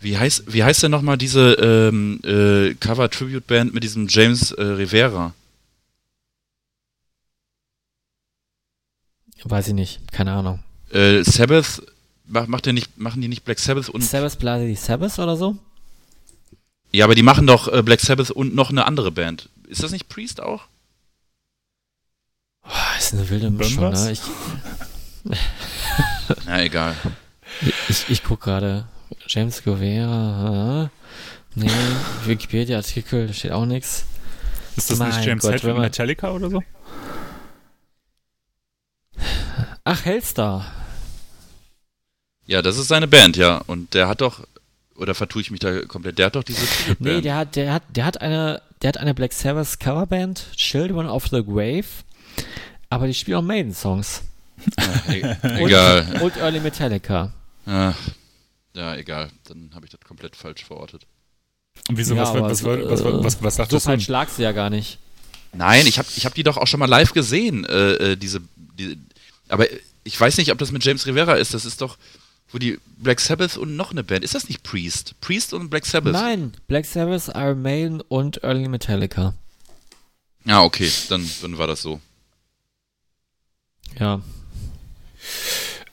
Wie heißt, wie heißt denn nochmal diese ähm, äh, Cover-Tribute-Band mit diesem James äh, Rivera? Weiß ich nicht, keine Ahnung. Äh, Sabbath, macht der nicht, machen die nicht Black Sabbath und. Sabbath Bloody Sabbath oder so? Ja, aber die machen doch äh, Black Sabbath und noch eine andere Band. Ist das nicht Priest auch? Oh, ist eine wilde Mischung, ne? Ich, Na, egal. ich, ich guck gerade. James Guevara. Nee, Wikipedia-Artikel, da steht auch nichts. Ist das Mein nicht James Gott, Hetfield man- Metallica oder so? Ach, Hellstar. Ja, das ist seine Band, ja. Und der hat doch, oder vertue ich mich da komplett, der hat doch diese Tribute-Band. Nee, der hat, der hat, der hat eine, der hat eine Black Sabbath Coverband, Children of the Grave, aber die spielen auch Maiden-Songs. Ja, e egal. Und Early Metallica. Ach, ja, egal. Dann habe ich das komplett falsch verortet. Und wieso, Ja, was, was, so, was, was, was, was, was So dachtest falsch du? lag sie ja gar nicht. Nein, ich habe ich hab die doch auch schon mal live gesehen, äh, äh, diese, die, aber ich weiß nicht, ob das mit James Rivera ist. Das ist doch, wo die Black Sabbath und noch eine Band. Ist das nicht Priest? Priest und Black Sabbath? Nein, Black Sabbath, Iron Maiden und Early Metallica. Ja, okay, dann, dann war das so. Ja.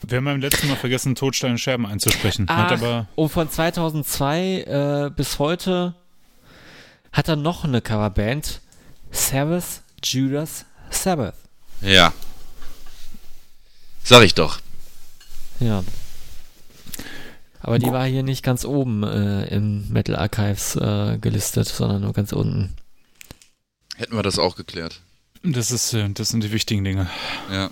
Wir haben beim letzten Mal vergessen, Todsteine Scherben einzusprechen. Hat Ach, aber, und von 2002 äh, bis heute hat er noch eine Coverband. Sabbath, Judas, Sabbath. Ja. Sag ich doch. Ja. Aber die war hier nicht ganz oben äh, im Metal Archives äh, gelistet, sondern nur ganz unten. Hätten wir das auch geklärt. das, ist, äh, das sind die wichtigen Dinge. Ja.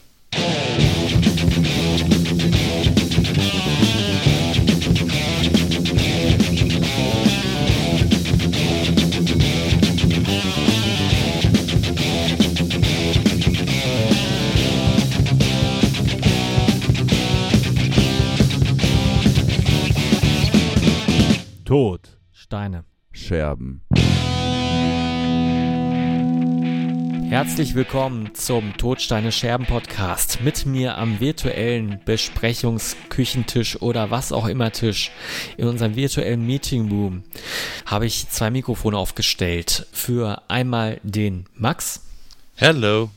Tod. Steine. Scherben. Herzlich willkommen zum Todsteine Scherben Podcast. Mit mir am virtuellen Besprechungsküchentisch oder was auch immer Tisch in unserem virtuellen Meeting Room habe ich zwei Mikrofone aufgestellt. Für einmal den Max Hello.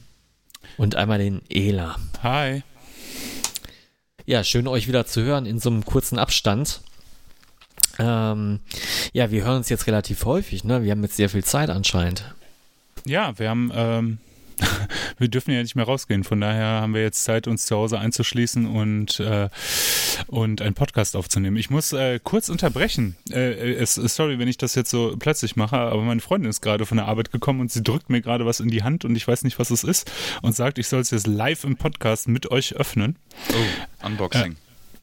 und einmal den Ela. Hi. Ja, schön euch wieder zu hören in so einem kurzen Abstand. Ähm, ja, wir hören uns jetzt relativ häufig, ne? Wir haben jetzt sehr viel Zeit anscheinend. Ja, wir haben, ähm, wir dürfen ja nicht mehr rausgehen. Von daher haben wir jetzt Zeit, uns zu Hause einzuschließen und, äh, und einen Podcast aufzunehmen. Ich muss äh, kurz unterbrechen. Äh, es, sorry, wenn ich das jetzt so plötzlich mache, aber meine Freundin ist gerade von der Arbeit gekommen und sie drückt mir gerade was in die Hand und ich weiß nicht, was es ist und sagt, ich soll es jetzt live im Podcast mit euch öffnen. Oh, Unboxing.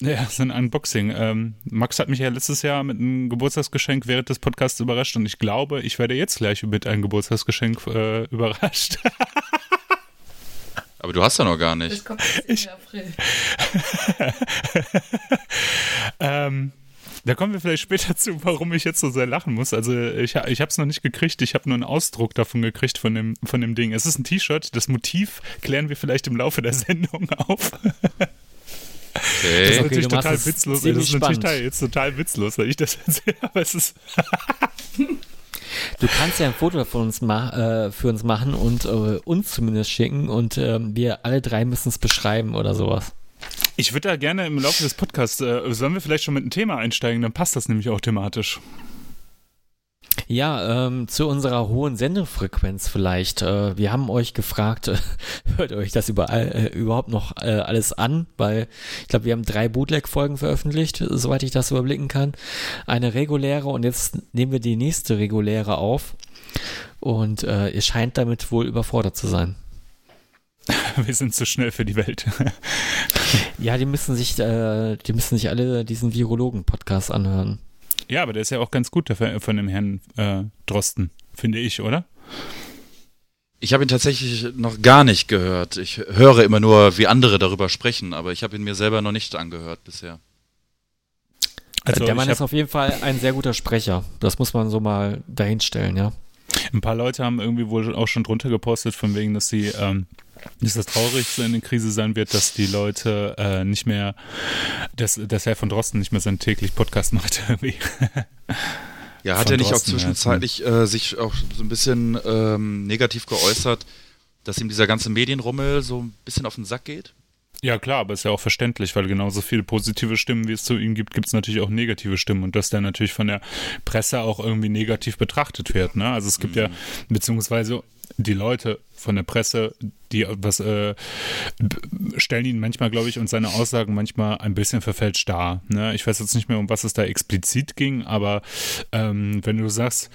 Ja, das ist ein Unboxing. Ähm, Max hat mich ja letztes Jahr mit einem Geburtstagsgeschenk während des Podcasts überrascht und ich glaube, ich werde jetzt gleich mit einem Geburtstagsgeschenk äh, überrascht. Aber du hast ja noch gar Das nicht. kommt erst im April. ähm, da kommen wir vielleicht später zu, warum ich jetzt so sehr lachen muss. Also ich, ich habe es noch nicht gekriegt, ich habe nur einen Ausdruck davon gekriegt von dem, von dem Ding. Es ist ein T-Shirt, das Motiv klären wir vielleicht im Laufe der Sendung auf. Das ist Okay. Okay, natürlich machst total witzlos. Das ist natürlich spannend. total, jetzt total witzlos, wenn ich das erzähle, aber es ist. Du kannst ja ein Foto von uns ma äh, für uns machen und äh, uns zumindest schicken und ähm, wir alle drei müssen es beschreiben oder sowas. Ich würde da gerne im Laufe des Podcasts, äh, sollen wir vielleicht schon mit einem Thema einsteigen, dann passt das nämlich auch thematisch. Ja, ähm, zu unserer hohen Sendefrequenz vielleicht. Äh, wir haben euch gefragt, äh, hört euch das überall, äh, überhaupt noch äh, alles an? Weil ich glaube, wir haben drei Bootleg-Folgen veröffentlicht, soweit ich das überblicken kann. Eine reguläre und jetzt nehmen wir die nächste reguläre auf. Und äh, ihr scheint damit wohl überfordert zu sein. Wir sind zu schnell für die Welt. Ja, die müssen sich, äh, die müssen sich alle diesen Virologen-Podcast anhören. Ja, aber der ist ja auch ganz gut der von von dem Herrn äh, Drosten, finde ich, oder? Ich habe ihn tatsächlich noch gar nicht gehört. Ich höre immer nur, wie andere darüber sprechen, aber ich habe ihn mir selber noch nicht angehört bisher. Also der Mann ist auf jeden Fall ein sehr guter Sprecher. Das muss man so mal dahinstellen, ja. Ein paar Leute haben irgendwie wohl auch schon drunter gepostet, von wegen, dass sie, ähm, dass das Traurigste in der Krise sein wird, dass die Leute äh, nicht mehr, dass, dass Herr von Drosten nicht mehr seinen täglich Podcast macht irgendwie. Ja, hat er nicht auch Drosten, zwischenzeitlich äh, sich auch so ein bisschen ähm, negativ geäußert, dass ihm dieser ganze Medienrummel so ein bisschen auf den Sack geht? Ja, klar, aber ist ja auch verständlich, weil genauso viele positive Stimmen, wie es zu ihm gibt, gibt es natürlich auch negative Stimmen und dass der natürlich von der Presse auch irgendwie negativ betrachtet wird. Ne? Also es gibt ja, beziehungsweise die Leute von der Presse, die was äh, stellen ihn manchmal, glaube ich, und seine Aussagen manchmal ein bisschen verfälscht dar. Ne? Ich weiß jetzt nicht mehr, um was es da explizit ging, aber ähm, wenn du sagst,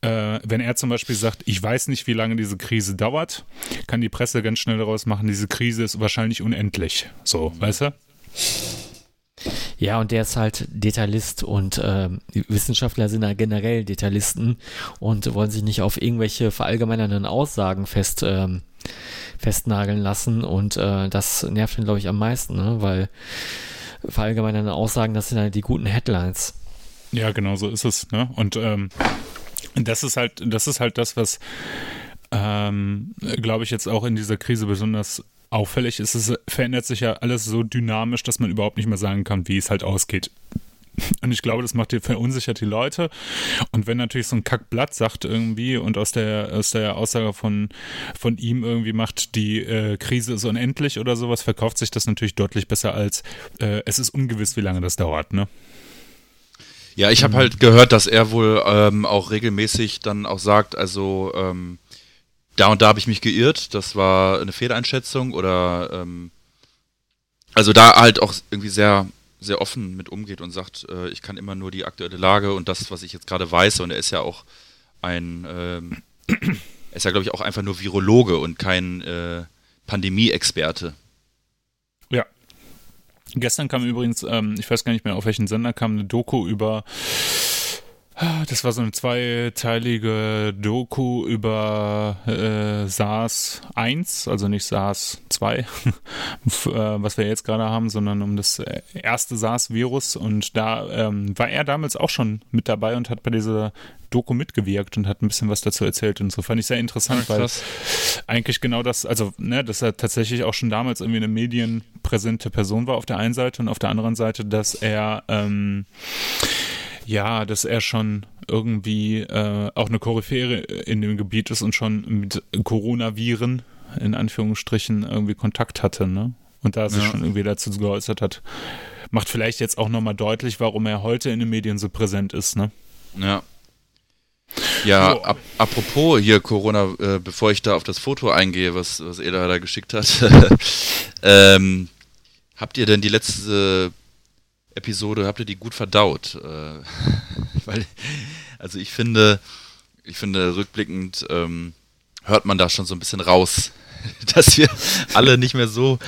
äh, wenn er zum Beispiel sagt, ich weiß nicht, wie lange diese Krise dauert, kann die Presse ganz schnell daraus machen, diese Krise ist wahrscheinlich unendlich. So, weißt du? Ja, und der ist halt Detailist und die Wissenschaftler sind ja generell Detailisten und wollen sich nicht auf irgendwelche verallgemeinernden Aussagen fest, ähm, festnageln lassen und äh, das nervt ihn, glaube ich, am meisten, ne? weil verallgemeinernde Aussagen, das sind halt die guten Headlines. Ja, genau so ist es. Ne? Und ähm, das ist halt, das ist halt das, was, ähm, glaube ich, jetzt auch in dieser Krise besonders auffällig ist. Es verändert sich ja alles so dynamisch, dass man überhaupt nicht mehr sagen kann, wie es halt ausgeht. Und ich glaube, das macht die, verunsichert die Leute. Und wenn natürlich so ein Kackblatt sagt irgendwie und aus der, aus der Aussage von, von ihm irgendwie macht, die äh, Krise ist unendlich oder sowas, verkauft sich das natürlich deutlich besser als äh, es ist ungewiss, wie lange das dauert, ne? Ja, ich habe halt gehört, dass er wohl ähm, auch regelmäßig dann auch sagt, also ähm, da und da habe ich mich geirrt, das war eine Fehleinschätzung oder ähm, also da halt auch irgendwie sehr sehr offen mit umgeht und sagt, äh, ich kann immer nur die aktuelle Lage und das, was ich jetzt gerade weiß. Und er ist ja auch ein ähm, er ist ja glaube ich auch einfach nur Virologe und kein äh, Pandemie-Experte. Gestern kam übrigens, ähm, ich weiß gar nicht mehr, auf welchen Sender kam eine Doku über, das war so eine zweiteilige Doku über äh, SARS 1, also nicht SARS 2, f- äh, was wir jetzt gerade haben, sondern um das äh, erste SARS-Virus. Und da ähm, war er damals auch schon mit dabei und hat bei dieser Doku mitgewirkt und hat ein bisschen was dazu erzählt. Und so fand ich sehr interessant, weil eigentlich genau das, also, ne, dass er tatsächlich auch schon damals irgendwie eine medienpräsente Person war auf der einen Seite und auf der anderen Seite, dass er, ähm, ja, dass er schon irgendwie äh, auch eine Koryphäre in dem Gebiet ist und schon mit Coronaviren in Anführungsstrichen irgendwie Kontakt hatte, ne? Und da sich Ja. schon irgendwie dazu geäußert hat. Macht vielleicht jetzt auch nochmal deutlich, warum er heute in den Medien so präsent ist, ne? Ja. Ja, Jo. ap apropos hier Corona, äh, bevor ich da auf das Foto eingehe, was, was Eda da geschickt hat, ähm, habt ihr denn die letzte Episode, habt ihr die gut verdaut? Äh, weil, also ich finde, ich finde rückblickend ähm, hört man da schon so ein bisschen raus, dass wir alle nicht mehr so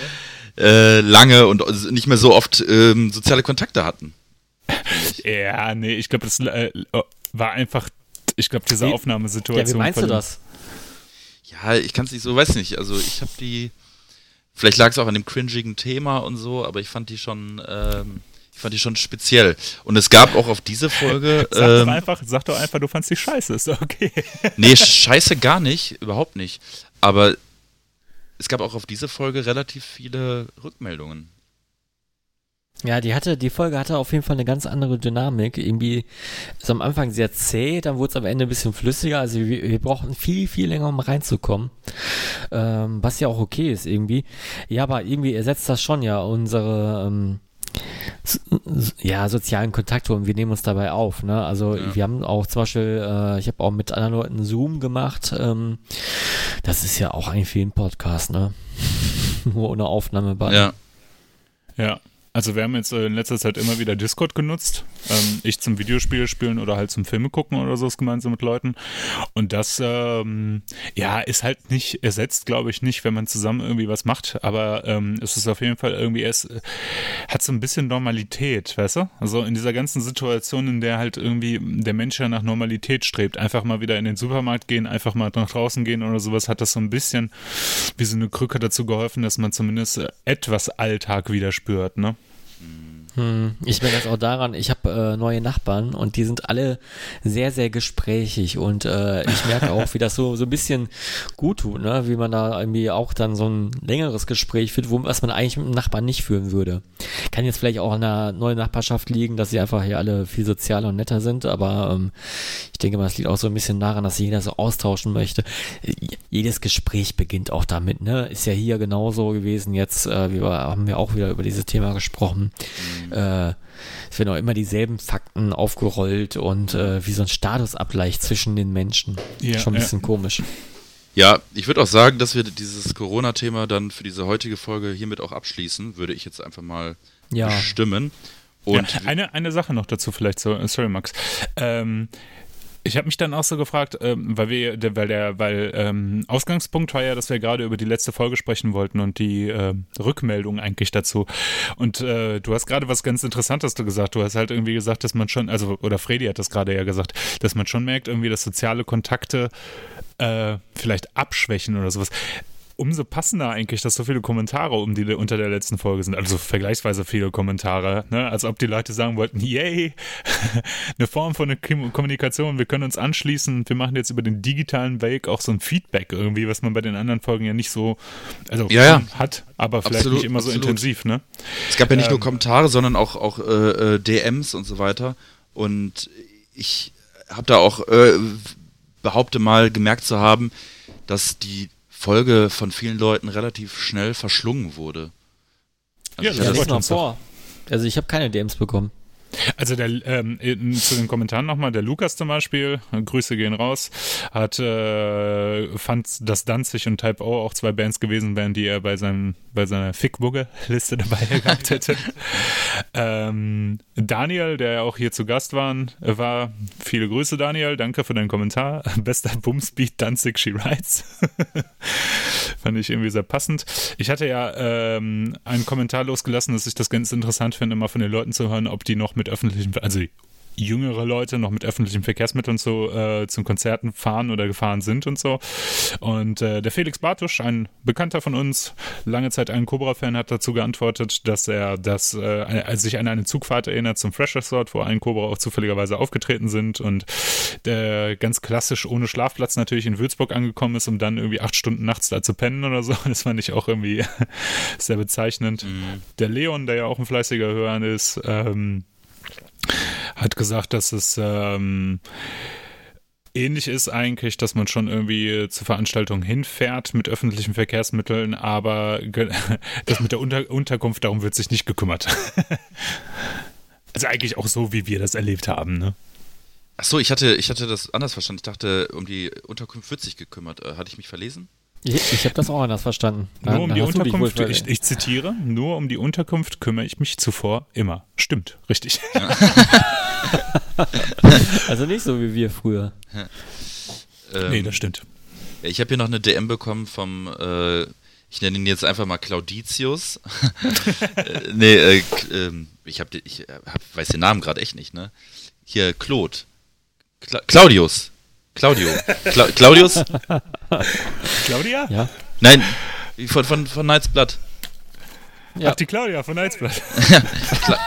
äh, lange und nicht mehr so oft ähm, soziale Kontakte hatten. Ja, nee, ich glaube, das äh, war einfach, ich glaube, diese Wie- Aufnahmesituation. Ja, wie meinst du das? Ja, ich kann es nicht so, weiß nicht. Also ich habe die, vielleicht lag es auch an dem cringigen Thema und so, aber ich fand die schon, ähm, fand die schon speziell. Und es gab auch auf diese Folge, Sag doch ähm, einfach, sag doch einfach, du fandst die scheiße, ist doch okay. nee, scheiße gar nicht, überhaupt nicht. Aber es gab auch auf diese Folge relativ viele Rückmeldungen. Ja, die hatte, die Folge hatte auf jeden Fall eine ganz andere Dynamik. Irgendwie ist am Anfang sehr zäh, dann wurde es am Ende ein bisschen flüssiger. Also wir, wir brauchten viel, viel länger, um reinzukommen. Ähm, was ja auch okay ist irgendwie. Ja, aber irgendwie ersetzt das schon ja unsere ähm, ja, sozialen Kontakte und wir nehmen uns dabei auf. Ne? Also Ja. wir haben auch zum Beispiel, äh, ich habe auch mit anderen Leuten Zoom gemacht. Ähm, das ist ja auch eigentlich wie ein Podcast, ne? Nur ohne Aufnahme bei. Ja. Ja, also wir haben jetzt äh, in letzter Zeit immer wieder Discord genutzt. Ähm, ich zum Videospiele spielen oder halt zum Filme gucken oder so gemeinsam mit Leuten. Und das, ähm, ja, ist halt nicht ersetzt, glaube ich, nicht, wenn man zusammen irgendwie was macht. Aber ähm, es ist auf jeden Fall irgendwie, es äh, hat so ein bisschen Normalität, weißt du? Also in dieser ganzen Situation, in der halt irgendwie der Mensch ja nach Normalität strebt, einfach mal wieder in den Supermarkt gehen, einfach mal nach draußen gehen oder sowas, hat das so ein bisschen wie so eine Krücke dazu geholfen, dass man zumindest äh, etwas Alltag wieder spürt, ne? Hm, ich merke das auch daran, ich habe äh, neue Nachbarn und die sind alle sehr, sehr gesprächig und äh, ich merke auch, wie das so, so ein bisschen gut tut, ne? wie man da irgendwie auch dann so ein längeres Gespräch führt, wo, was man eigentlich mit einem Nachbarn nicht führen würde. Kann jetzt vielleicht auch an einer neuen Nachbarschaft liegen, dass sie einfach hier alle viel sozialer und netter sind, aber ähm, ich denke mal, es liegt auch so ein bisschen daran, dass jeder so austauschen möchte. Jedes Gespräch beginnt auch damit, ne? Ist ja hier genauso gewesen jetzt, äh, wir haben wir auch wieder über dieses Thema gesprochen. Mhm. Äh, es werden auch immer dieselben Fakten aufgerollt und äh, wie so ein Statusabgleich zwischen den Menschen. Ja, Schon ein bisschen ja. komisch. Ja, ich würde auch sagen, dass wir dieses Corona-Thema dann für diese heutige Folge hiermit auch abschließen, würde ich jetzt einfach mal ja. bestimmen. Und ja, eine, eine Sache noch dazu vielleicht, so, sorry Max. Ähm, ich habe mich dann auch so gefragt, ähm, weil wir, weil der, weil ähm, Ausgangspunkt war ja, dass wir gerade über die letzte Folge sprechen wollten und die äh, Rückmeldung eigentlich dazu. Und äh, du hast gerade was ganz Interessantes gesagt. Du hast halt irgendwie gesagt, dass man schon, also oder Fredi hat das gerade ja gesagt, dass man schon merkt, irgendwie, dass soziale Kontakte äh, vielleicht abschwächen oder sowas umso passender eigentlich, dass so viele Kommentare um die unter der letzten Folge sind. Also vergleichsweise viele Kommentare, ne? als ob die Leute sagen wollten, yay, eine Form von Kommunikation, wir können uns anschließen, wir machen jetzt über den digitalen Weg auch so ein Feedback irgendwie, was man bei den anderen Folgen ja nicht so, also ja, ja. hat, aber vielleicht absolut, nicht immer absolut. so intensiv, ne? Es gab ja nicht ähm, nur Kommentare, sondern auch, auch äh, äh DMs und so weiter. Und ich habe da auch, äh, behaupte mal, gemerkt zu haben, dass die Folge von vielen Leuten relativ schnell verschlungen wurde. Also ja, das ist noch vor. Also ich habe keine DMs bekommen. Also der, ähm, zu den Kommentaren nochmal, der Lukas zum Beispiel, Grüße gehen raus, hat äh, fand, dass Danzig und Type O auch zwei Bands gewesen wären, die er bei seinem bei seiner Fickbugge-Liste dabei gehabt hätte. ähm, Daniel, der ja auch hier zu Gast war, war, viele Grüße Daniel, danke für deinen Kommentar. Bester Bumsbeat Danzig She Rides. Fand ich irgendwie sehr passend. Ich hatte ja ähm, einen Kommentar losgelassen, dass ich das ganz interessant finde, immer von den Leuten zu hören, ob die noch mit öffentlichen, also jüngere Leute noch mit öffentlichen Verkehrsmitteln zu, äh, zum Konzerten fahren oder gefahren sind und so. Und äh, der Felix Bartusch, ein Bekannter von uns, lange Zeit ein Cobra-Fan, hat dazu geantwortet, dass er das, äh, sich an eine Zugfahrt erinnert zum Fresh Resort, wo ein Cobra auch zufälligerweise aufgetreten sind und der ganz klassisch ohne Schlafplatz natürlich in Würzburg angekommen ist, um dann irgendwie acht Stunden nachts da zu pennen oder so. Das fand ich auch irgendwie sehr bezeichnend. Mhm. Der Leon, der ja auch ein fleißiger Hörer ist, ähm, hat gesagt, dass es ähm, ähnlich ist eigentlich, dass man schon irgendwie zur Veranstaltung hinfährt mit öffentlichen Verkehrsmitteln, aber das mit der Unter Unterkunft, darum wird sich nicht gekümmert. also eigentlich auch so, wie wir das erlebt haben, ne? Ach so, ich hatte, ich hatte das anders verstanden. Ich dachte, um die Unterkunft wird sich gekümmert. Äh, hatte ich mich verlesen? Ich, ich habe das auch anders verstanden. Nur um die Unterkunft, ich, ich, zitiere, nur um die Unterkunft kümmere ich mich zuvor immer. Stimmt, richtig. Ja. also nicht so wie wir früher. Ja. Ähm, nee, das stimmt. Ich habe hier noch eine DM bekommen vom, äh, ich nenne ihn jetzt einfach mal Clauditius. Äh, nee, äh, ähm, ich, hab, ich hab, weiß den Namen gerade echt nicht, ne? Hier, Claude. Cla Claudius. Claudio. Cla Claudius? Claudia? Ja. Nein, von, von, von Knights Blood. Ja. Ach, die Claudia von Knights Blood. Kla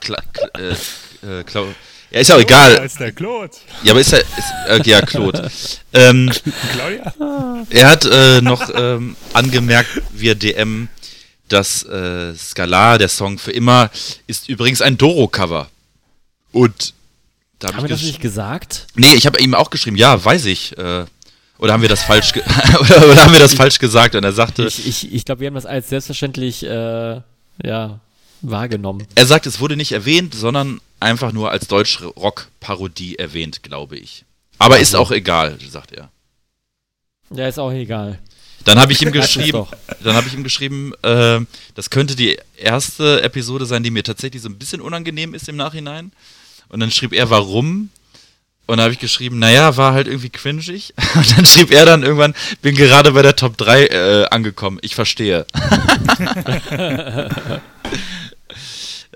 Kla Kla äh, äh, Clau ja, ist auch egal. ist der Claude. Ja, aber ist er. Ist, okay, ja, Claude. Ähm, Claudia? Er hat äh, noch ähm, angemerkt, via DM, dass äh, Skalar, der Song für immer, ist übrigens ein Doro-Cover. Und da hab haben wir das nicht gesagt? Nee, ich habe ihm auch geschrieben, ja, weiß ich. Äh, oder haben wir das falsch oder, oder, haben wir das falsch gesagt? Und er sagte. Ich, ich, ich glaube, wir haben das als selbstverständlich äh, ja, wahrgenommen. Er sagt, es wurde nicht erwähnt, sondern einfach nur als Deutsch-Rock-Parodie erwähnt, glaube ich. Aber also. ist auch egal, sagt er. Ja, ist auch egal. Dann habe ich ihm geschrieben, dann habe ich ihm geschrieben, äh, das könnte die erste Episode sein, die mir tatsächlich so ein bisschen unangenehm ist im Nachhinein. Und dann schrieb er, warum? Und dann habe ich geschrieben, naja, war halt irgendwie cringig. Und dann schrieb er dann irgendwann, bin gerade bei der Top 3 äh, angekommen. Ich verstehe.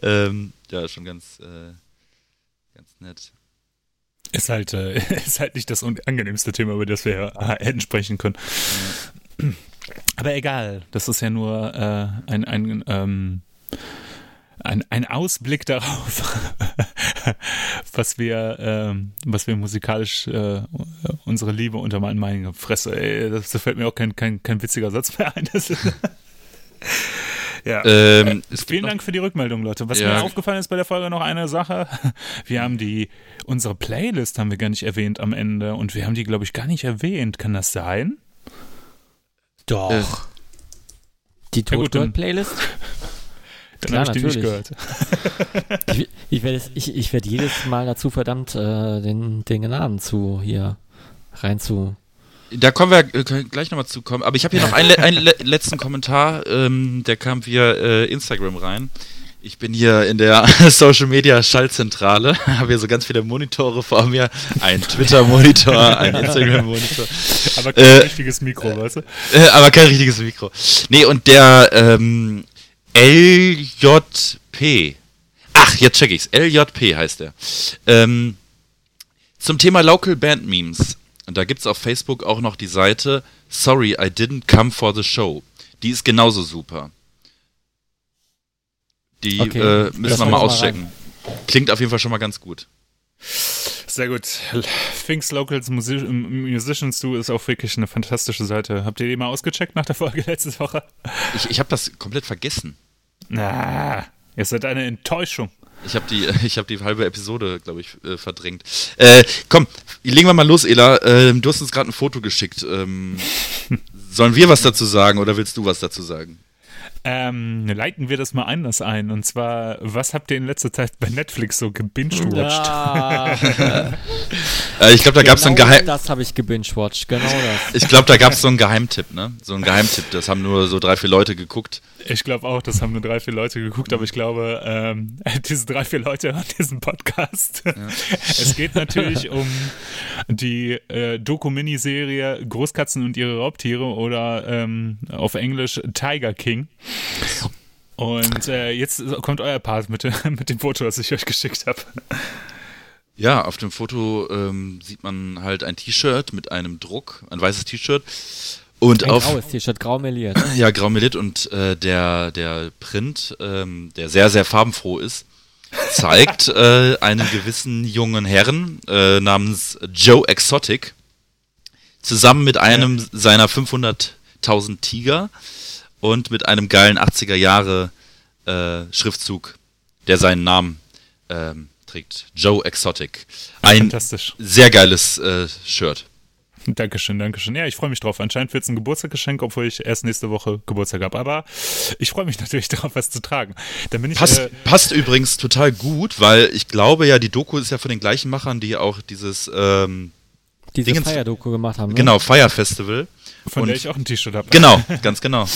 ähm, ja, schon ganz, äh, ganz nett. Ist halt, äh, ist halt nicht das angenehmste Thema, über das wir hätten sprechen können. Aber egal, das ist ja nur äh, ein, ein ähm, ein, ein Ausblick darauf, was wir, ähm, was wir musikalisch äh, unsere Liebe unter meinen Meinungen Fresse, ey, das, da fällt mir auch kein, kein, kein witziger Satz mehr ein. Das ist, ja. Ähm, gibt Vielen Dank für die Rückmeldung, Leute. Was Ja. mir aufgefallen ist bei der Folge noch eine Sache. Wir haben die, unsere Playlist haben wir gar nicht erwähnt am Ende und wir haben die, glaube ich, gar nicht erwähnt. Kann das sein? Doch. Äh, Die Ja, gut, dann- habe ich die nicht natürlich. gehört. Ich, ich werde ich, ich werd jedes Mal dazu verdammt, äh, den, den Namen zu hier rein zu. Da kommen wir äh, gleich nochmal zu kommen. Aber ich habe hier noch einen, le einen le letzten Kommentar, ähm, der kam via äh, Instagram rein. Ich bin hier in der Social Media Schaltzentrale, habe hier so ganz viele Monitore vor mir. Ein Twitter-Monitor, ein Instagram-Monitor. Aber kein Äh, richtiges Mikro, weißt du? Äh, aber kein richtiges Mikro. Nee, und der ähm, LJP. Ach, jetzt check ich's. LJP heißt der. Ähm, zum Thema Local Band Memes. Und da gibt's auf Facebook auch noch die Seite Sorry, I didn't come for the show. Die ist genauso super. Die Okay, äh, müssen wir mal ich mal auschecken. Klingt auf jeden Fall schon mal ganz gut. Sehr gut. Things Locals Musi Musicians Do ist auch wirklich eine fantastische Seite. Habt ihr die mal ausgecheckt nach der Folge letzte Woche? Ich, ich habe das komplett vergessen. Na, ihr seid eine Enttäuschung. Ich habe die, ich hab die halbe Episode, glaube ich, äh, verdrängt. Äh, komm, legen wir mal los, Ela. Ähm, du hast uns gerade ein Foto geschickt. Ähm, sollen wir was dazu sagen oder willst du was dazu sagen? Ähm, leiten wir das mal anders ein. Und zwar, was habt ihr in letzter Zeit bei Netflix so gebingewatcht? Ja, Äh, ich glaube, da gab es so ein genau Geheim. das habe ich gebingewatcht, genau das. Ich glaube, da gab es so einen Geheimtipp, ne? So einen Geheimtipp. Das haben nur so drei, vier Leute geguckt. Ich glaube auch, das haben nur drei, vier Leute geguckt, aber ich glaube, ähm, diese drei, vier Leute hören diesen Podcast. Es geht natürlich um die äh, Doku-Miniserie Großkatzen und ihre Raubtiere oder ähm, auf Englisch Tiger King. Und äh, jetzt kommt euer Part mit, dem- mit dem Foto, das ich euch geschickt habe. Ja, auf dem Foto ähm, sieht man halt ein T-Shirt mit einem Druck, ein weißes T-Shirt. Und Ein auf, graues T-Shirt, grau meliert. Ja, Grau Melit und äh, der, der Print, ähm, der sehr, sehr farbenfroh ist, zeigt äh, einen gewissen jungen Herrn äh, namens Joe Exotic zusammen mit einem seiner 500.000 Tiger und mit einem geilen 80er Jahre äh, Schriftzug, der seinen Namen ähm, trägt. Joe Exotic. Ein Fantastisch. sehr geiles äh, Shirt. Dankeschön, Dankeschön. Ja, ich freue mich drauf. Anscheinend wird es ein Geburtstagsgeschenk, obwohl ich erst nächste Woche Geburtstag habe. Aber ich freue mich natürlich darauf, was zu tragen. Dann bin ich. Passt, Äh, passt übrigens total gut, weil ich glaube ja, die Doku ist ja von den gleichen Machern, die auch dieses, ähm, Diese Dingens- Feierdoku gemacht haben. Ne? genau, Fire Festival. von und- der ich auch ein T-Shirt habe. Genau, ganz genau.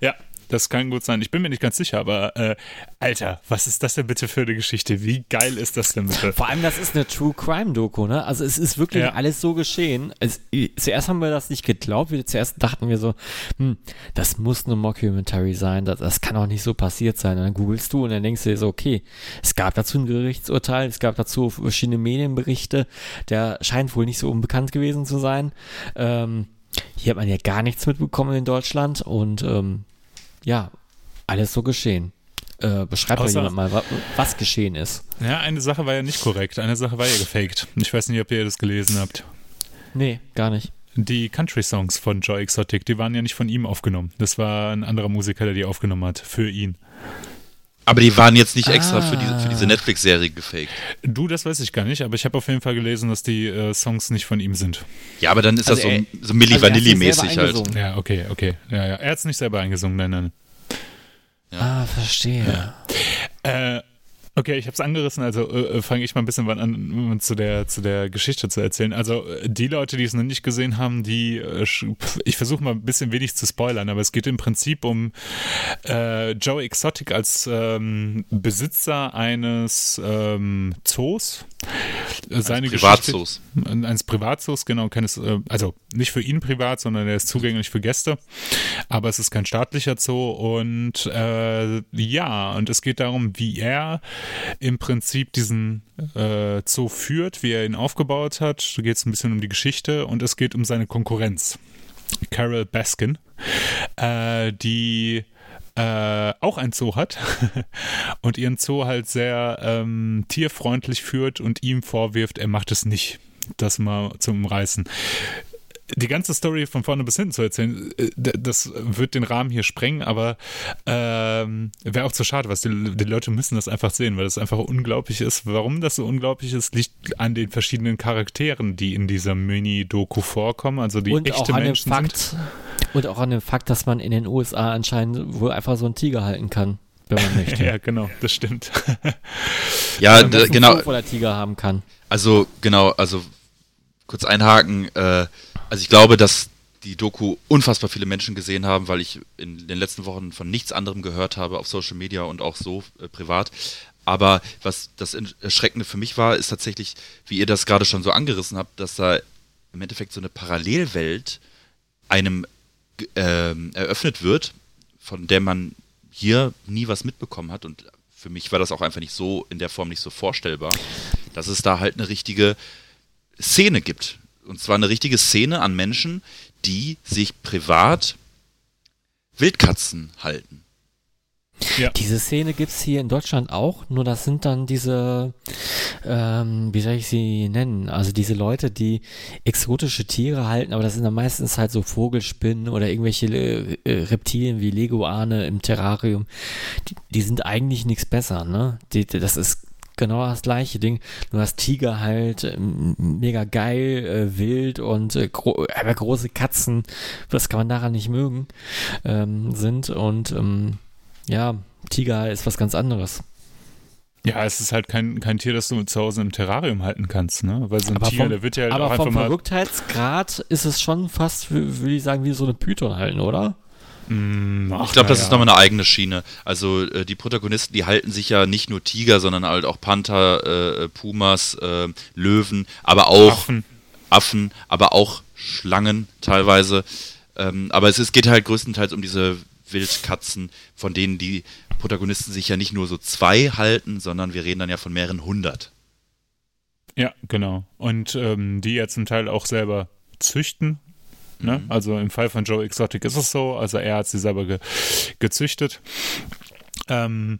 Ja, das kann gut sein. Ich bin mir nicht ganz sicher, aber äh, Alter, was ist das denn bitte für eine Geschichte? Wie geil ist das denn bitte? Vor allem, das ist eine True Crime Doku, ne? Also es ist wirklich Ja. alles so geschehen. Es, zuerst haben wir das nicht geglaubt. Wir, zuerst dachten wir so, hm, das muss eine Mockumentary sein. Das, das kann auch nicht so passiert sein. Und dann googelst du und dann denkst du dir so, okay, es gab dazu ein Gerichtsurteil, es gab dazu verschiedene Medienberichte. Der scheint wohl nicht so unbekannt gewesen zu sein. Ähm, hier hat man ja gar nichts mitbekommen in Deutschland und ähm, ja, alles so geschehen. Äh, beschreibt doch Außer- jemand mal, wa- was geschehen ist. Ja, eine Sache war ja nicht korrekt. Eine Sache war ja gefaked. Ich weiß nicht, ob ihr das gelesen habt. Nee, gar nicht. Die Country-Songs von Joe Exotic, die waren ja nicht von ihm aufgenommen. Das war ein anderer Musiker, der die aufgenommen hat, für ihn. Aber die waren jetzt nicht extra für, diese, für Ah. diese Netflix-Serie gefaked. Du, das weiß ich gar nicht, aber ich habe auf jeden Fall gelesen, dass die äh, Songs nicht von ihm sind. Ja, aber dann ist Also das er- so, so Milli also Vanilli-mäßig halt. Ja, okay, okay. Ja, ja. Er hat es nicht selber eingesungen, nein, nein. Ah, verstehe. Äh, okay, ich habe es angerissen, also äh, fange ich mal ein bisschen an, um zu der, zu der Geschichte zu erzählen. Also äh, die Leute, die es noch nicht gesehen haben, die, äh, ich versuche mal ein bisschen wenig zu spoilern, aber es geht im Prinzip um äh, Joe Exotic als ähm, Besitzer eines ähm, Zoos. Seine Privatzoos. Geschichte- eines Privatzoos, genau, keines, äh, also nicht für ihn privat, sondern er ist zugänglich für Gäste, aber es ist kein staatlicher Zoo und äh, ja, und es geht darum, wie er im Prinzip diesen äh, Zoo führt, wie er ihn aufgebaut hat. Da geht es ein bisschen um die Geschichte und es geht um seine Konkurrenz. Carol Baskin, äh, die äh, auch ein Zoo hat und ihren Zoo halt sehr ähm, tierfreundlich führt und ihm vorwirft, er macht es nicht. Das mal zum Umreißen die ganze Story von vorne bis hinten zu erzählen, äh, das wird den Rahmen hier sprengen, aber ähm, wäre auch zu schade, was die, die, Leute müssen das einfach sehen, weil das einfach unglaublich ist. Warum das so unglaublich ist, liegt an den verschiedenen Charakteren, die in dieser Mini-Doku vorkommen, also die und echte auch an Menschen dem Fakt, sind. Und auch an dem Fakt, dass man in den USA anscheinend wohl einfach so einen Tiger halten kann, wenn man möchte. ja, genau, das stimmt. ja, genau. Wo der Tiger haben kann. Also, genau, also kurz einhaken, äh, also ich glaube, dass die Doku unfassbar viele Menschen gesehen haben, weil ich in den letzten Wochen von nichts anderem gehört habe auf Social Media und auch so äh, privat. Aber was das Erschreckende für mich war, ist tatsächlich, wie ihr das gerade schon so angerissen habt, dass da im Endeffekt so eine Parallelwelt einem äh, eröffnet wird, von der man hier nie was mitbekommen hat. Und für mich war das auch einfach nicht so in der Form nicht so vorstellbar, dass es da halt eine richtige Szene gibt, und zwar eine richtige Szene an Menschen, die sich privat Wildkatzen halten. Ja. Diese Szene gibt es hier in Deutschland auch, nur das sind dann diese, ähm, wie soll ich sie nennen? Also diese Leute, die exotische Tiere halten, aber das sind dann meistens halt so Vogelspinnen oder irgendwelche äh, Reptilien wie Leguane im Terrarium. Die, die sind eigentlich nichts besser, ne? Die, das ist genau das gleiche Ding. Du hast Tiger halt äh, mega geil, äh, wild und äh, gro aber große Katzen, das kann man daran nicht mögen, ähm, sind. Und ähm, ja, Tiger ist was ganz anderes. Ja, es ist halt kein, kein Tier, das du zu Hause im Terrarium halten kannst, ne? Weil so ein aber Tiger, vom, der wird ja halt aber auch einfach vom mal. Verrücktheitsgrad ist es schon fast, würde ich sagen, wie so eine Python halten, oder? Mm, ach, ich glaube, das ja. ist nochmal eine eigene Schiene. Also äh, die Protagonisten, die halten sich ja nicht nur Tiger, sondern halt auch Panther, äh, Pumas, äh, Löwen, aber auch Affen. Affen, aber auch Schlangen teilweise. Ähm, aber es, es geht halt größtenteils um diese Wildkatzen, von denen die Protagonisten sich ja nicht nur so zwei halten, sondern wir reden dann ja von mehreren hundert. Ja, genau. Und ähm, die ja zum Teil auch selber züchten, Ne? Mhm. Also im Fall von Joe Exotic ist es so, also er hat sie selber ge gezüchtet. Ähm,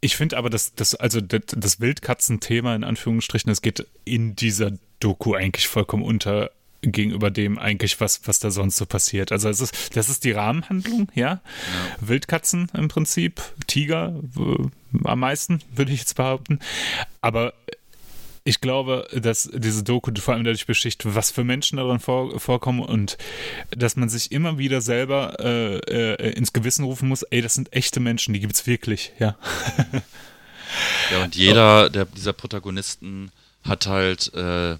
ich finde aber, dass das, also das, das Wildkatzen-Thema in Anführungsstrichen, das geht in dieser Doku eigentlich vollkommen unter gegenüber dem eigentlich, was, was da sonst so passiert. Also es ist, das ist die Rahmenhandlung, ja. ja. Wildkatzen im Prinzip, Tiger äh, am meisten, würde ich jetzt behaupten. Aber ich glaube, dass diese Doku vor allem dadurch beschicht, was für Menschen darin vor, vorkommen und dass man sich immer wieder selber äh, äh, ins Gewissen rufen muss, ey, das sind echte Menschen, die gibt es wirklich, ja. ja, und jeder der, dieser Protagonisten hat halt äh,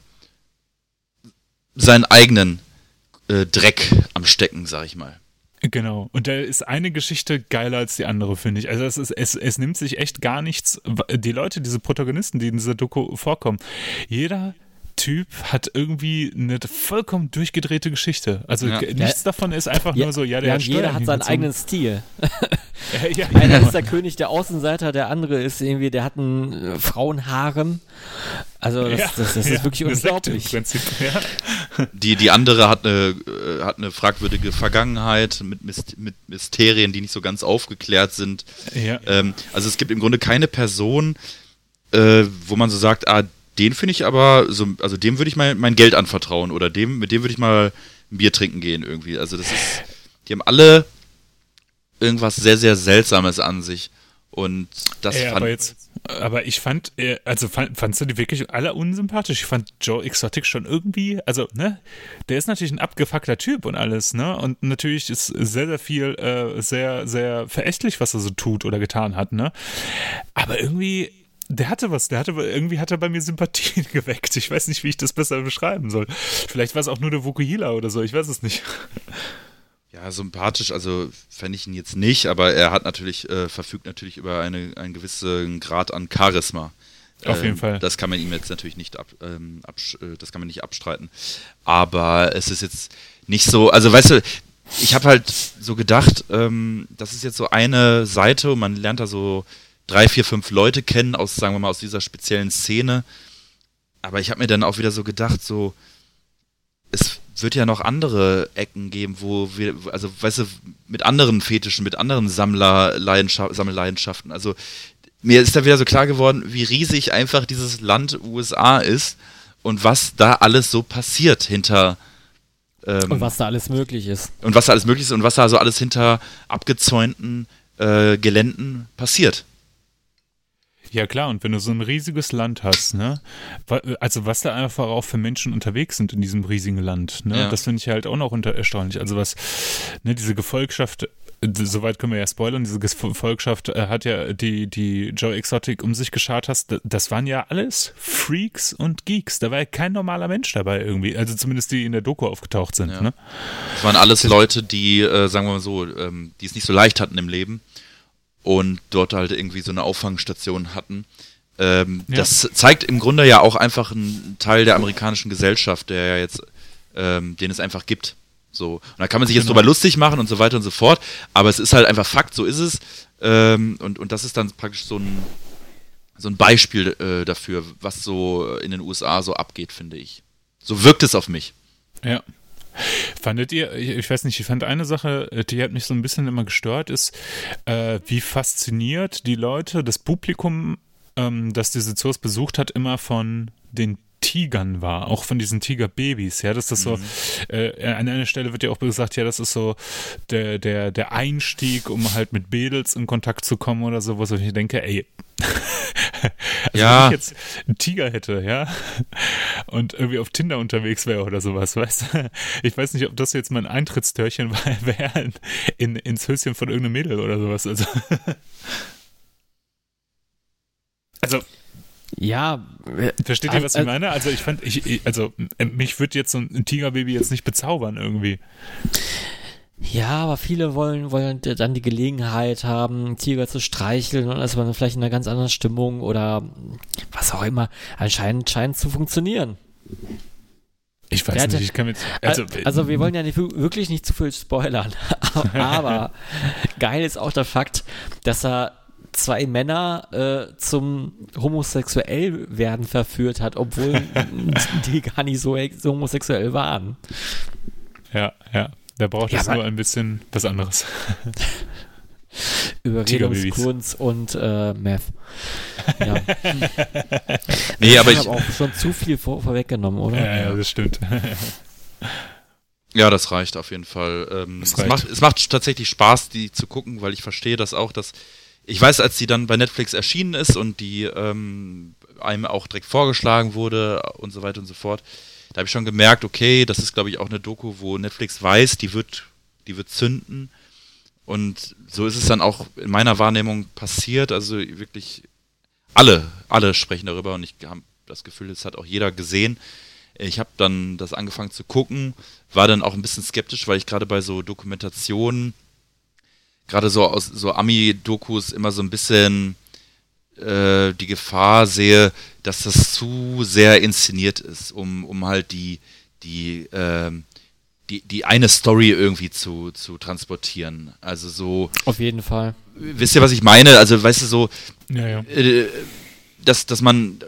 seinen eigenen äh, Dreck am Stecken, sag ich mal. Genau. Und da ist eine Geschichte geiler als die andere, finde ich. Also es, ist, es, es nimmt sich echt gar nichts. Die Leute, diese Protagonisten, die in dieser Doku vorkommen, jeder Typ hat irgendwie eine vollkommen durchgedrehte Geschichte. Also Ja. nichts Ja. davon ist einfach Ja, nur so, ja, der ja, hat jeder hat seinen eigenen Stil. Ja, ja, Einer genau. ist der König der Außenseiter, der andere ist irgendwie, der hat einen äh, Frauenharem. Also das, Ja, das, das ja, ist wirklich unglaublich. Im Prinzip, ja. Die, die andere hat eine, äh, hat eine fragwürdige Vergangenheit mit, Myst mit Mysterien, die nicht so ganz aufgeklärt sind. Ja. Ähm, also es gibt im Grunde keine Person, äh, wo man so sagt, ah, den finde ich aber, so, also dem würde ich mal mein Geld anvertrauen oder dem, mit dem würde ich mal ein Bier trinken gehen irgendwie. Also das ist, die haben alle irgendwas sehr, sehr Seltsames an sich. Und das Ey, fand aber jetzt, aber ich fand, äh, also fand, fandst du die wirklich alle unsympathisch? Ich fand Joe Exotic schon irgendwie, also, ne, der ist natürlich ein abgefuckter Typ und alles, ne, und natürlich ist sehr, sehr viel, äh, sehr, sehr verächtlich, was er so tut oder getan hat, ne, aber irgendwie, der hatte was, der hatte, irgendwie hat er bei mir Sympathien geweckt. Ich weiß nicht, wie ich das besser beschreiben soll. Vielleicht war es auch nur der Vokuhila oder so, ich weiß es nicht. Ja, sympathisch, also fände ich ihn jetzt nicht, aber er hat natürlich, äh, verfügt natürlich über eine, einen gewissen Grad an Charisma. Auf Ähm, jeden Fall. Das kann man ihm jetzt natürlich nicht ab, ähm, äh, das kann man nicht abstreiten. Aber es ist jetzt nicht so, also weißt du, ich habe halt so gedacht, ähm, das ist jetzt so eine Seite und man lernt da so drei, vier, fünf Leute kennen aus, sagen wir mal, aus dieser speziellen Szene. Aber ich habe mir dann auch wieder so gedacht, so, es wird ja noch andere Ecken geben, wo wir, also weißt du, mit anderen Fetischen, mit anderen Sammlerleidenschaft, Sammelleidenschaften. Also mir ist da wieder so klar geworden, wie riesig einfach dieses Land USA ist und was da alles so passiert hinter ähm, Und was da alles möglich ist. und was da alles möglich ist und was da so alles hinter abgezäunten äh, Geländen passiert. Ja klar, und wenn du so ein riesiges Land hast, ne, also was da einfach auch für Menschen unterwegs sind in diesem riesigen Land, ne, Ja. das finde ich halt auch noch unter erstaunlich. Also was, ne, diese Gefolgschaft, soweit können wir ja spoilern, diese Gefolgschaft äh, hat ja die, die Joe Exotic um sich geschart hast, das waren ja alles Freaks und Geeks, da war ja kein normaler Mensch dabei irgendwie, also zumindest die in der Doku aufgetaucht sind, Ja. ne. Das waren alles Leute, die, äh, sagen wir mal so, ähm, die es nicht so leicht hatten im Leben und dort halt irgendwie so eine Auffangstation hatten. Ähm, Ja. Das zeigt im Grunde ja auch einfach einen Teil der amerikanischen Gesellschaft, der ja jetzt, ähm, den es einfach gibt. So. Und da kann man sich jetzt Genau. drüber lustig machen und so weiter und so fort, aber es ist halt einfach Fakt, so ist es. Ähm, und, und das ist dann praktisch so ein, so ein Beispiel äh, dafür, was so in den USA so abgeht, finde ich. So wirkt es auf mich. Ja. Fandet ihr, ich weiß nicht, ich fand eine Sache, äh, die hat mich so ein bisschen immer gestört, ist, äh, wie fasziniert die Leute, das Publikum, ähm, das diese Zoos besucht hat, immer von den Tigern war, auch von diesen Tigerbabys, ja, dass das so, äh, an einer Stelle wird ja auch gesagt, ja, das ist so der, der, der Einstieg, um halt mit Mädels in Kontakt zu kommen oder so, wo ich denke, ey, also Ja. wenn ich jetzt einen Tiger hätte, ja, und irgendwie auf Tinder unterwegs wäre oder sowas, weißt du? Ich weiß nicht, ob das jetzt mein Eintrittstörchen wäre in, in, ins Höschen von irgendeinem Mädel oder sowas. Also, also Ja, äh, versteht ihr, was ich Also- meine? Also ich fand, ich, also äh, mich würde jetzt so ein Tigerbaby jetzt nicht bezaubern irgendwie. Ja, aber viele wollen, wollen dann die Gelegenheit haben, Tiger zu streicheln und ist man vielleicht in einer ganz anderen Stimmung oder was auch immer. Anscheinend scheint es zu funktionieren. Ich weiß hatte- nicht, ich kann mir jetzt, also, Also, wir wollen ja nicht, wirklich nicht zu viel spoilern, aber geil ist auch der Fakt, dass er zwei Männer äh, zum homosexuell werden verführt hat, obwohl die gar nicht so homosexuell waren. ja, ja, da braucht Ja, es nur ein bisschen was anderes. Überredungskunst und äh, Meth. Ja. Nee, aber ich ich, habe auch schon zu viel vor, vorweggenommen, oder? Ja, ja, das stimmt. Ja, das reicht auf jeden Fall. Ähm, es, reicht. macht, es macht tatsächlich Spaß, die zu gucken, weil ich verstehe das auch, dass ich weiß, als die dann bei Netflix erschienen ist und die ähm, einem auch direkt vorgeschlagen wurde und so weiter und so fort, da habe ich schon gemerkt, okay, das ist, glaube ich, auch eine Doku, wo Netflix weiß, die wird, die wird zünden. Und so ist es dann auch in meiner Wahrnehmung passiert. Also wirklich alle, alle sprechen darüber und ich habe das Gefühl, das hat auch jeder gesehen. Ich habe dann das angefangen zu gucken, war dann auch ein bisschen skeptisch, weil ich gerade bei so Dokumentationen, gerade so aus so Ami-Dokus immer so ein bisschen äh, die Gefahr sehe, dass das zu sehr inszeniert ist, um, um halt die, die, ähm, die, die eine Story irgendwie zu, zu transportieren. Also so, Auf jeden Fall. wisst ihr, was ich meine? Also, weißt du, so, Ja, ja. äh, dass, dass man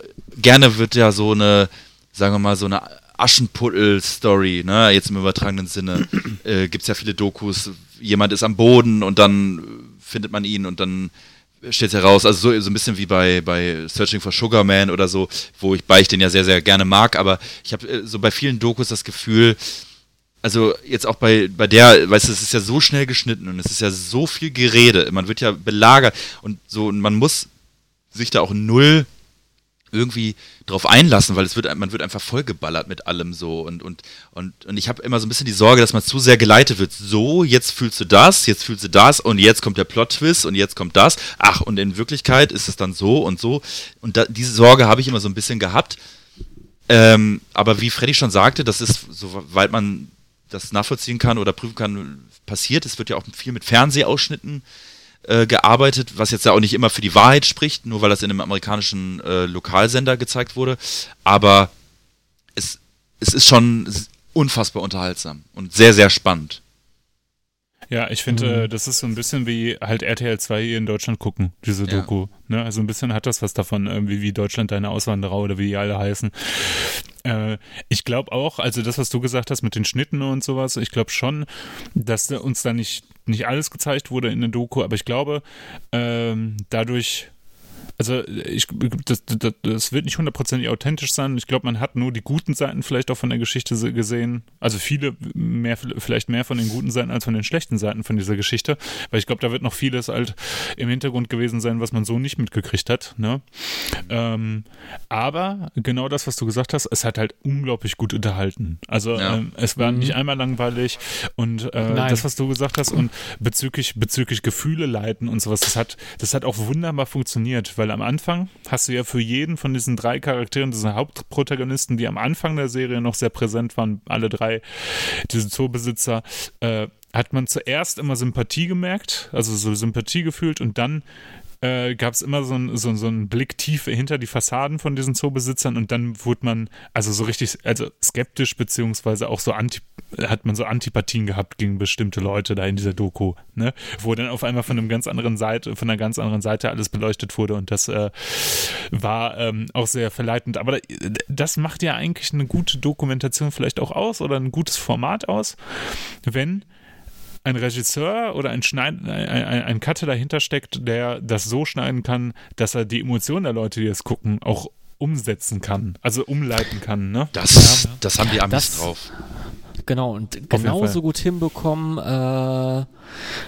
gerne wird ja so eine, sagen wir mal, so eine Aschenputtel-Story, ne, jetzt im übertragenen Sinne, äh, gibt es ja viele Dokus, jemand ist am Boden und dann äh, findet man ihn und dann steht heraus, also so, so ein bisschen wie bei, bei Searching for Sugar Man oder so, wo ich, bei ich den ja sehr, sehr gerne mag, aber ich habe äh, so bei vielen Dokus das Gefühl, also jetzt auch bei, bei der, weißt du, es ist ja so schnell geschnitten und es ist ja so viel Gerede, man wird ja belagert und so, und man muss sich da auch null irgendwie drauf einlassen, weil es wird, man wird einfach vollgeballert mit allem so und und und und ich habe immer so ein bisschen die Sorge, dass man zu sehr geleitet wird. So, jetzt fühlst du das, jetzt fühlst du das und jetzt kommt der Plot-Twist und jetzt kommt das. Ach, und in Wirklichkeit ist es dann so und so und da, diese Sorge habe ich immer so ein bisschen gehabt. Ähm, aber wie Freddy schon sagte, das ist, soweit man das nachvollziehen kann oder prüfen kann, passiert. Es wird ja auch viel mit Fernsehausschnitten äh, gearbeitet, was jetzt ja auch nicht immer für die Wahrheit spricht, nur weil das in einem amerikanischen äh, Lokalsender gezeigt wurde. Aber es, es ist schon unfassbar unterhaltsam und sehr, sehr spannend. Ja, ich finde, äh, das ist so ein bisschen wie halt RTL 2 hier in Deutschland gucken, diese Ja. Doku. Ne? Also ein bisschen hat das was davon, irgendwie wie Deutschland deine Auswanderer oder wie die alle heißen. Äh, ich glaube auch, also das, was du gesagt hast mit den Schnitten und sowas, ich glaube schon, dass uns da nicht, nicht alles gezeigt wurde in der Doku, aber ich glaube, ähm, dadurch also ich, das, das, das wird nicht hundertprozentig authentisch sein. Ich glaube, man hat nur die guten Seiten vielleicht auch von der Geschichte gesehen. Also viele mehr, vielleicht mehr von den guten Seiten als von den schlechten Seiten von dieser Geschichte. Weil ich glaube, da wird noch vieles halt im Hintergrund gewesen sein, was man so nicht mitgekriegt hat. Ne? Ähm, aber genau das, was du gesagt hast, es hat halt unglaublich gut unterhalten. Also ja. ähm, es war nicht mhm. einmal langweilig und äh, das, was du gesagt hast und bezüglich, bezüglich Gefühle leiten und sowas, das hat, das hat auch wunderbar funktioniert, weil am Anfang hast du ja für jeden von diesen drei Charakteren, diesen Hauptprotagonisten, die am Anfang der Serie noch sehr präsent waren, alle drei, diese Zoobesitzer, äh, hat man zuerst immer Sympathie gemerkt, also so Sympathie gefühlt und dann äh, gab es immer so, ein, so, so einen Blick tief hinter die Fassaden von diesen Zoobesitzern und dann wurde man also so richtig, also skeptisch beziehungsweise auch so anti, hat man so Antipathien gehabt gegen bestimmte Leute da in dieser Doku, ne? Wo dann auf einmal von einem ganz anderen Seite, von einer ganz anderen Seite alles beleuchtet wurde und das äh, war ähm, auch sehr verleitend. Aber das macht ja eigentlich eine gute Dokumentation vielleicht auch aus oder ein gutes Format aus, wenn ein Regisseur oder ein, Schneid, ein, ein, ein Cutter dahinter steckt, der das so schneiden kann, dass er die Emotionen der Leute, die es gucken, auch umsetzen kann, also umleiten kann. Ne? Das, ja. das haben die Amis das, drauf. Genau, und genauso gut hinbekommen äh,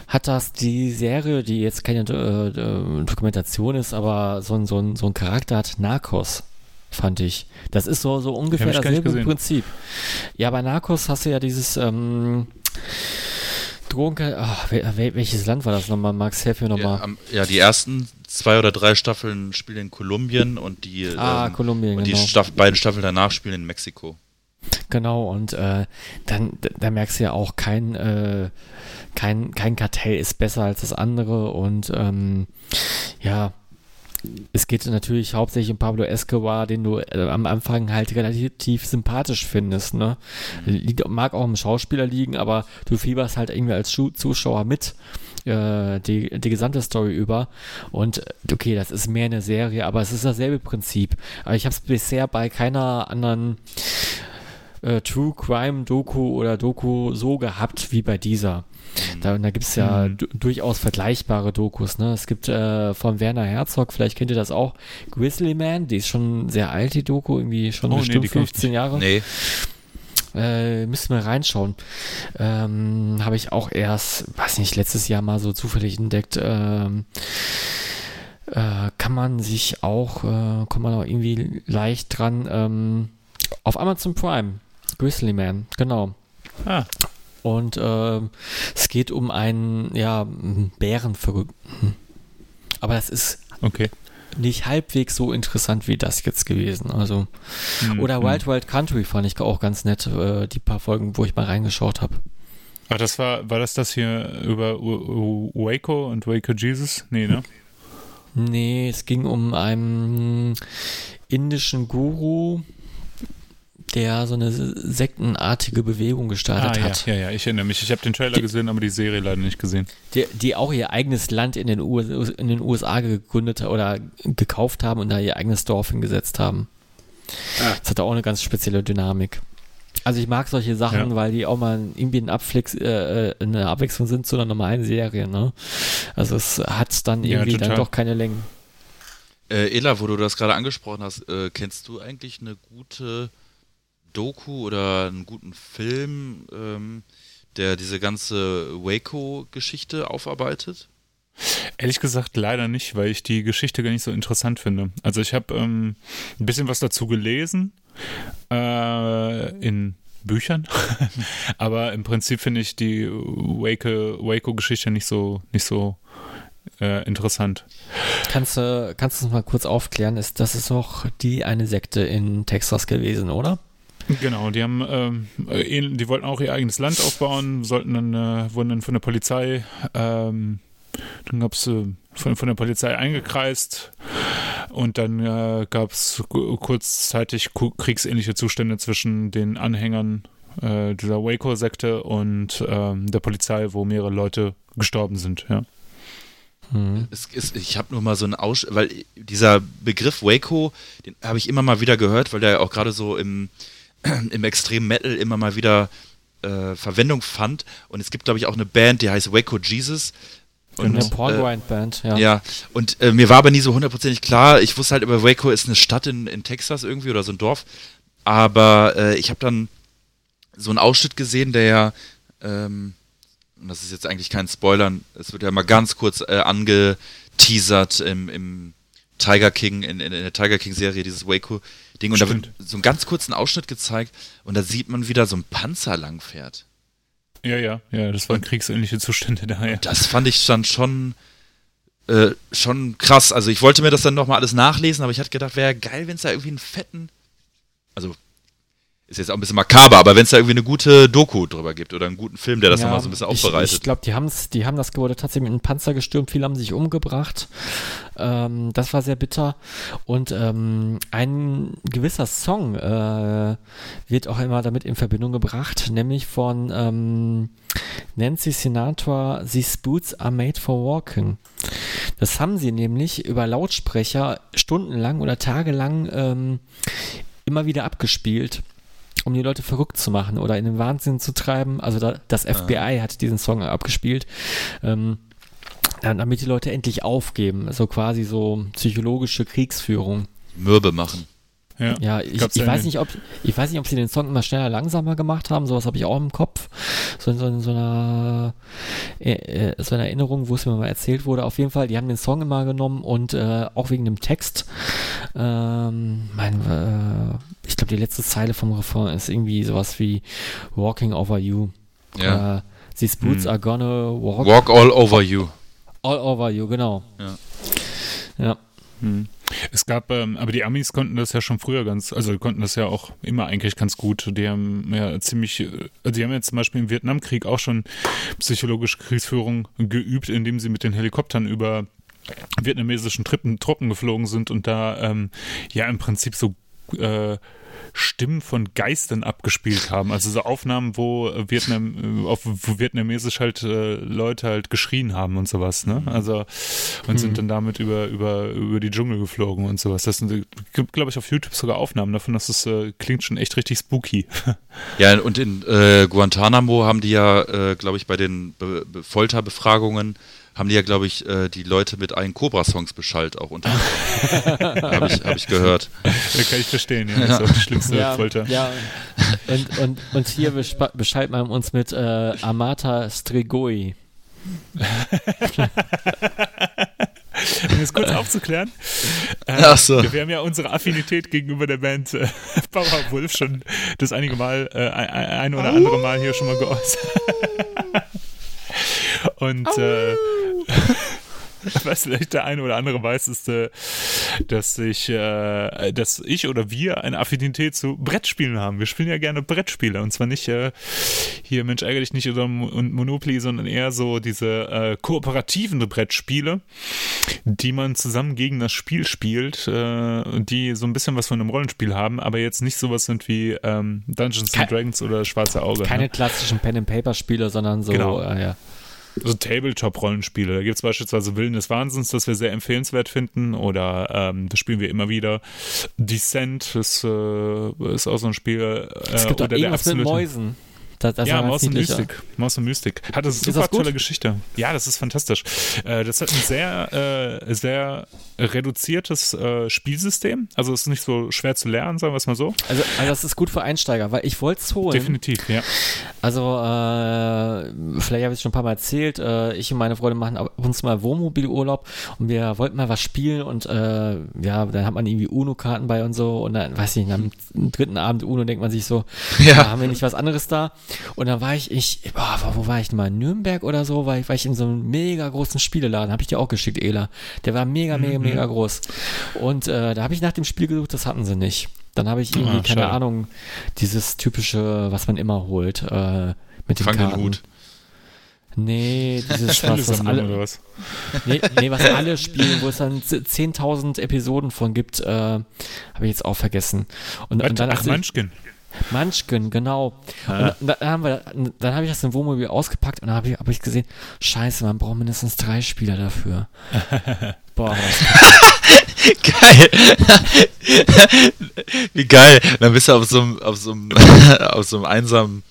hat das die Serie, die jetzt keine äh, Dokumentation ist, aber so ein, so, ein, so ein Charakter hat, Narcos fand ich. Das ist so, so ungefähr dasselbe Prinzip. Ja, bei Narcos hast du ja dieses ähm, Drogen. Ach, welches Land war das nochmal, Max? Hilf mir nochmal. Ja, ja, die ersten zwei oder drei Staffeln spielen in Kolumbien und die, ah, ähm, Kolumbien, und die genau. Staff beiden Staffeln danach spielen in Mexiko. Genau, und äh, dann da merkst du ja auch, kein, äh, kein, kein Kartell ist besser als das andere und ähm, ja, es geht natürlich hauptsächlich um Pablo Escobar, den du äh, am Anfang halt relativ sympathisch findest. Ne? Liegt, mag auch im Schauspieler liegen, aber du fieberst halt irgendwie als Zuschauer mit äh, die, die gesamte Story über. Und okay, das ist mehr eine Serie, aber es ist dasselbe Prinzip. Aber ich habe es bisher bei keiner anderen äh, True Crime Doku oder Doku so gehabt wie bei dieser. Da, da gibt es ja mhm. durchaus vergleichbare Dokus. Ne? Es gibt äh, von Werner Herzog, vielleicht kennt ihr das auch, Grizzly Man, die ist schon sehr alt, die Doku, irgendwie schon oh, bestimmt nee, 15 Jahre. Nee. Äh, müssen wir reinschauen. Ähm, Habe ich auch erst, weiß nicht, letztes Jahr mal so zufällig entdeckt. Ähm, äh, kann man sich auch, äh, kommt man auch irgendwie leicht dran, ähm, auf Amazon Prime. Grizzly Man, genau. Ah. Und äh, es geht um einen, ja, Bärenverrückten. Aber das ist okay. nicht halbwegs so interessant wie das jetzt gewesen. Also, mhm. oder Wild Wild Country fand ich auch ganz nett, äh, die paar Folgen, wo ich mal reingeschaut habe. Ach, das war, war das das hier über Waco und Waco Jesus? Nee, ne? Nee, es ging um einen indischen Guru, der so eine sektenartige Bewegung gestartet ah, hat. Ja, ja, ich erinnere mich. Ich habe den Trailer die, gesehen, aber die Serie leider nicht gesehen. Die, die auch ihr eigenes Land in den, US, in den USA gegründet oder gekauft haben und da ihr eigenes Dorf hingesetzt haben. Ah. Das hat auch eine ganz spezielle Dynamik. Also ich mag solche Sachen, ja. weil die auch mal irgendwie ein Abflix, äh, äh, eine Abwechslung sind zu einer normalen Serie. Ne? Also es hat dann irgendwie ja, dann doch keine Längen. Äh, Ella, wo du das gerade angesprochen hast, äh, kennst du eigentlich eine gute Doku oder einen guten Film, ähm, der diese ganze Waco-Geschichte aufarbeitet? Ehrlich gesagt leider nicht, weil ich die Geschichte gar nicht so interessant finde. Also ich habe ähm, ein bisschen was dazu gelesen äh, in Büchern, aber im Prinzip finde ich die Waco-Geschichte nicht so nicht so äh, interessant. Kannst du kannst du uns mal kurz aufklären? Ist das ist doch die eine Sekte in Texas gewesen, oder? Genau, die haben, ähm, äh, die wollten auch ihr eigenes Land aufbauen, sollten dann, äh, wurden dann von der Polizei, ähm, dann gab es äh, von, von der Polizei eingekreist und dann äh, gab es kurzzeitig kriegsähnliche Zustände zwischen den Anhängern äh, dieser Waco-Sekte und ähm, der Polizei, wo mehrere Leute gestorben sind, ja. Es ist, ich habe nur mal so einen Aus, weil dieser Begriff Waco, den habe ich immer mal wieder gehört, weil der ja auch gerade so im, im extremen Metal immer mal wieder äh, Verwendung fand. Und es gibt, glaube ich, auch eine Band, die heißt Waco Jesus. Und, Eine Porngrind-Band, ja. ja, und äh, mir war aber nie so hundertprozentig klar. Ich wusste halt über Waco ist eine Stadt in, in Texas irgendwie oder so ein Dorf. Aber äh, ich habe dann so einen Ausschnitt gesehen, der ja, ähm, und das ist jetzt eigentlich kein Spoilern, es wird ja mal ganz kurz äh, angeteasert im, im Tiger King, in, in der Tiger King-Serie, dieses Waco-Ding. Und da wird Stimmt. so einen ganz kurzen Ausschnitt gezeigt und da sieht man wieder so ein Panzer langfährt. Ja, ja, ja, das waren kriegsähnliche Zustände da, ja. Das fand ich dann schon, äh, schon krass. Also ich wollte mir das dann nochmal alles nachlesen, aber ich hatte gedacht, wäre geil, wenn es da irgendwie einen fetten, also ist jetzt auch ein bisschen makaber, aber wenn es da irgendwie eine gute Doku drüber gibt oder einen guten Film, der das nochmal so ein bisschen ich- aufbereitet. Ich glaube, die, haben's- die haben das Gebäude tatsächlich mit einem Panzer gestürmt, viele haben sich umgebracht. Ähm, das war sehr bitter. Und ähm, ein gewisser Song äh, wird auch immer damit in Verbindung gebracht, nämlich von ähm, Nancy Sinatra, These Boots are made for walking. Das haben sie nämlich über Lautsprecher stundenlang oder tagelang ähm, immer wieder abgespielt um die Leute verrückt zu machen oder in den Wahnsinn zu treiben. Also da, das FBI hat diesen Song abgespielt, ähm, damit die Leute endlich aufgeben. So quasi so psychologische Kriegsführung. Mürbe machen. Ja, Ja, ich, ich, weiß nicht, ob, ich weiß nicht, ob sie den Song immer schneller, langsamer gemacht haben. Sowas habe ich auch im Kopf. So in so, in so einer, äh, äh, so einer Erinnerung, wo es mir mal erzählt wurde. Auf jeden Fall, die haben den Song immer genommen und äh, auch wegen dem Text. Ähm, mein, äh, ich glaube, die letzte Zeile vom Refrain ist irgendwie sowas wie Walking over you. Ja. Äh, These boots Hm. are gonna walk, Walk all over you. all over you, genau. Ja. Ja. Hm. Es gab, ähm, aber die Amis konnten das ja schon früher ganz, also konnten das ja auch immer eigentlich ganz gut. Die haben ja ziemlich, also die haben ja zum Beispiel im Vietnamkrieg auch schon psychologische Kriegsführung geübt, indem sie mit den Helikoptern über vietnamesischen Truppen, Truppen geflogen sind und da ähm, ja im Prinzip so äh, Stimmen von Geistern abgespielt haben. Also so Aufnahmen, wo Vietnam, äh, auf, wo vietnamesisch halt äh, Leute halt geschrien haben und sowas, ne? Also und sind dann damit über, über, über die Dschungel geflogen und sowas. Das sind, gibt, glaube ich, auf YouTube sogar Aufnahmen davon, dass es äh, klingt schon echt richtig spooky. Ja, und in äh, Guantanamo haben die ja, äh, glaube ich, bei den Be Be Folterbefragungen haben die ja, glaube ich, äh, die Leute mit allen Cobra-Songs beschallt auch unter. Habe ich, hab ich gehört. Da kann ich verstehen, ja. Das ist auch die schlimmste Ja, Folter. ja. Und, und, und hier beschallt man uns mit äh, Amata Strigoi. Um das kurz aufzuklären. Äh, Ach so. Wir haben ja unsere Affinität gegenüber der Band äh, Powerwolf schon das einige Mal, äh, ein, ein oder andere Mal hier schon mal geäußert. Und äh, was vielleicht der eine oder andere weiß, ist, äh, dass ich, äh, dass ich oder wir eine Affinität zu Brettspielen haben. Wir spielen ja gerne Brettspiele und zwar nicht äh, hier Mensch ärgere dich nicht oder Monopoly, sondern eher so diese äh, kooperativen Brettspiele, die man zusammen gegen das Spiel spielt, die so ein bisschen was von einem Rollenspiel haben, aber jetzt nicht sowas sind wie ähm, Dungeons Ke- and Dragons oder Schwarze Auge. Keine ne? klassischen Pen-and-Paper-Spiele, sondern so, Genau. ja. So Tabletop-Rollenspiele. Da gibt es beispielsweise Willen des Wahnsinns, das wir sehr empfehlenswert finden. Oder ähm, das spielen wir immer wieder. Descent ist, äh, ist auch so ein Spiel. Äh, Es gibt oder der irgendwas mit Mäusen. Das, das ja, Maus und. Mystik. Maus und Mystik. Hat eine super tolle Geschichte. Ja, das ist fantastisch. Äh, das hat ein sehr, äh, sehr reduziertes äh, Spielsystem. Also es ist nicht so schwer zu lernen, sagen wir es mal so. Also, also das ist gut für Einsteiger, weil ich wollte es holen. Definitiv, ja. Also, äh, vielleicht habe ich es schon ein paar Mal erzählt, äh, ich und meine Freunde machen ab und zu mal Wohnmobilurlaub und wir wollten mal was spielen und äh, ja, dann hat man irgendwie UNO-Karten bei und so und dann, weiß ich nicht, am dritten Abend UNO denkt man sich so, Ja. ja. haben wir nicht was anderes da? Und dann war ich, ich, boah, wo war ich denn mal? In Nürnberg oder so? War ich, war ich in so einem mega großen Spieleladen, habe ich dir auch geschickt, Ela. Der war mega, mega, Mhm. Mega groß. Und äh, da habe ich nach dem Spiel gesucht, das hatten sie nicht. Dann habe ich irgendwie, Ah, keine. Ahnung, dieses typische, was man immer holt, äh, mit den Fang den Karten. Hut. Nee, dieses was, was alle, oder was? nee, nee, was alle spielen, wo es dann z- 10.000 Episoden von gibt, äh, habe ich jetzt auch vergessen. Und, und dann Ach, als ich- Munchkin. Genau. Und dann haben wir, dann habe ich das im Wohnmobil ausgepackt und dann habe ich, hab ich gesehen, scheiße, man braucht mindestens drei Spieler dafür. Boah, Geil. Wie geil. Dann bist du auf so einem, auf so einem, auf so einem einsamen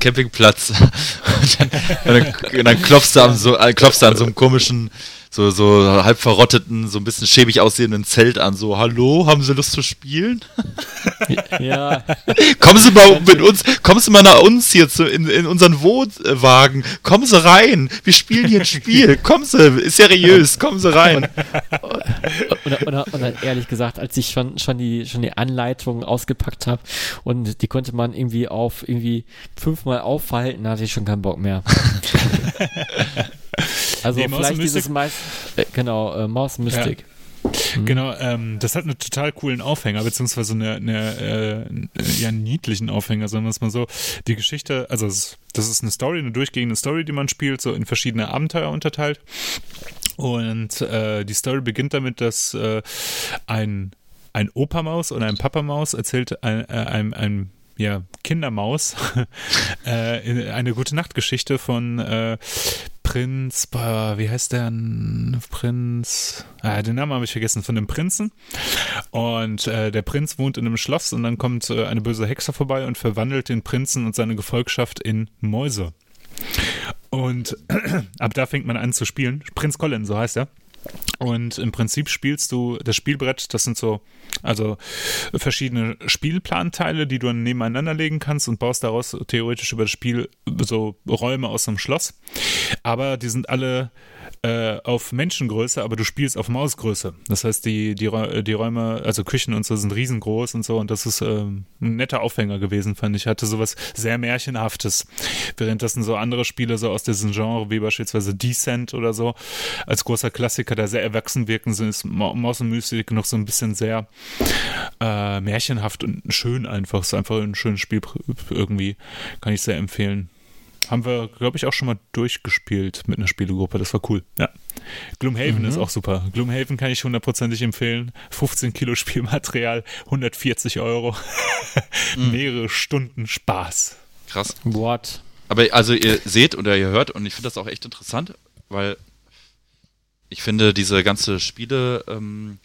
Campingplatz. Und dann, und dann, und dann klopfst, du an so, äh, klopfst du an so einem komischen, so, so halb verrotteten, so ein bisschen schäbig aussehenden Zelt an. So, hallo, haben Sie Lust zu spielen? ja, Kommen Sie mal mit uns, kommen Sie mal nach uns hier zu, in, in unseren Wohnwagen. Kommen Sie rein. Wir spielen hier ein Spiel. Kommen Sie, ist seriös. Kommen Sie rein. und, und, und dann ehrlich gesagt, als ich schon, schon die, schon die Anleitung ausgepackt habe und die konnte man irgendwie auf irgendwie fünfmal aufhalten, da hatte ich schon keinen Bock mehr. also Nee, vielleicht und dieses meist, äh, genau, äh, Maus Mystic. Genau, ähm, das hat einen total coolen Aufhänger, beziehungsweise eine, eine äh, ja, einen niedlichen Aufhänger, sagen wir es mal so. Die Geschichte, also das ist eine Story, eine durchgehende Story, die man spielt, so in verschiedene Abenteuer unterteilt. Und äh, die Story beginnt damit, dass äh, ein, ein Opa-Maus oder ein Papa-Maus erzählt ein, äh, einem, einem ja, Kindermaus äh, in- eine gute Nachtgeschichte von äh, Prinz, boah, wie heißt der? Prinz, ah, den Namen habe ich vergessen, von dem Prinzen. Und äh, der Prinz wohnt in einem Schloss und dann kommt äh, eine böse Hexe vorbei und verwandelt den Prinzen und seine Gefolgschaft in Mäuse. Und ab da fängt man an zu spielen. Prinz Colin, so heißt er. Und im Prinzip spielst du das Spielbrett, das sind so, also verschiedene Spielplanteile, die du dann nebeneinander legen kannst und baust daraus theoretisch über das Spiel so Räume aus einem Schloss. Aber die sind alle äh, auf Menschengröße, aber du spielst auf Mausgröße. Das heißt, die, die, Räu- die Räume, also Küchen und so, sind riesengroß und so. Und das ist ähm, ein netter Aufhänger gewesen, fand ich. Hatte sowas sehr Märchenhaftes. Währenddessen so andere Spiele so aus diesem Genre, wie beispielsweise Descent oder so, als großer Klassiker, der sehr erwachsen wirken, sind ist Ma- Maus und Mystik noch so ein bisschen sehr äh, märchenhaft und schön einfach. Ist einfach ein schönes Spiel irgendwie. Kann ich sehr empfehlen. Haben wir, glaube ich, auch schon mal durchgespielt mit einer Spielegruppe. Das war cool. Ja. Gloomhaven ist auch super. Gloomhaven kann ich hundertprozentig empfehlen. 15 Kilo Spielmaterial, 140 Euro. Mehrere Stunden Spaß. Krass. What? Aber also ihr seht oder ihr hört und ich finde das auch echt interessant, weil ich finde diese ganze Spiele ähm,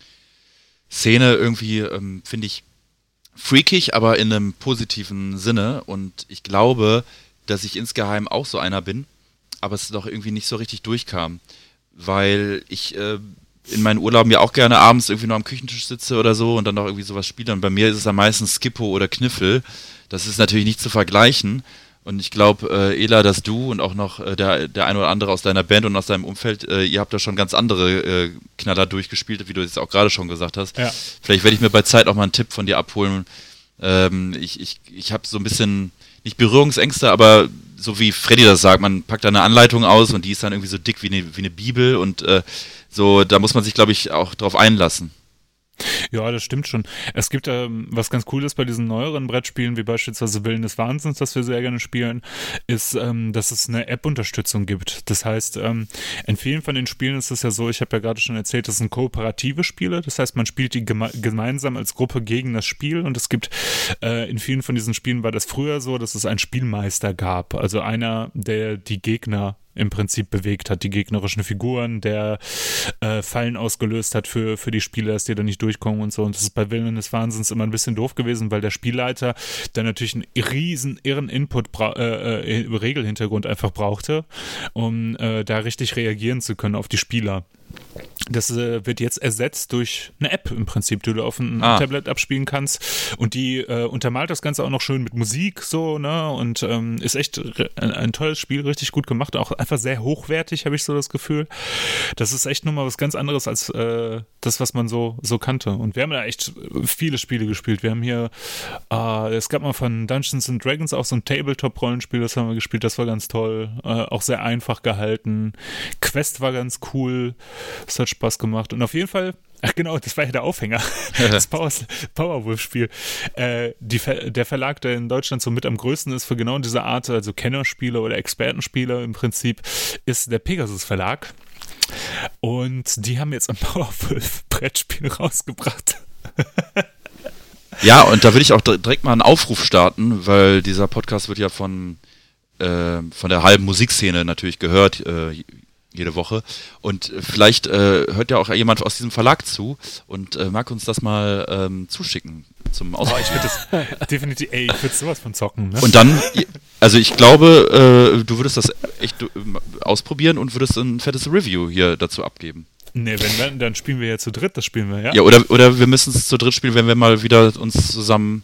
Szene irgendwie ähm, finde ich freakig, aber in einem positiven Sinne und ich glaube, dass ich insgeheim auch so einer bin, aber es doch irgendwie nicht so richtig durchkam, weil ich äh, in meinen Urlauben ja auch gerne abends irgendwie nur am Küchentisch sitze oder so und dann noch irgendwie sowas spiele und bei mir ist es am meisten Skippo oder Kniffel. Das ist natürlich nicht zu vergleichen. Und ich glaube, äh, Ela, dass du und auch noch äh, der, der ein oder andere aus deiner Band und aus deinem Umfeld, äh, ihr habt da schon ganz andere äh, Knaller durchgespielt, wie du es auch gerade schon gesagt hast. Ja. Vielleicht werde ich mir bei Zeit auch mal einen Tipp von dir abholen. Ähm, ich ich, ich habe so ein bisschen, nicht Berührungsängste, aber so wie Freddy das sagt, man packt da eine Anleitung aus und die ist dann irgendwie so dick wie eine, wie eine Bibel und äh, so, da muss man sich, glaube ich, auch drauf einlassen. Ja, das stimmt schon. Es gibt ähm, was ganz Cooles bei diesen neueren Brettspielen, wie beispielsweise Willen des Wahnsinns, das wir sehr gerne spielen, ist, ähm, dass es eine App-Unterstützung gibt. Das heißt, ähm, in vielen von den Spielen ist es ja so, ich habe ja gerade schon erzählt, das sind kooperative Spiele. Das heißt, man spielt die geme gemeinsam als Gruppe gegen das Spiel und es gibt äh, in vielen von diesen Spielen war das früher so, dass es einen Spielmeister gab. Also einer, der die Gegner im Prinzip bewegt hat, die gegnerischen Figuren, der äh, Fallen ausgelöst hat für, für die Spieler, dass die da nicht durchkommen und so. Und das ist bei Willen des Wahnsinns immer ein bisschen doof gewesen, weil der Spielleiter dann natürlich einen riesen irren Input, äh, äh, Regelhintergrund einfach brauchte, um äh, da richtig reagieren zu können auf die Spieler. Das äh, wird jetzt ersetzt durch eine App im Prinzip, die du auf einem Ah. Tablet abspielen kannst. Und die äh, untermalt das Ganze auch noch schön mit Musik, so, ne? Und ähm, ist echt ein, ein tolles Spiel, richtig gut gemacht. Auch einfach sehr hochwertig, habe ich so das Gefühl. Das ist echt nochmal was ganz anderes als äh, das, was man so, so kannte. Und wir haben da echt viele Spiele gespielt. Wir haben hier, äh, es gab mal von Dungeons and Dragons auch so ein Tabletop-Rollenspiel, das haben wir gespielt, das war ganz toll. Äh, auch sehr einfach gehalten. Quest war ganz cool. Das hat Spaß gemacht. Und auf jeden Fall, ach genau, das war ja der Aufhänger. das Power, Powerwolf-Spiel. Äh, Ver- der Verlag, der in Deutschland so mit am größten ist für genau diese Art, also Kennerspiele oder Expertenspiele im Prinzip, ist der Pegasus Verlag. Und die haben jetzt ein Powerwolf-Brettspiel rausgebracht. Ja, und da will ich auch dir- direkt mal einen Aufruf starten, weil dieser Podcast wird ja von, äh, von der halben Musikszene natürlich gehört, äh, jede Woche. Und äh, vielleicht äh, hört ja auch jemand aus diesem Verlag zu und äh, mag uns das mal ähm, zuschicken zum Oh, ich Ausprobieren. würde das definitiv, ey, ich würde sowas von zocken, ne? Und dann, also ich glaube, äh, du würdest das echt äh, ausprobieren und würdest ein fettes Review hier dazu abgeben. nee, wenn, wenn, dann spielen wir ja zu dritt, das spielen wir, ja? Ja, oder, oder wir müssen es zu dritt spielen, wenn wir mal wieder uns zusammen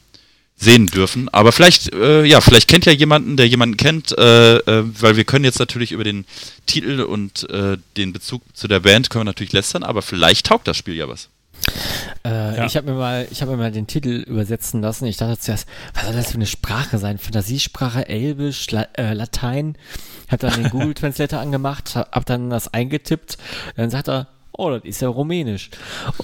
sehen dürfen. Aber vielleicht, äh, ja, vielleicht kennt ja jemanden, der jemanden kennt, äh, äh, weil wir können jetzt natürlich über den Titel und äh, den Bezug zu der Band können wir natürlich lästern, aber vielleicht taugt das Spiel ja was. Äh, Ja. Ich habe mir mal, ich habe mir mal den Titel übersetzen lassen. Ich dachte zuerst, was soll das für eine Sprache sein? Fantasiesprache, Elbisch, La äh, Latein. Hab dann den Google Translator angemacht, hab, hab dann das eingetippt. Dann sagt er, oh, das ist ja Rumänisch.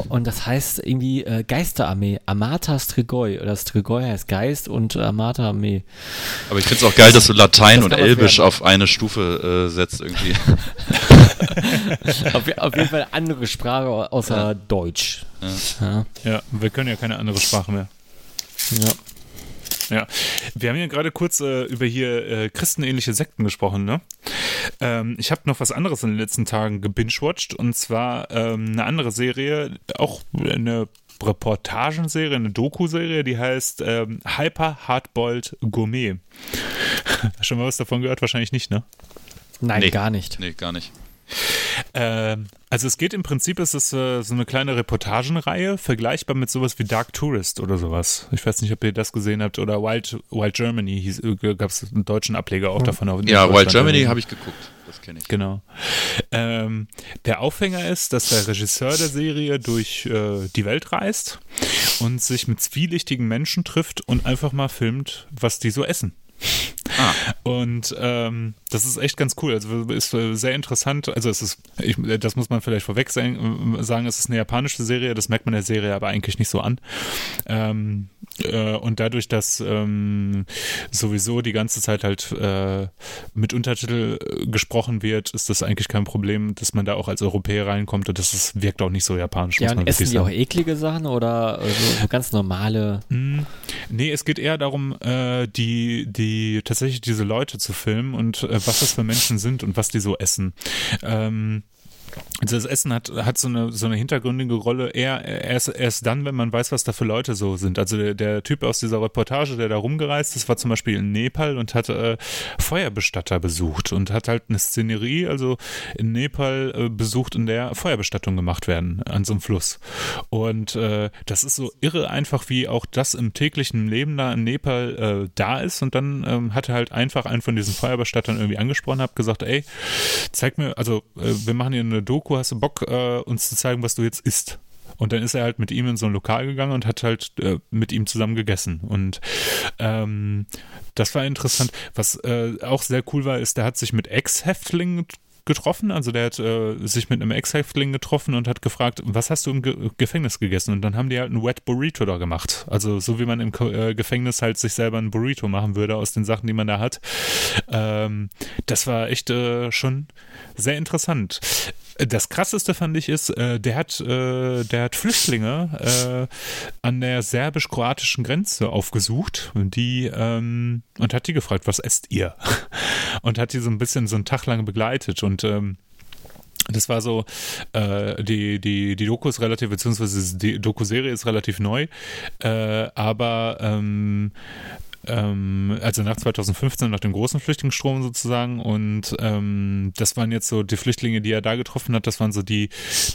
Und das heißt irgendwie äh, Geisterarmee, Amata Strigoi. Oder Strigoi heißt Geist und Amata Armee. Aber ich finde es auch geil, dass du Latein Das und Elbisch werden. auf eine Stufe äh, setzt irgendwie. auf, auf jeden Fall eine andere Sprache außer Deutsch. Ja. Ja, wir können ja keine andere Sprache mehr. ja. Ja, wir haben ja gerade kurz äh, über hier äh, christenähnliche Sekten gesprochen, ne? Ähm, ich habe noch was anderes in den letzten Tagen gebingewatcht und zwar ähm, eine andere Serie, auch eine Reportagenserie, eine Doku-Serie, die heißt ähm, Hyper Hardboiled Gourmet. Schon mal was davon gehört? Wahrscheinlich nicht, ne? Nein, Nee. gar nicht. nee, gar nicht. Ähm, also es geht im Prinzip, es ist äh, so eine kleine Reportagenreihe, vergleichbar mit sowas wie Dark Tourist oder sowas. Ich weiß nicht, ob ihr das gesehen habt oder Wild, Wild Germany äh, gab es einen deutschen Ableger auch davon. Ja, Wild Germany habe ich geguckt. Das kenne ich. Genau. Ähm, der Aufhänger ist, dass der Regisseur der Serie durch äh, die Welt reist und sich mit zwielichtigen Menschen trifft und einfach mal filmt, was die so essen. Ah. Und ähm, das ist echt ganz cool. Also ist äh, sehr interessant. Also es ist, ich, das muss man vielleicht vorweg sagen, äh, sagen, es ist eine japanische Serie. Das merkt man der Serie aber eigentlich nicht so an. Ähm, äh, und dadurch, dass ähm, sowieso die ganze Zeit halt äh, mit Untertitel äh, gesprochen wird, ist das eigentlich kein Problem, dass man da auch als Europäer reinkommt und das ist, wirkt auch nicht so japanisch. Ja, und essen die auch eklige Sachen oder so, so ganz normale? Mm, Nee, es geht eher darum, äh, die, die tatsächlich diese Leute zu filmen und äh, was das für Menschen sind und was die so essen. Ähm, also das Essen hat, hat so eine, so eine hintergründige Rolle eher erst, erst dann, wenn man weiß, was da für Leute so sind. Also der, der Typ aus dieser Reportage, der da rumgereist ist, war zum Beispiel in Nepal und hat äh, Feuerbestatter besucht und hat halt eine Szenerie, also in Nepal äh, besucht, in der Feuerbestattung gemacht werden an so einem Fluss. Und äh, das ist so irre einfach, wie auch das im täglichen Leben da in Nepal äh, da ist. Und dann ähm, hat er halt einfach einen von diesen Feuerbestattern irgendwie angesprochen, hat gesagt, ey, zeig mir, also äh, wir machen hier eine Doku, hast du Bock, äh, uns zu zeigen, was du jetzt isst? Und dann ist er halt mit ihm in so ein Lokal gegangen und hat halt äh, mit ihm zusammen gegessen. Und ähm, das war interessant. Was äh, auch sehr cool war, ist, der hat sich mit Ex-Häftlingen getroffen. Also der hat äh, sich mit einem Ex-Häftling getroffen und hat gefragt, was hast du im Ge Gefängnis gegessen? Und dann haben die halt einen Wet Burrito da gemacht. Also so wie man im Ko äh, Gefängnis halt sich selber einen Burrito machen würde aus den Sachen, die man da hat. Ähm, das war echt äh, schon sehr interessant. Das krasseste fand ich ist, äh, der hat, äh, der hat Flüchtlinge äh, an der serbisch-kroatischen Grenze aufgesucht, die ähm, und hat die gefragt, was esst ihr? Und hat die so ein bisschen so einen Tag lang begleitet und ähm, das war so, äh, die, die, die Doku ist relativ, beziehungsweise die Doku-Serie ist relativ neu, äh, aber ähm, ähm, also nach 2015, nach dem großen Flüchtlingsstrom sozusagen. Und ähm, das waren jetzt so die Flüchtlinge, die er da getroffen hat, das waren so die,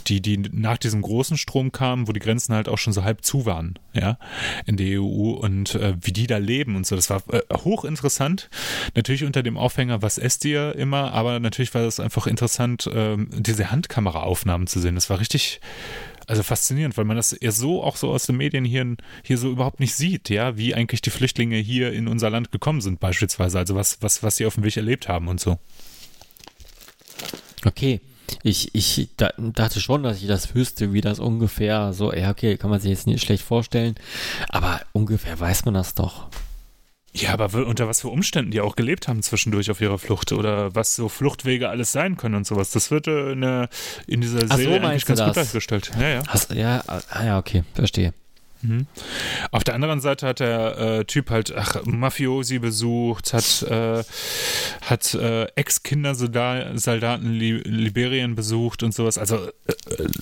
die, die nach diesem großen Strom kamen, wo die Grenzen halt auch schon so halb zu waren, ja, in der EU und äh, wie die da leben und so. Das war äh, hochinteressant. Natürlich unter dem Aufhänger, was esst ihr immer, aber natürlich war das einfach interessant, ähm, diese Handkameraaufnahmen zu sehen. Das war richtig also faszinierend, weil man das eher so auch so aus den Medien hier, hier so überhaupt nicht sieht, ja, wie eigentlich die Flüchtlinge hier in unser Land gekommen sind, beispielsweise. Also was, was, was sie auf dem Weg erlebt haben und so. Okay. Ich, ich da, dachte schon, dass ich das wüsste, wie das ungefähr so, ja, okay, kann man sich jetzt nicht schlecht vorstellen, aber ungefähr weiß man das doch. Ja, aber unter was für Umständen die auch gelebt haben zwischendurch auf ihrer Flucht oder was so Fluchtwege alles sein können und sowas. Das wird äh, in, der- in dieser Ach so, Serie eigentlich ganz gut das? dargestellt. Ja, ja. Hast, ja, ah ja, okay, verstehe. Mhm. Auf der anderen Seite hat der äh, Typ halt ach, Mafiosi besucht, hat, äh, hat äh, Ex-Kindersoldaten Li Liberien besucht und sowas. Also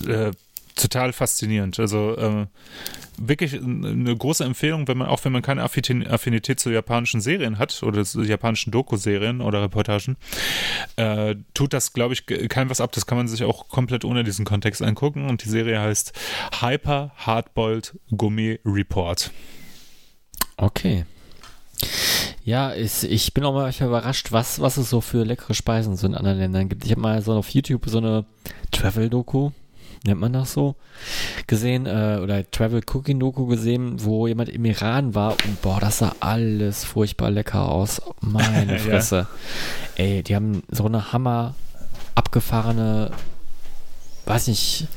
äh, äh, total faszinierend. Also äh, wirklich eine große Empfehlung, wenn man auch wenn man keine Affinität zu japanischen Serien hat oder zu japanischen Doku-Serien oder Reportagen, äh, tut das, glaube ich, kein was ab. Das kann man sich auch komplett ohne diesen Kontext angucken. Und die Serie heißt Hyper Hardboiled Gourmet Report. Okay. Ja, ist, ich bin auch mal überrascht, was, was es so für leckere Speisen so in anderen Ländern gibt. Ich habe mal so auf YouTube so eine Travel-Doku nennt man das so, gesehen, äh, oder Travel Cooking Doku gesehen, wo jemand im Iran war und boah, das sah alles furchtbar lecker aus. Meine Fresse. ja. Ey, die haben so eine Hammer abgefahrene, weiß nicht,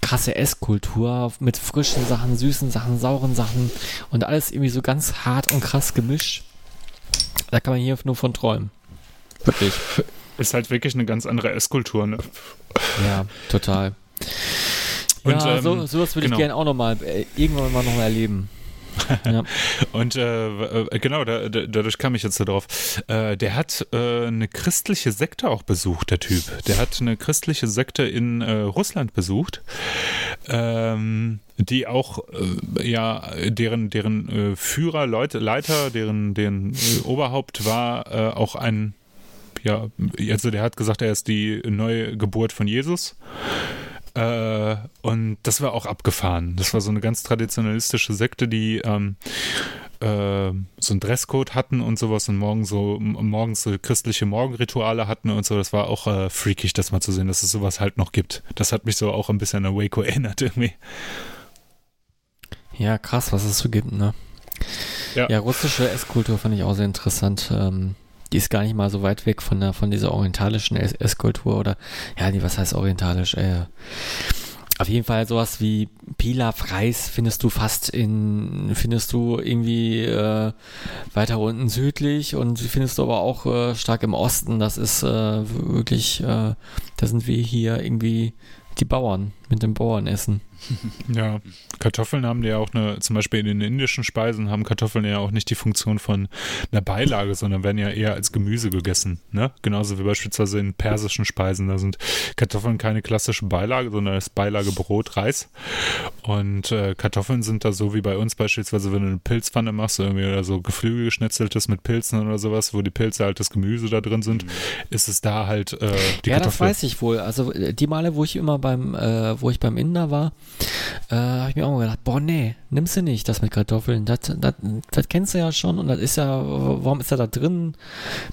krasse Esskultur mit frischen Sachen, süßen Sachen, sauren Sachen und alles irgendwie so ganz hart und krass gemischt. Da kann man hier nur von träumen. Wirklich. Ist halt wirklich eine ganz andere Esskultur, ne? Ja, total. Und, ja, ähm, so, sowas würde genau. ich gerne auch nochmal äh, irgendwann mal noch mal erleben. ja. Und äh, äh, genau, da, da, dadurch kam ich jetzt so drauf. Äh, der hat äh, eine christliche Sekte auch besucht, der Typ. Der hat eine christliche Sekte in äh, Russland besucht, ähm, die auch, ja, deren, deren Führer, Leute, Leiter, deren, deren Oberhaupt war auch ein, ja, also der hat gesagt, er ist die neue Geburt von Jesus. Äh, und das war auch abgefahren. Das war so eine ganz traditionalistische Sekte, die ähm, äh, so einen Dresscode hatten und sowas und morgen so, morgens so christliche Morgenrituale hatten und so. Das war auch äh, freakig, das mal zu sehen, dass es sowas halt noch gibt. Das hat mich so auch ein bisschen an Waco erinnert irgendwie. Ja, krass, was es so gibt, ne? Ja, ja russische Esskultur fand ich auch sehr interessant. Ähm, die ist gar nicht mal so weit weg von der, von dieser orientalischen Esskultur oder, ja, die, was heißt orientalisch? Äh, auf jeden Fall sowas wie Pilaf Reis findest du fast in, findest du irgendwie äh, weiter unten südlich und findest du aber auch äh, stark im Osten. Das ist äh, wirklich, äh, da sind wir hier irgendwie die Bauern mit dem Bauernessen. Ja, Kartoffeln haben ja auch eine, zum Beispiel in den indischen Speisen haben Kartoffeln ja auch nicht die Funktion von einer Beilage, sondern werden ja eher als Gemüse gegessen. Ne? Genauso wie beispielsweise in persischen Speisen. Da sind Kartoffeln keine klassische Beilage, sondern als Beilage Brot, Reis. Und äh, Kartoffeln sind da so wie bei uns beispielsweise, wenn du eine Pilzpfanne machst, irgendwie oder so Geflügel geschnetzeltes mit Pilzen oder sowas, wo die Pilze halt das Gemüse da drin sind, mhm. ist es da halt äh, die Ja, Kartoffel. das weiß ich wohl. Also äh, die Male, wo ich immer beim, äh, wo ich beim Inder war, äh, habe ich mir auch mal gedacht, boah, nee, nimmst du nicht das mit Kartoffeln. Das, das, das kennst du ja schon und das ist ja, warum ist er da drin?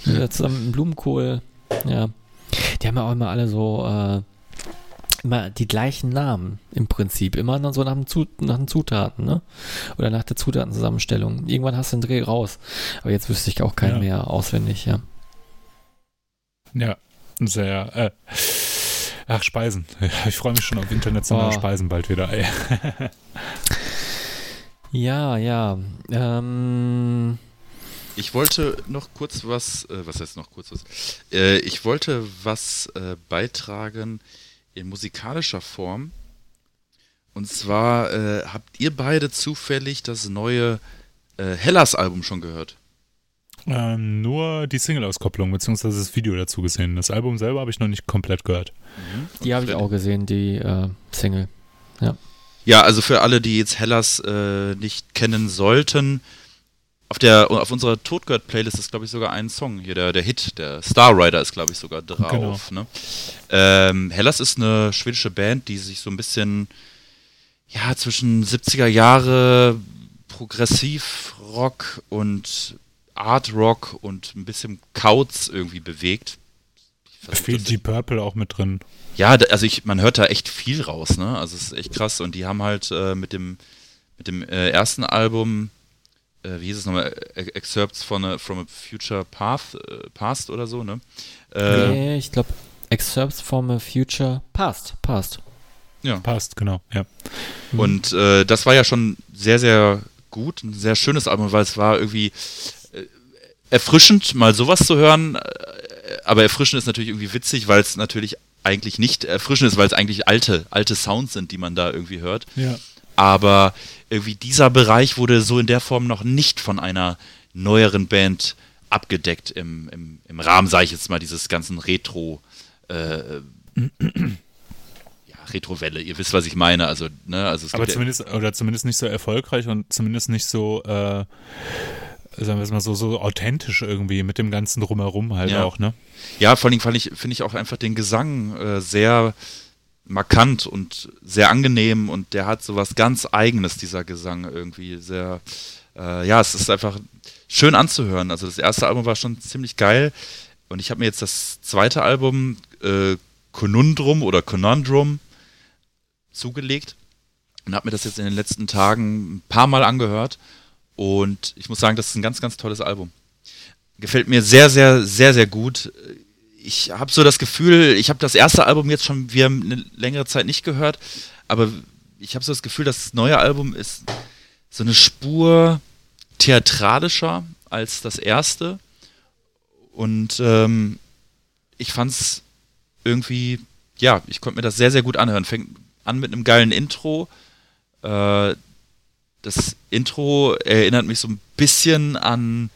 Hm. Zusammen mit Blumenkohl. Ja. Die haben ja auch immer alle so, äh, immer die gleichen Namen im Prinzip. Immer so nach, Zut nach den Zutaten, ne? Oder nach der Zutatenzusammenstellung. Irgendwann hast du den Dreh raus. Aber jetzt wüsste ich auch keinen ja. mehr auswendig, ja. Ja, sehr, äh, Ach, Speisen. Ich freue mich schon auf internationale oh. Speisen bald wieder. ja, ja. Ähm. Ich wollte noch kurz was, äh, was heißt noch kurz was? Äh, ich wollte was äh, beitragen in musikalischer Form. Und zwar äh, habt ihr beide zufällig das neue äh, Hellas-Album schon gehört? Ähm, nur die Single-Auskopplung beziehungsweise das Video dazu gesehen. Das Album selber habe ich noch nicht komplett gehört. Mhm. Die habe ich auch gesehen, die äh, Single. Ja. Ja, also für alle, die jetzt Hellas äh, nicht kennen sollten, auf der auf unserer Todgehört-Playlist ist, glaube ich, sogar ein Song hier, der, der Hit, der Star Rider ist, glaube ich, sogar drauf. Genau. Ne? Ähm, Hellas ist eine schwedische Band, die sich so ein bisschen ja zwischen 70er Jahre Progressivrock und Art Rock und ein bisschen Kauz irgendwie bewegt. Viel Deep Purple auch mit drin. Ja, also ich, man hört da echt viel raus, ne? Also es ist echt krass. Und die haben halt äh, mit dem, mit dem äh, ersten Album, äh, wie hieß es nochmal, Excerpts von a, from a Future Path, äh, Past oder so, ne? Äh, nee, ich glaube Excerpts from a Future Past, Past. Ja. Passt, genau, ja. Und äh, das war ja schon sehr, sehr gut, ein sehr schönes Album, weil es war irgendwie erfrischend, mal sowas zu hören. Äh, aber erfrischend ist natürlich irgendwie witzig, weil es natürlich eigentlich nicht erfrischend ist, weil es eigentlich alte, alte Sounds sind, die man da irgendwie hört. Ja. aber irgendwie dieser Bereich wurde so in der Form noch nicht von einer neueren Band abgedeckt im, im, im Rahmen, sage ich jetzt mal, dieses ganzen Retro, äh, ja, Retrowelle. Ihr wisst, was ich meine. Also, ne, also Aber gibt ja- zumindest, oder zumindest nicht so erfolgreich und zumindest nicht so, äh, sagen wir es mal so, so authentisch irgendwie mit dem ganzen Drumherum halt Ja. auch, ne? Ja, vor allem fand ich, finde ich auch einfach den Gesang äh, sehr markant und sehr angenehm und der hat so was ganz Eigenes, dieser Gesang irgendwie sehr, äh, ja, es ist einfach schön anzuhören. Also das erste Album war schon ziemlich geil und ich habe mir jetzt das zweite Album äh, Conundrum oder Conundrum zugelegt und habe mir das jetzt in den letzten Tagen ein paar Mal angehört und ich muss sagen, das ist ein ganz, ganz tolles Album. Gefällt mir sehr, sehr, sehr, sehr gut. Ich habe so das Gefühl, ich habe das erste Album jetzt schon wieder eine längere Zeit nicht gehört, aber ich habe so das Gefühl, das neue Album ist so eine Spur theatralischer als das erste. Und ähm, ich fand's irgendwie, ja, ich konnte mir das sehr, sehr gut anhören. Fängt an mit einem geilen Intro. Äh, das Intro erinnert mich so ein bisschen an,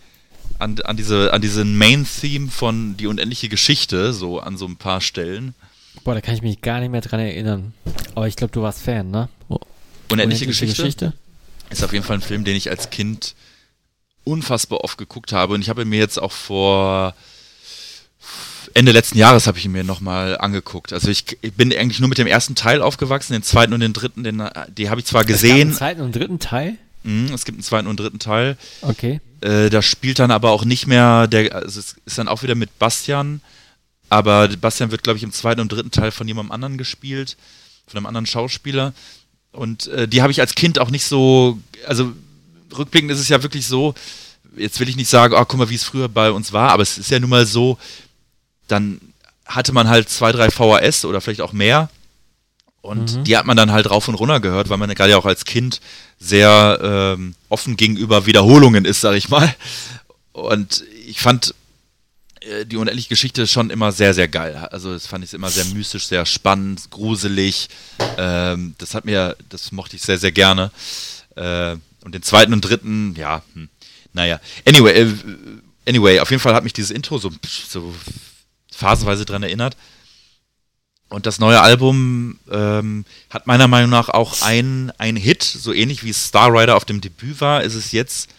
an, an, diese, an diesen Main-Theme von Die unendliche Geschichte, so an so ein paar Stellen. Boah, da kann ich mich gar nicht mehr dran erinnern. Aber ich glaube, du warst Fan, ne? Oh, Unendliche, Geschichte, ist auf jeden Fall ein Film, den ich als Kind unfassbar oft geguckt habe. Und ich habe mir jetzt auch vor Ende letzten Jahres habe ich ihn mir nochmal angeguckt. Also ich, ich bin eigentlich nur mit dem ersten Teil aufgewachsen, den zweiten und den dritten, den, die habe ich zwar Es gab gesehen. einen zweiten und dritten Teil? Mhm, es gibt einen zweiten und dritten Teil. Okay. Äh, da spielt dann aber auch nicht mehr, der, also es ist dann auch wieder mit Bastian, aber Bastian wird, glaube ich, im zweiten und dritten Teil von jemandem anderen gespielt, von einem anderen Schauspieler. Und äh, die habe ich als Kind auch nicht so, also rückblickend ist es ja wirklich so, jetzt will ich nicht sagen, oh, guck mal, wie es früher bei uns war, aber es ist ja nun mal so, dann hatte man halt zwei, drei VHS oder vielleicht auch mehr. Und Mhm. die hat man dann halt rauf und runter gehört, weil man ja gerade ja auch als Kind sehr ähm, offen gegenüber Wiederholungen ist, sag ich mal. Und ich fand äh, die unendliche Geschichte schon immer sehr, sehr geil. Also das fand ich immer sehr mystisch, sehr spannend, gruselig. Ähm, das hat mir, das mochte ich sehr, sehr gerne. Äh, und den zweiten und dritten, ja, hm, naja. Anyway, äh, anyway, auf jeden Fall hat mich dieses Intro so, so phasenweise dran erinnert. Und das neue Album ähm, hat meiner Meinung nach auch ein, ein Hit, so ähnlich wie Star Rider auf dem Debüt war, ist es jetzt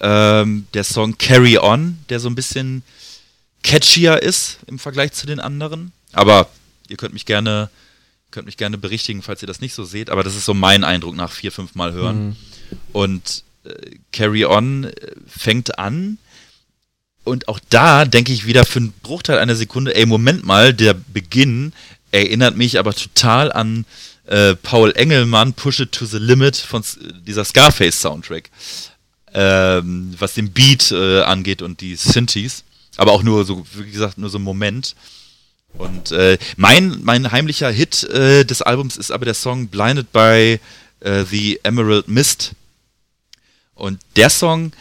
ähm, der Song Carry On, der so ein bisschen catchier ist im Vergleich zu den anderen. Aber ihr könnt mich gerne, könnt mich gerne berichtigen, falls ihr das nicht so seht. Aber das ist so mein Eindruck nach vier, fünf Mal hören. Mhm. Und äh, Carry On äh, fängt an. Und auch da denke ich wieder für einen Bruchteil einer Sekunde, ey, Moment mal, der Beginn erinnert mich aber total an äh, Paul Engelmann, Push It to the Limit von dieser Scarface-Soundtrack. Ähm, was den Beat äh, angeht und die Synthes. Aber auch nur so, wie gesagt, nur so ein Moment. Und äh, mein, mein heimlicher Hit äh, des Albums ist aber der Song Blinded by äh, the Emerald Mist. Und der Song,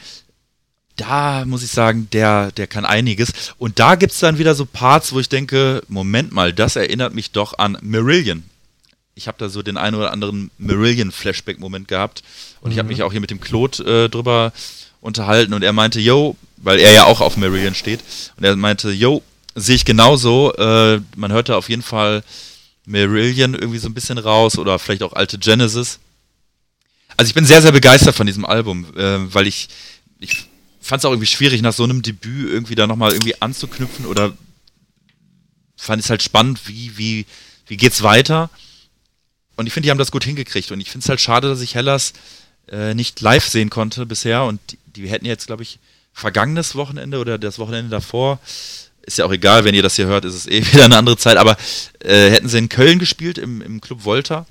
da muss ich sagen, der, der kann einiges. Und da gibt's dann wieder so Parts, wo ich denke, Moment mal, das erinnert mich doch an Marillion. Ich habe da so den einen oder anderen Marillion-Flashback-Moment gehabt. Und ich habe mich auch hier mit dem Claude äh, drüber unterhalten. Und er meinte, yo, weil er ja auch auf Marillion steht. Und er meinte, yo, sehe ich genauso. Äh, man hört da auf jeden Fall Marillion irgendwie so ein bisschen raus oder vielleicht auch alte Genesis. Also ich bin sehr, sehr begeistert von diesem Album, äh, weil ich, ich fand es auch irgendwie schwierig, nach so einem Debüt irgendwie da nochmal irgendwie anzuknüpfen oder fand es halt spannend, wie, wie, wie geht's weiter. Und ich finde, die haben das gut hingekriegt. Und ich finde es halt schade, dass ich Hellas äh, nicht live sehen konnte bisher. Und die, die hätten jetzt, glaube ich, vergangenes Wochenende oder das Wochenende davor, ist ja auch egal, wenn ihr das hier hört, ist es eh wieder eine andere Zeit, aber äh, hätten sie in Köln gespielt, im, im Club Volta.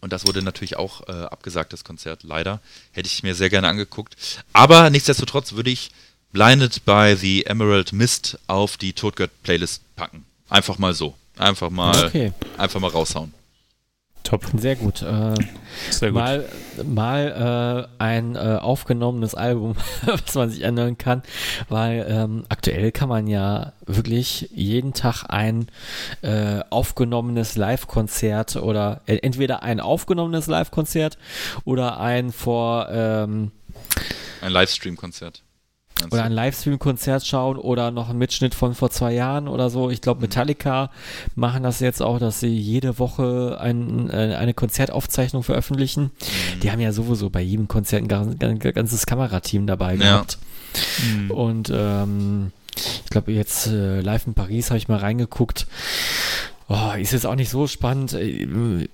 Und das wurde natürlich auch äh, abgesagt, das Konzert, leider. Hätte ich mir sehr gerne angeguckt. Aber nichtsdestotrotz würde ich Blinded by the Emerald Mist auf die Todgott-Playlist packen. Einfach mal so. Einfach mal, Okay. einfach mal raushauen. Top. Sehr gut. Äh, Sehr gut. Mal, mal äh, ein äh, aufgenommenes Album, was man sich anhören kann, weil ähm, aktuell kann man ja wirklich jeden Tag ein äh, aufgenommenes Live-Konzert oder äh, entweder ein aufgenommenes Live-Konzert oder ein vor ähm, Ein Livestream-Konzert. Oder ein Livestream-Konzert schauen oder noch einen Mitschnitt von vor zwei Jahren oder so. Ich glaube, Metallica machen das jetzt auch, dass sie jede Woche ein, äh, eine Konzertaufzeichnung veröffentlichen. Die haben ja sowieso bei jedem Konzert ein gan- gan- ganzes Kamerateam dabei Ja. gehabt. Mhm. Und ähm, ich glaube, jetzt äh, live in Paris habe ich mal reingeguckt. Oh, ist jetzt auch nicht so spannend. Äh,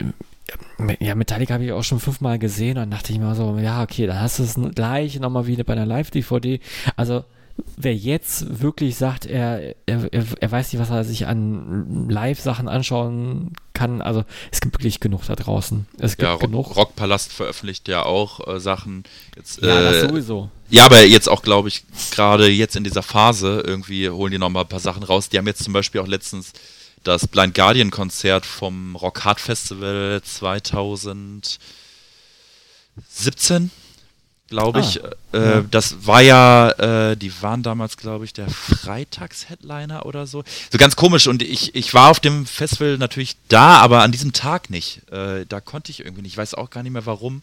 Ja, Metallica habe ich auch schon fünfmal gesehen und dachte ich mir so, ja, okay, dann hast du es gleich nochmal wieder bei einer Live-DVD. Also, wer jetzt wirklich sagt, er, er, er weiß nicht, was er sich an Live-Sachen anschauen kann, also es gibt wirklich genug da draußen. Es gibt Ja, genug. Rockpalast veröffentlicht ja auch äh, Sachen. Jetzt, ja, das äh, sowieso. Ja, aber jetzt auch, glaube ich, gerade jetzt in dieser Phase irgendwie holen die nochmal ein paar Sachen raus. Die haben jetzt zum Beispiel auch letztens das Blind Guardian Konzert vom Rock Hard Festival 2017, glaube ich. Ah, äh, ja. Das war ja, äh, die waren damals, glaube ich, der Freitags-Headliner oder so. So ganz komisch und ich, ich war auf dem Festival natürlich da, aber an diesem Tag nicht. Äh, da konnte ich irgendwie nicht. Ich weiß auch gar nicht mehr warum.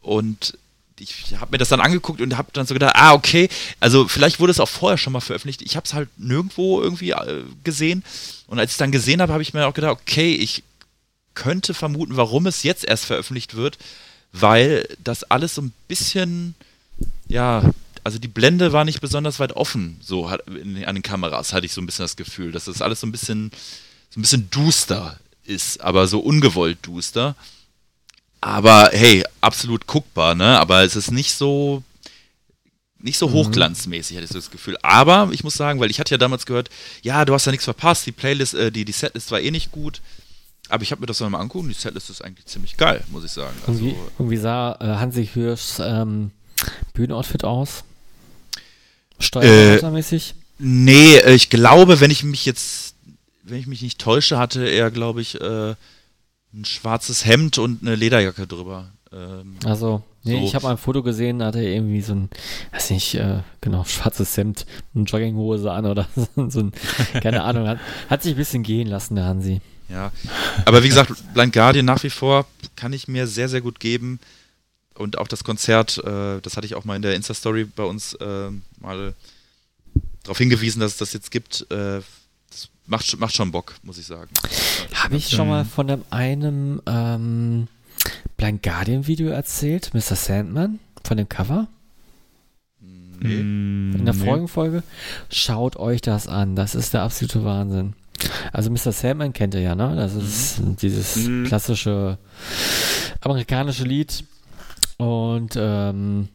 Und ich habe mir das dann angeguckt und habe dann so gedacht, ah, okay, also vielleicht wurde es auch vorher schon mal veröffentlicht. Ich habe es halt nirgendwo irgendwie äh, gesehen. Und als ich es dann gesehen habe, habe ich mir auch gedacht, okay, ich könnte vermuten, warum es jetzt erst veröffentlicht wird, weil das alles so ein bisschen, ja, also die Blende war nicht besonders weit offen, so hat, in, an den Kameras hatte ich so ein bisschen das Gefühl, dass das alles so ein bisschen, so ein bisschen duster ist, aber so ungewollt duster. Aber hey, absolut guckbar, ne? Aber es ist nicht so nicht so hochglanzmäßig, hatte ich so das Gefühl. Aber ich muss sagen, weil ich hatte ja damals gehört, ja, du hast ja nichts verpasst, die Playlist, äh, die, die Setlist war eh nicht gut. Aber ich habe mir das nochmal angucken, die Setlist ist eigentlich ziemlich geil, muss ich sagen. Also, Irgendwie, irgendwie sah äh, Hansi Hirschs ähm, Bühnenoutfit aus. Steuerberatermäßig. nee, äh, ich glaube, wenn ich mich jetzt, wenn ich mich nicht täusche, hatte er, glaube ich, äh, ein schwarzes Hemd und eine Lederjacke drüber. Ähm, Also, nee, So. ich habe ein Foto gesehen, da hatte er irgendwie so ein, weiß nicht, äh, genau, schwarzes Hemd, eine Jogginghose an oder so ein, keine Ahnung, hat, hat sich ein bisschen gehen lassen, der Hansi. Ja, aber wie gesagt, Blind Guardian nach wie vor kann ich mir sehr, sehr gut geben. Und auch das Konzert, äh, das hatte ich auch mal in der Insta-Story bei uns äh, mal darauf hingewiesen, dass es das jetzt gibt. Äh, macht, schon- macht schon Bock, muss ich sagen. Habe ich schon mal von dem einen ähm, Blind Guardian Video erzählt, Mr. Sandman, von dem Cover? Nee. In der nee. vorigen Folge. Schaut euch das an. Das ist der absolute Wahnsinn. Also Mr. Sandman kennt ihr ja, ne? Das ist dieses Mhm. klassische amerikanische Lied. Und ähm,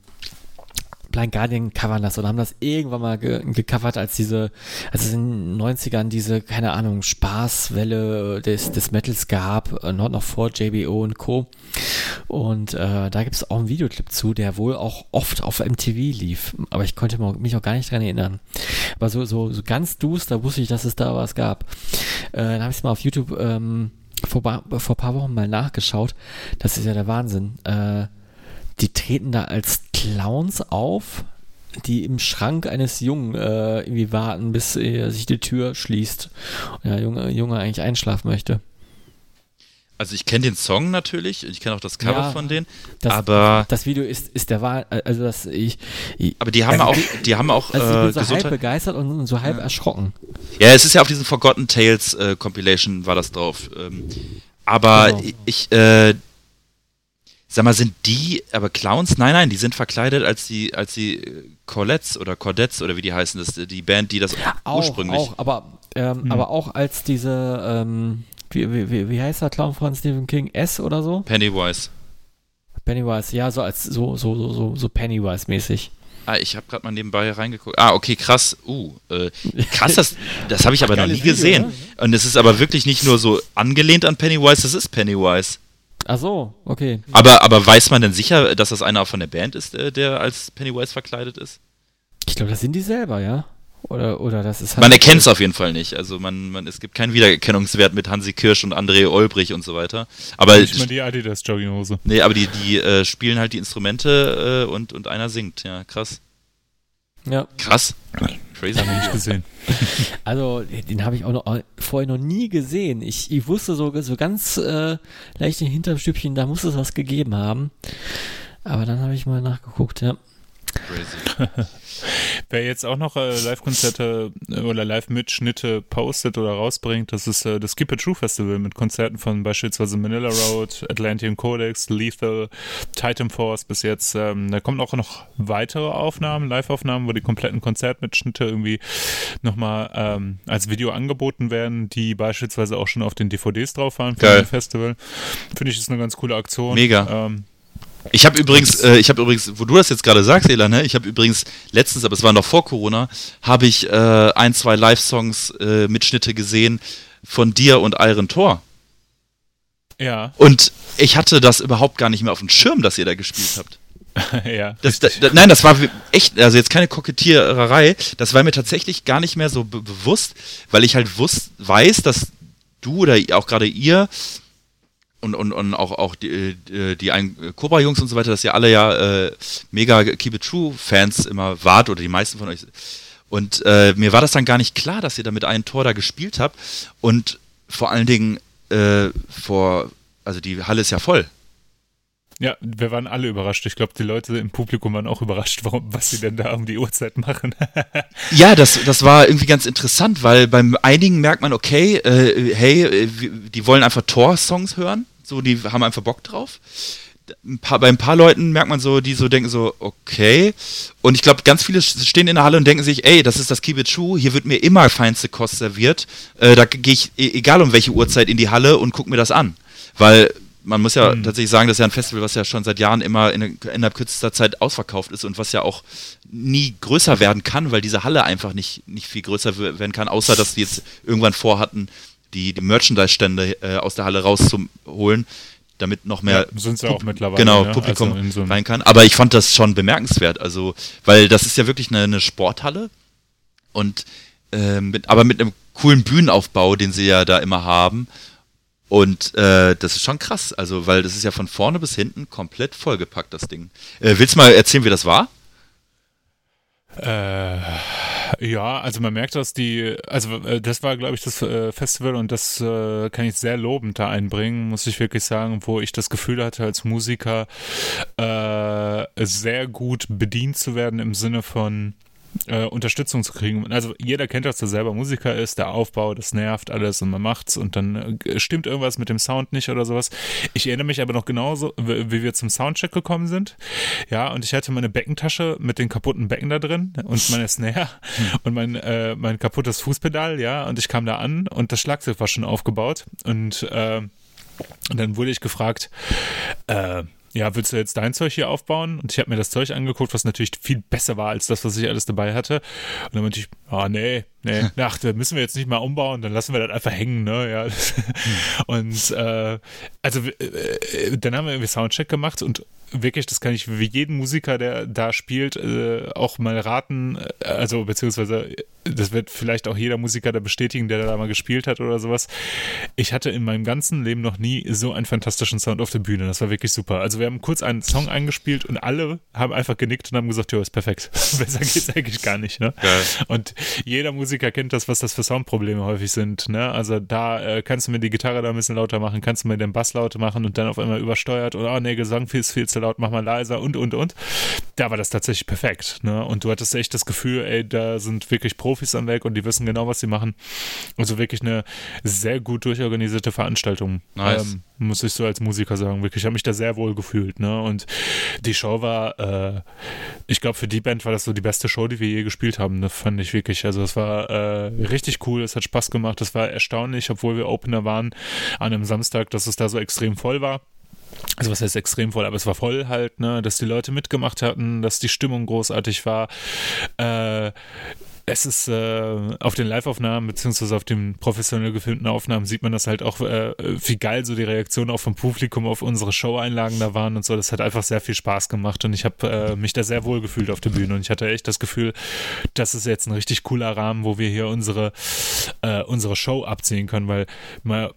Blind Guardian covern das und haben das irgendwann mal ge gecovert, als diese, als es in den 90ern diese, keine Ahnung, Spaßwelle des, des Metals gab, äh, noch, noch vor JBO und Co. Und äh, da gibt es auch einen Videoclip zu, der wohl auch oft auf MTV lief. Aber ich konnte mich auch gar nicht dran erinnern. Aber so, so, so ganz duster wusste ich, dass es da was gab. Äh, dann habe ich es mal auf YouTube ähm, vor, vor ein paar Wochen mal nachgeschaut. Das ist ja der Wahnsinn. Äh, die treten da als Clowns auf, die im Schrank eines Jungen äh, irgendwie warten, bis äh, sich die Tür schließt und der Junge, Junge eigentlich einschlafen möchte. Also ich kenne den Song natürlich, ich kenne auch das Cover Ja, von denen, Das, aber, das Video ist, ist der Wahl, also das ich, ich aber die haben also auch, die haben auch also ich äh, bin so halb Gesundheit. begeistert und so halb erschrocken. Ja, es ist ja auf diesen Forgotten Tales äh, Compilation war das drauf. Ähm, aber Genau. ich, äh, sag mal, sind die aber Clowns? Nein, nein, die sind verkleidet als die, als die äh, Corlettes oder Cordettes oder wie die heißen, das die Band, die das Auch, ursprünglich. auch aber, ähm, Hm. aber auch als diese, ähm, wie, wie, wie, heißt der Clown von Stephen King? S oder so? Pennywise. Pennywise, ja, so als so, so, so, so, so Pennywise-mäßig. Ah, ich habe gerade mal nebenbei reingeguckt. Ah, okay, krass. Uh, äh, krass, das, das habe ich aber noch nie gesehen. ne? Und es ist aber wirklich nicht nur so angelehnt an Pennywise, das ist Pennywise. Ach so, okay. Aber, aber weiß man denn sicher, dass das einer von der Band ist, äh, der als Pennywise verkleidet ist? Ich glaube, das sind die selber, ja? Oder, oder das ist halt. Man erkennt es auf jeden Fall nicht. Also man, man, es gibt keinen Wiedererkennungswert mit Hansi Kirsch und André Olbrich und so weiter. Aber Nicht mal die Adidas Jogginghose. nee, aber die, die äh, spielen halt die Instrumente äh, und, und einer singt. Ja, krass. Ja, Krass. Ich nicht gesehen. also den habe ich auch noch äh, vorher noch nie gesehen. Ich, ich wusste so, so ganz äh, leicht in Hinterstübchen, da muss es was gegeben haben. Aber dann habe ich mal nachgeguckt, ja. Crazy. Wer jetzt auch noch äh, Live-Konzerte äh, oder Live-Mitschnitte postet oder rausbringt, das ist äh, das Keep It True Festival mit Konzerten von beispielsweise Manila Road, Atlantean Codex, Lethal, Titan Force bis jetzt. Ähm, da kommen auch noch weitere Aufnahmen, Live-Aufnahmen, wo die kompletten Konzertmitschnitte irgendwie nochmal ähm, als Video angeboten werden, die beispielsweise auch schon auf den DVDs drauf waren für Geil. das Festival. Finde ich, ist eine ganz coole Aktion. Mega. Ähm, Ich habe übrigens, äh, ich habe übrigens, wo du das jetzt gerade sagst, Ela, ne? Ich habe übrigens letztens, aber es war noch vor Corona, habe ich äh, ein, zwei Live-Songs äh, Mitschnitte gesehen von dir und Iron Tor. ja, Und ich hatte das überhaupt gar nicht mehr auf dem Schirm, dass ihr da gespielt habt. ja. Das, da, da, nein, das war echt, also jetzt keine Kokettiererei, das war mir tatsächlich gar nicht mehr so be bewusst, weil ich halt wusst, weiß, dass du oder auch gerade ihr und, und, und auch, auch die, äh, die ein- Cobra-Jungs und so weiter, dass ihr alle ja äh, mega Keep It True-Fans immer wart oder die meisten von euch. Und äh, mir war das dann gar nicht klar, dass ihr da mit einem Tor da gespielt habt und vor allen Dingen äh, vor, also die Halle ist ja voll. Ja, wir waren alle überrascht. Ich glaube, die Leute im Publikum waren auch überrascht, warum, was sie denn da um die Uhrzeit machen. Ja, das, das war irgendwie ganz interessant, weil beim einigen merkt man, okay, äh, hey, äh, die wollen einfach Tor-Songs hören, so, die haben einfach Bock drauf. Ein paar, bei ein paar Leuten merkt man so, die so denken so, okay. Und ich glaube, ganz viele stehen in der Halle und denken sich, ey, das ist das True, hier wird mir immer feinste Kost serviert. Äh, da gehe ich, e- egal um welche Uhrzeit, in die Halle und guck mir das an. Weil man muss ja tatsächlich sagen, das ist ja ein Festival, was ja schon seit Jahren immer in, innerhalb kürzester Zeit ausverkauft ist und was ja auch nie größer werden kann, weil diese Halle einfach nicht, nicht viel größer werden kann, außer dass die jetzt irgendwann vorhatten, die, die Merchandise-Stände äh, aus der Halle rauszuholen, damit noch mehr Ja, sind sie auch mittlerweile, genau, ne? Publikum Also so rein kann. Aber ich fand das schon bemerkenswert, also, weil das ist ja wirklich eine, eine Sporthalle und äh, mit, aber mit einem coolen Bühnenaufbau, den sie ja da immer haben. Und äh, das ist schon krass, also weil das ist ja von vorne bis hinten komplett vollgepackt, das Ding. Äh, willst du mal erzählen, wie das war? Äh, ja, also man merkt, dass die, also äh, das war, glaube ich, das äh, Festival und das äh, kann ich sehr lobend da einbringen, muss ich wirklich sagen, wo ich das Gefühl hatte, als Musiker äh, sehr gut bedient zu werden im Sinne von äh, Unterstützung zu kriegen. Also jeder kennt das, der selber Musiker ist, der Aufbau, das nervt alles und man macht's und dann äh, stimmt irgendwas mit dem Sound nicht oder sowas. Ich erinnere mich aber noch genauso, wie wir zum Soundcheck gekommen sind. Ja, und ich hatte meine Beckentasche mit den kaputten Becken da drin und meine Snare und mein, äh, mein kaputtes Fußpedal, ja, und ich kam da an und das Schlagzeug war schon aufgebaut und, äh, und dann wurde ich gefragt, äh, ja, willst du jetzt dein Zeug hier aufbauen? Und ich habe mir das Zeug angeguckt, was natürlich viel besser war als das, was ich alles dabei hatte. Und dann meinte ich, ah, nee, nee, ach, das müssen wir jetzt nicht mal umbauen, dann lassen wir das einfach hängen, ne? Ja. Und äh, also äh, dann haben wir irgendwie Soundcheck gemacht und wirklich, das kann ich wie jeden Musiker, der da spielt, äh, auch mal raten, äh, also beziehungsweise das wird vielleicht auch jeder Musiker da bestätigen, der da mal gespielt hat oder sowas. Ich hatte in meinem ganzen Leben noch nie so einen fantastischen Sound auf der Bühne. Das war wirklich super. Also wir haben kurz einen Song eingespielt und alle haben einfach genickt und haben gesagt, ja, ist perfekt. Besser geht's eigentlich gar nicht, ne? Und jeder Musiker kennt das, was das für Soundprobleme häufig sind, ne? Also da äh, kannst du mir die Gitarre da ein bisschen lauter machen, kannst du mir den Bass lauter machen und dann auf einmal übersteuert oder oh nee, Gesang viel, viel zu laut, mach mal leiser und und und. Da war das tatsächlich perfekt, ne? Und du hattest echt das Gefühl, ey, da sind wirklich Profis am Werk und die wissen genau, was sie machen. Also wirklich eine sehr gut durchorganisierte Veranstaltung. Nice. Ähm, muss ich so als Musiker sagen. Wirklich, ich habe mich da sehr wohl gefühlt, ne? Und die Show war, äh, ich glaube, für die Band war das so die beste Show, die wir je gespielt haben. Das fand ich wirklich. Also es war äh, richtig cool, es hat Spaß gemacht, es war erstaunlich, obwohl wir Opener waren an einem Samstag, dass es da so extrem voll war. Also was heißt extrem voll, aber es war voll halt, ne, dass die Leute mitgemacht hatten, dass die Stimmung großartig war. Äh, es ist äh, auf den Live-Aufnahmen beziehungsweise auf den professionell gefilmten Aufnahmen sieht man das halt auch, äh, wie geil so die Reaktionen auch vom Publikum auf unsere Show-Einlagen da waren und so. Das hat einfach sehr viel Spaß gemacht und ich habe äh, mich da sehr wohl gefühlt auf der Bühne und ich hatte echt das Gefühl, das ist jetzt ein richtig cooler Rahmen, wo wir hier unsere, äh, unsere Show abziehen können, weil mal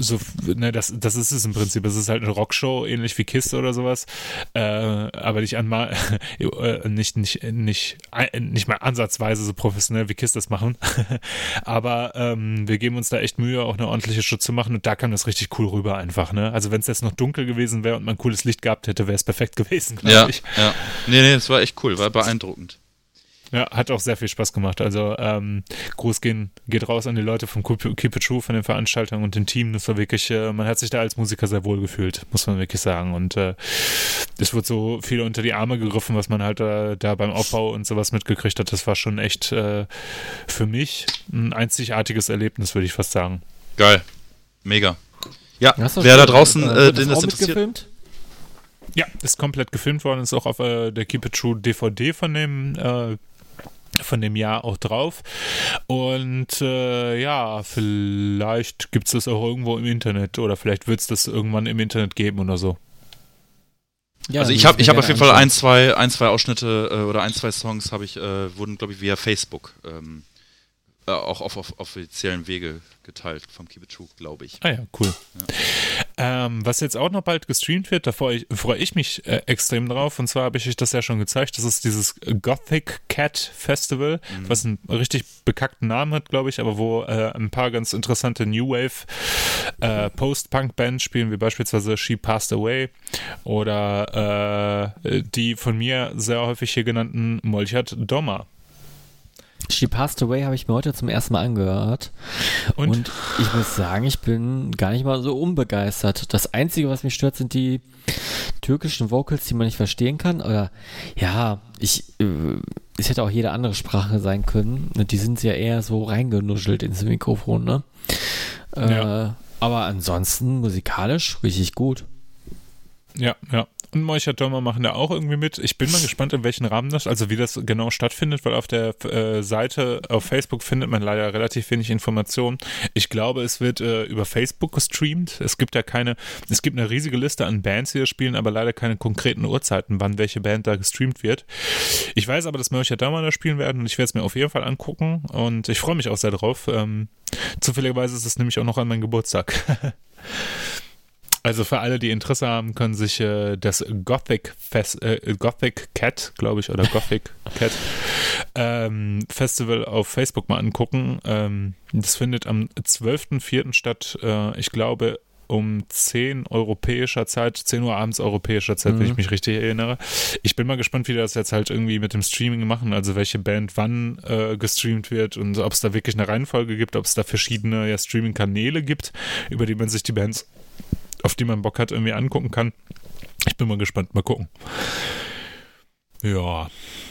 so, ne, das, das ist es im Prinzip. Es ist halt eine Rockshow, ähnlich wie Kiste oder sowas, äh, aber nicht einmal, äh, nicht, nicht, nicht, nicht mal ansatzweise so professionell wie Kiss das machen. aber ähm, wir geben uns da echt Mühe, auch eine ordentliche Show zu machen und da kam das richtig cool rüber einfach. Ne? Also wenn es jetzt noch dunkel gewesen wäre und man cooles Licht gehabt hätte, wäre es perfekt gewesen, glaube Ja, ich. ja. Nee, nee, es war echt cool, war beeindruckend. Ja, hat auch sehr viel Spaß gemacht. Also ähm, Gruß gehen, geht raus an die Leute vom Keep It True, von den Veranstaltungen und dem Team. Das war wirklich, äh, man hat sich da als Musiker sehr wohl gefühlt, muss man wirklich sagen. Und äh, es wird so viel unter die Arme gegriffen, was man halt äh, da beim Aufbau und sowas mitgekriegt hat. Das war schon echt äh, für mich ein einzigartiges Erlebnis, würde ich fast sagen. Geil. Mega. Ja, wer schon, da draußen, äh, äh, den das interessiert. Ja, ist komplett gefilmt worden, ist auch auf äh, der Keep It True DVD von dem äh, von dem Jahr auch drauf. Und äh, ja, vielleicht gibt es das auch irgendwo im Internet oder vielleicht wird es das irgendwann im Internet geben oder so. Ja, also ich habe ich hab auf jeden Fall ein, zwei, ein, zwei Ausschnitte äh, oder ein, zwei Songs habe ich, äh, wurden, glaube ich, via Facebook ähm, äh, auch auf, auf offiziellen Wege geteilt vom Keep It True, glaube ich. Ah ja, cool. Ähm, was jetzt auch noch bald gestreamt wird, da freue ich, freue ich mich äh, extrem drauf. Und zwar habe ich euch das ja schon gezeigt. Das ist dieses Gothic Cat Festival, was einen richtig bekackten Namen hat, glaube ich, aber wo äh, ein paar ganz interessante New Wave äh, Post-Punk-Bands spielen, wie beispielsweise She Passed Away oder äh, die von mir sehr häufig hier genannten Molchat Dommer. She Passed Away habe ich mir heute zum ersten Mal angehört. Und? Und? ich muss sagen, ich bin gar nicht mal so unbegeistert. Das Einzige, was mich stört, sind die türkischen Vocals, die man nicht verstehen kann. Oder ja, ich, äh, es hätte auch jede andere Sprache sein können. Die sind ja eher so reingenuschelt ins Mikrofon, ne? Äh, Ja. Aber ansonsten musikalisch richtig gut. Ja, ja. Und Moichat Dommer machen da auch irgendwie mit. Ich bin mal gespannt, in welchen Rahmen das, also wie das genau stattfindet, weil auf der äh, Seite auf Facebook findet man leider relativ wenig Informationen. Ich glaube, es wird äh, über Facebook gestreamt. Es gibt ja keine, es gibt eine riesige Liste an Bands, die da spielen, aber leider keine konkreten Uhrzeiten, wann welche Band da gestreamt wird. Ich weiß aber, dass Moichat Dommer da spielen werden und ich werde es mir auf jeden Fall angucken und ich freue mich auch sehr drauf. Ähm, zufälligerweise ist es nämlich auch noch an meinem Geburtstag. Also für alle, die Interesse haben, können sich äh, das Gothic Fest, äh, Gothic Cat, glaube ich, oder Gothic Cat ähm, Festival auf Facebook mal angucken. Ähm, das findet am 12.04. statt. Äh, ich glaube um 10 europäischer Zeit, 10 Uhr abends europäischer Zeit, wenn Mhm. ich mich richtig erinnere. Ich bin mal gespannt, wie die das jetzt halt irgendwie mit dem Streaming machen, also welche Band wann äh, gestreamt wird und ob es da wirklich eine Reihenfolge gibt, ob es da verschiedene ja, Streaming-Kanäle gibt, über die man sich die Bands auf die man Bock hat, irgendwie angucken kann. Ich bin mal gespannt, mal gucken. Ja,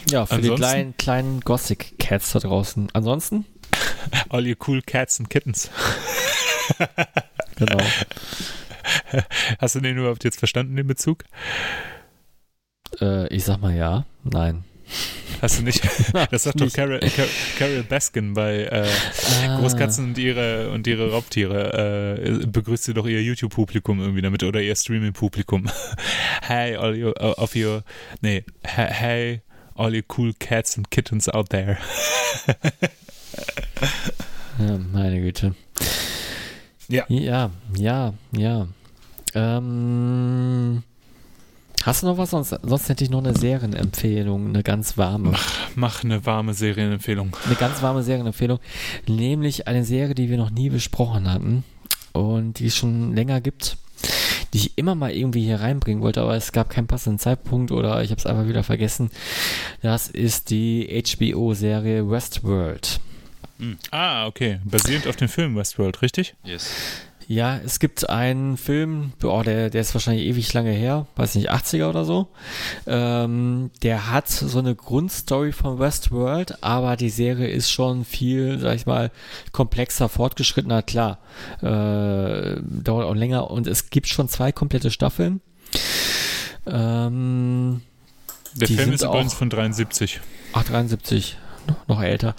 Ja, für Ansonsten- die kleinen, kleinen Gothic Cats da draußen. Ansonsten? all you cool cats and kittens. Genau. Hast du den überhaupt jetzt verstanden, den Bezug? äh, ich sag mal ja. Nein. Hast du nicht? Das sagt doch. Carol, Car Carol Baskin bei äh, Ah. Großkatzen und ihre und ihre Raubtiere. Äh, begrüßt sie doch ihr YouTube-Publikum irgendwie damit oder ihr Streaming-Publikum. hey, all you, of your, nee, he- hey, all you cool cats and kittens out there. Ja, meine Güte. Ja. Ja, ja, ja. Ähm, hast du noch was? Sonst, sonst hätte ich noch eine Serienempfehlung, eine ganz warme. Mach eine warme Serienempfehlung. Eine ganz warme Serienempfehlung. Nämlich eine Serie, die wir noch nie besprochen hatten und die es schon länger gibt, die ich immer mal irgendwie hier reinbringen wollte, aber es gab keinen passenden Zeitpunkt oder ich habe es einfach wieder vergessen. Das ist die HBO-Serie Westworld. Ah, okay. Basierend auf dem Film Westworld, richtig? Yes. Ja, es gibt einen Film, oh, der, der ist wahrscheinlich ewig lange her, weiß nicht, 80er oder so. Ähm, der hat so eine Grundstory von Westworld, aber die Serie ist schon viel, sag ich mal, komplexer, fortgeschrittener, klar. Äh, dauert auch länger und es gibt schon zwei komplette Staffeln. Ähm, Der Film ist übrigens auch- von 73. ach, 73. noch älter.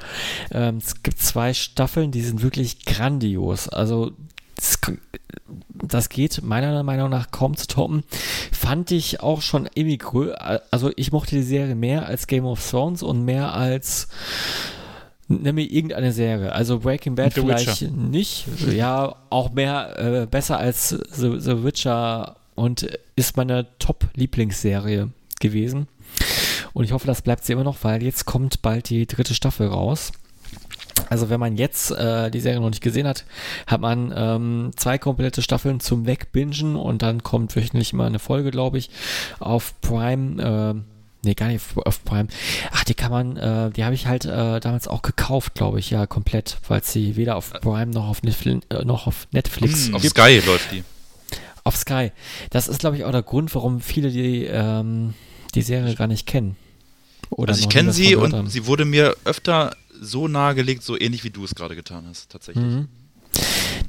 Ähm, es gibt zwei Staffeln, die sind wirklich grandios. Also das, das geht meiner Meinung nach kaum zu toppen. Fand ich auch schon irgendwie größer. Also ich mochte die Serie mehr als Game of Thrones und mehr als Nimm mir irgendeine Serie. Also Breaking Bad vielleicht Witcher. nicht. Ja, auch mehr äh, besser als The, The Witcher und ist meine Top-Lieblingsserie gewesen. Und ich hoffe, das bleibt sie immer noch, weil jetzt kommt bald die dritte Staffel raus. Also wenn man jetzt äh, die Serie noch nicht gesehen hat, hat man ähm, zwei komplette Staffeln zum Wegbingen und dann kommt wöchentlich immer eine Folge, glaube ich, auf Prime. Äh, nee, gar nicht auf Prime. Ach, die kann man, äh, die habe ich halt äh, damals auch gekauft, glaube ich, ja, komplett, weil sie weder auf Prime noch auf Netflix, äh, noch auf Netflix Hm, auf. Sky läuft die. Auf Sky. Das ist, glaube ich, auch der Grund, warum viele die, ähm, die Serie gar nicht kennen. Oder Also ich kenne sie und haben. sie wurde mir öfter so nahegelegt, so ähnlich wie du es gerade getan hast, tatsächlich. Mhm.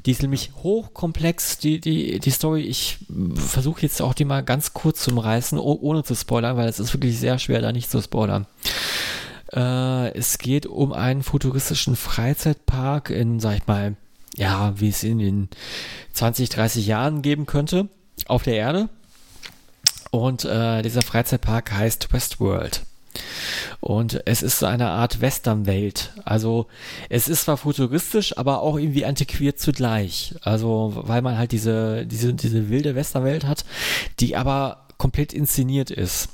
Die ist nämlich hochkomplex, die, die, die Story. Ich versuche jetzt auch die mal ganz kurz zu reißen, oh, ohne zu spoilern, weil es ist wirklich sehr schwer, da nicht zu spoilern. Äh, es geht um einen futuristischen Freizeitpark in, sag ich mal, ja, wie es in den 20, 30 Jahren geben könnte auf der Erde. Und äh, dieser Freizeitpark heißt Westworld. Und es ist so eine Art Westernwelt. Also es ist zwar futuristisch, aber auch irgendwie antiquiert zugleich. Also weil man halt diese, diese, diese wilde Westernwelt hat, die aber komplett inszeniert ist.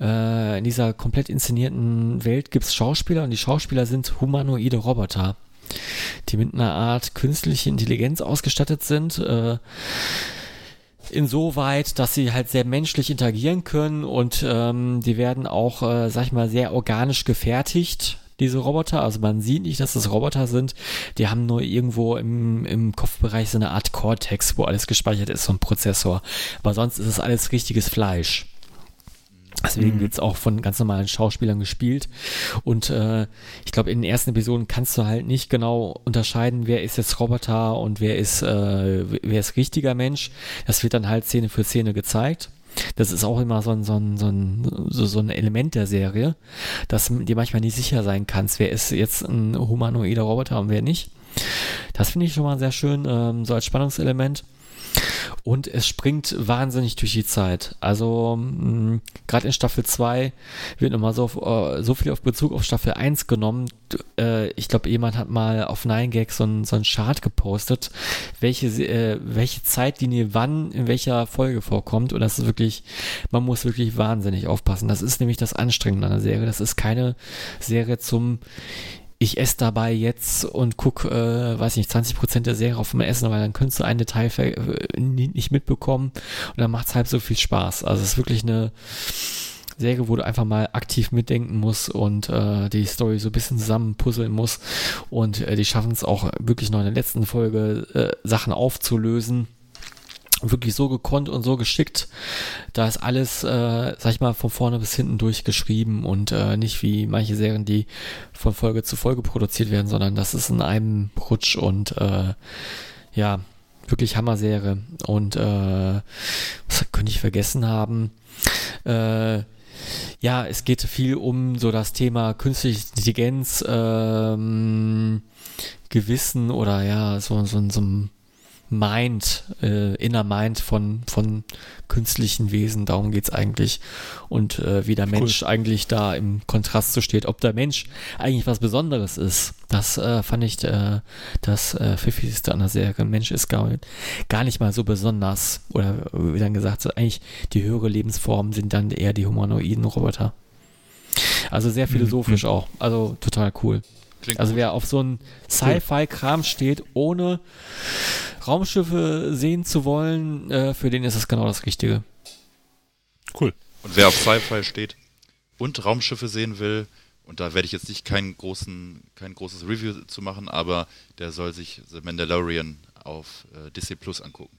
Äh, in dieser komplett inszenierten Welt gibt es Schauspieler und die Schauspieler sind humanoide Roboter, die mit einer Art künstliche Intelligenz ausgestattet sind. Äh, insoweit, dass sie halt sehr menschlich interagieren können und ähm, die werden auch, äh, sag ich mal, sehr organisch gefertigt, diese Roboter. Also man sieht nicht, dass das Roboter sind. Die haben nur irgendwo im, im Kopfbereich so eine Art Cortex, wo alles gespeichert ist, so ein Prozessor. Aber sonst ist es alles richtiges Fleisch. Deswegen wird's auch von ganz normalen Schauspielern gespielt. Und äh, ich glaube, in den ersten Episoden kannst du halt nicht genau unterscheiden, wer ist jetzt Roboter und wer ist, äh, wer ist richtiger Mensch. Das wird dann halt Szene für Szene gezeigt. Das ist auch immer so ein, so ein, so ein, so, so ein Element der Serie, dass dir manchmal nicht sicher sein kannst, wer ist jetzt ein humanoider Roboter und wer nicht. Das finde ich schon mal sehr schön, ähm, so als Spannungselement. Und es springt wahnsinnig durch die Zeit. Also gerade in Staffel 2 wird nochmal so, äh, so viel auf Bezug auf Staffel 1 genommen. Äh, ich glaube, jemand hat mal auf 9gag so so einen Chart gepostet, welche, äh, welche Zeitlinie wann in welcher Folge vorkommt. Und das ist wirklich, man muss wirklich wahnsinnig aufpassen. Das ist nämlich das Anstrengende an der Serie. Das ist keine Serie zum ich esse dabei jetzt und guck, äh, weiß nicht, 20% der Serie auf dem Essen, weil dann könntest du ein Detail äh, nicht mitbekommen und dann macht's halb so viel Spaß. Also es ist wirklich eine Serie, wo du einfach mal aktiv mitdenken musst und äh, die Story so ein bisschen zusammenpuzzeln musst und äh, die schaffen es auch wirklich noch in der letzten Folge äh, Sachen aufzulösen wirklich so gekonnt und so geschickt. Da ist alles, äh, sag ich mal, von vorne bis hinten durchgeschrieben und äh, nicht wie manche Serien, die von Folge zu Folge produziert werden, sondern das ist in einem Rutsch und äh, ja, wirklich Hammer-Serie. Und äh, was könnte ich vergessen haben? Äh, ja, es geht viel um so das Thema künstliche Intelligenz, ähm, Gewissen oder ja, so, so, so ein Mind, äh, Inner Mind von, von künstlichen Wesen, darum geht's eigentlich. Und äh, wie der Mensch eigentlich da im Kontrast zu steht, ob der Mensch eigentlich was Besonderes ist. Das äh, fand ich äh, das äh, Pfiffigste an der Serie. Mensch ist gar, gar nicht mal so besonders. Oder wie dann gesagt, so eigentlich die höhere Lebensform sind dann eher die humanoiden Roboter. Also sehr philosophisch auch. Also total cool. Klingt Also gut. wer auf so einen Sci-Fi-Kram steht, ohne Raumschiffe sehen zu wollen, äh, für den ist es genau das Richtige. Cool. Und wer auf Sci-Fi steht und Raumschiffe sehen will, und da werde ich jetzt nicht keinen großen, kein großes Review zu machen, aber der soll sich The Mandalorian auf äh, Disney Plus angucken.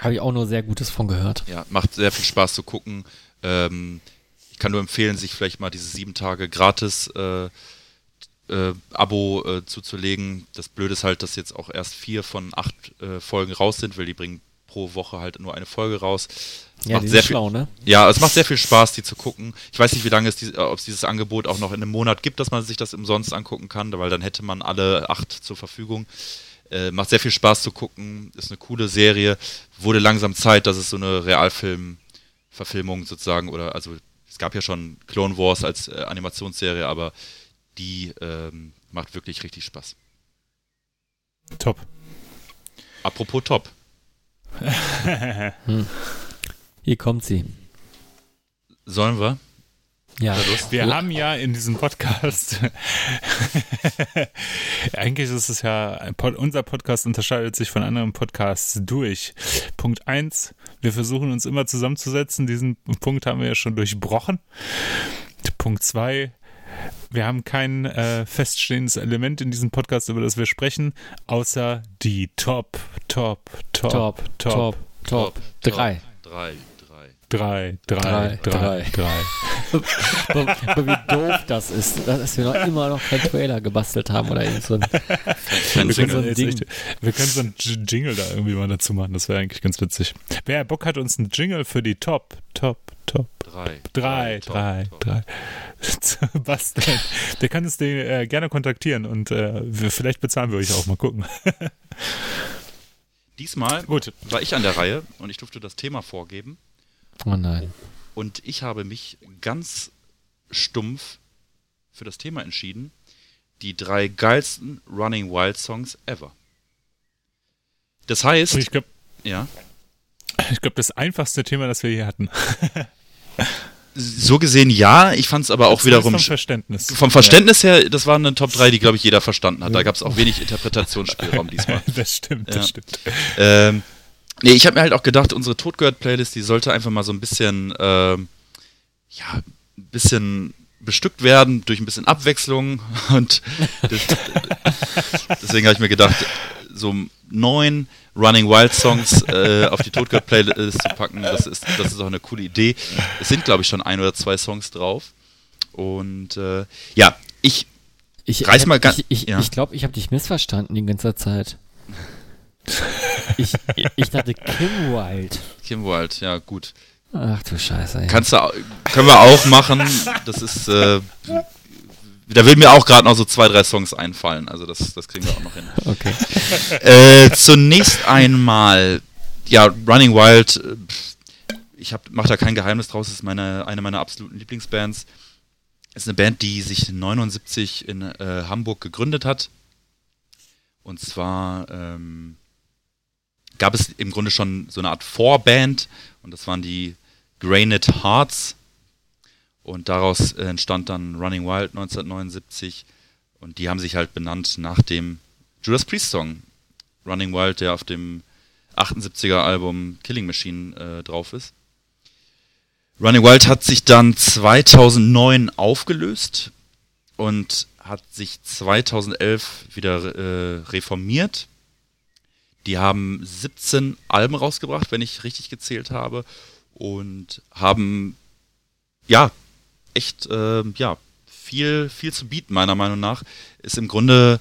Habe ich auch nur sehr Gutes von gehört. Ja, macht sehr viel Spaß zu gucken. Ähm, ich kann nur empfehlen, sich vielleicht mal diese sieben Tage gratis äh, äh, Abo äh, zuzulegen. Das Blöde ist halt, dass jetzt auch erst vier von acht äh, Folgen raus sind, weil die bringen pro Woche halt nur eine Folge raus. Ja, macht die sehr sind viel, schlau, ne? ja, es macht sehr viel Spaß, die zu gucken. Ich weiß nicht, wie lange es, dies, ob es dieses Angebot auch noch in einem Monat gibt, dass man sich das umsonst angucken kann, weil dann hätte man alle acht zur Verfügung. Äh, macht sehr viel Spaß zu gucken, ist eine coole Serie. Wurde langsam Zeit, dass es so eine Realfilm-Verfilmung sozusagen, oder also es gab ja schon Clone Wars als äh, Animationsserie, aber die ähm, macht wirklich richtig Spaß. Top. Apropos Top. Hier kommt sie. Sollen wir? Ja, Wir haben ja in diesem Podcast, eigentlich ist es ja, Pod, unser Podcast unterscheidet sich von anderen Podcasts durch. Punkt eins: wir versuchen uns immer zusammenzusetzen. Diesen Punkt haben wir ja schon durchbrochen. Punkt zwei: wir haben kein äh, feststehendes Element in diesem Podcast, über das wir sprechen, außer die Top, Top, Top, top, top, top. Drei. Drei, drei. Drei, drei, Drei, drei, drei. aber, wie doof das ist, dass wir noch immer noch keinen Trailer gebastelt haben oder irgend so ein. Wir können, so ein Ding. echt, wir können so einen J- Jingle da irgendwie mal dazu machen. Das wäre eigentlich ganz witzig. Wer Bock hat, uns einen Jingle für die Top, Top, Top. Drei. Drei, drei, top. drei. zu basteln. Der kann uns den äh, gerne kontaktieren und äh, wir, vielleicht bezahlen wir euch auch. Mal gucken. Diesmal Gut. war ich an der Reihe und ich durfte das Thema vorgeben. Oh nein. Und ich habe mich ganz stumpf für das Thema entschieden. Die drei geilsten Running Wild Songs ever. Das heißt, ich glaube, ja, ich glaub, das einfachste Thema, das wir hier hatten. so gesehen ja, ich fand es aber auch wiederum Vom Verständnis. vom Verständnis her, das waren eine Top 3, die glaube ich jeder verstanden hat. Da gab es auch wenig Interpretationsspielraum diesmal. Ja, das stimmt, das Ja. stimmt. Ähm, nee, ich habe mir halt auch gedacht, unsere Totgehört-Playlist, die sollte einfach mal so ein bisschen, ähm, ja, ein bisschen bestückt werden durch ein bisschen Abwechslung und das, deswegen habe ich mir gedacht, so neun Running Wild Songs äh, auf die Totgehört-Playlist zu packen, das ist, das ist auch eine coole Idee. Es sind, glaube ich, schon ein oder zwei Songs drauf und äh, ja, ich Ich, Reiß mal ganz- ich, ich, ja. ich glaube, ich habe dich missverstanden die ganze Zeit. Ich, ich dachte Kim Wilde. Kim Wilde, ja gut. Ach du Scheiße. Ey. Kannst du, können wir auch machen. Das ist, äh, da will mir auch gerade noch so zwei, drei Songs einfallen. Also das, das kriegen wir auch noch hin. Okay. Äh, zunächst einmal, ja, Running Wild. äh, Ich hab, mach da kein Geheimnis draus. Ist meine, eine meiner absoluten Lieblingsbands. Ist eine Band, die sich 79 in äh, Hamburg gegründet hat. Und zwar ähm, gab es im Grunde schon so eine Art Vorband und das waren die Granite Hearts. Und daraus äh, entstand dann Running Wild 1979 und die haben sich halt benannt nach dem Judas Priest Song Running Wild, der auf dem 78er Album Killing Machine äh, drauf ist. Running Wild hat sich dann 2009 aufgelöst und hat sich 2011 wieder äh, reformiert. Die haben 17 Alben rausgebracht, wenn ich richtig gezählt habe, und haben ja echt ähm, ja viel viel zu bieten meiner Meinung nach. Ist im Grunde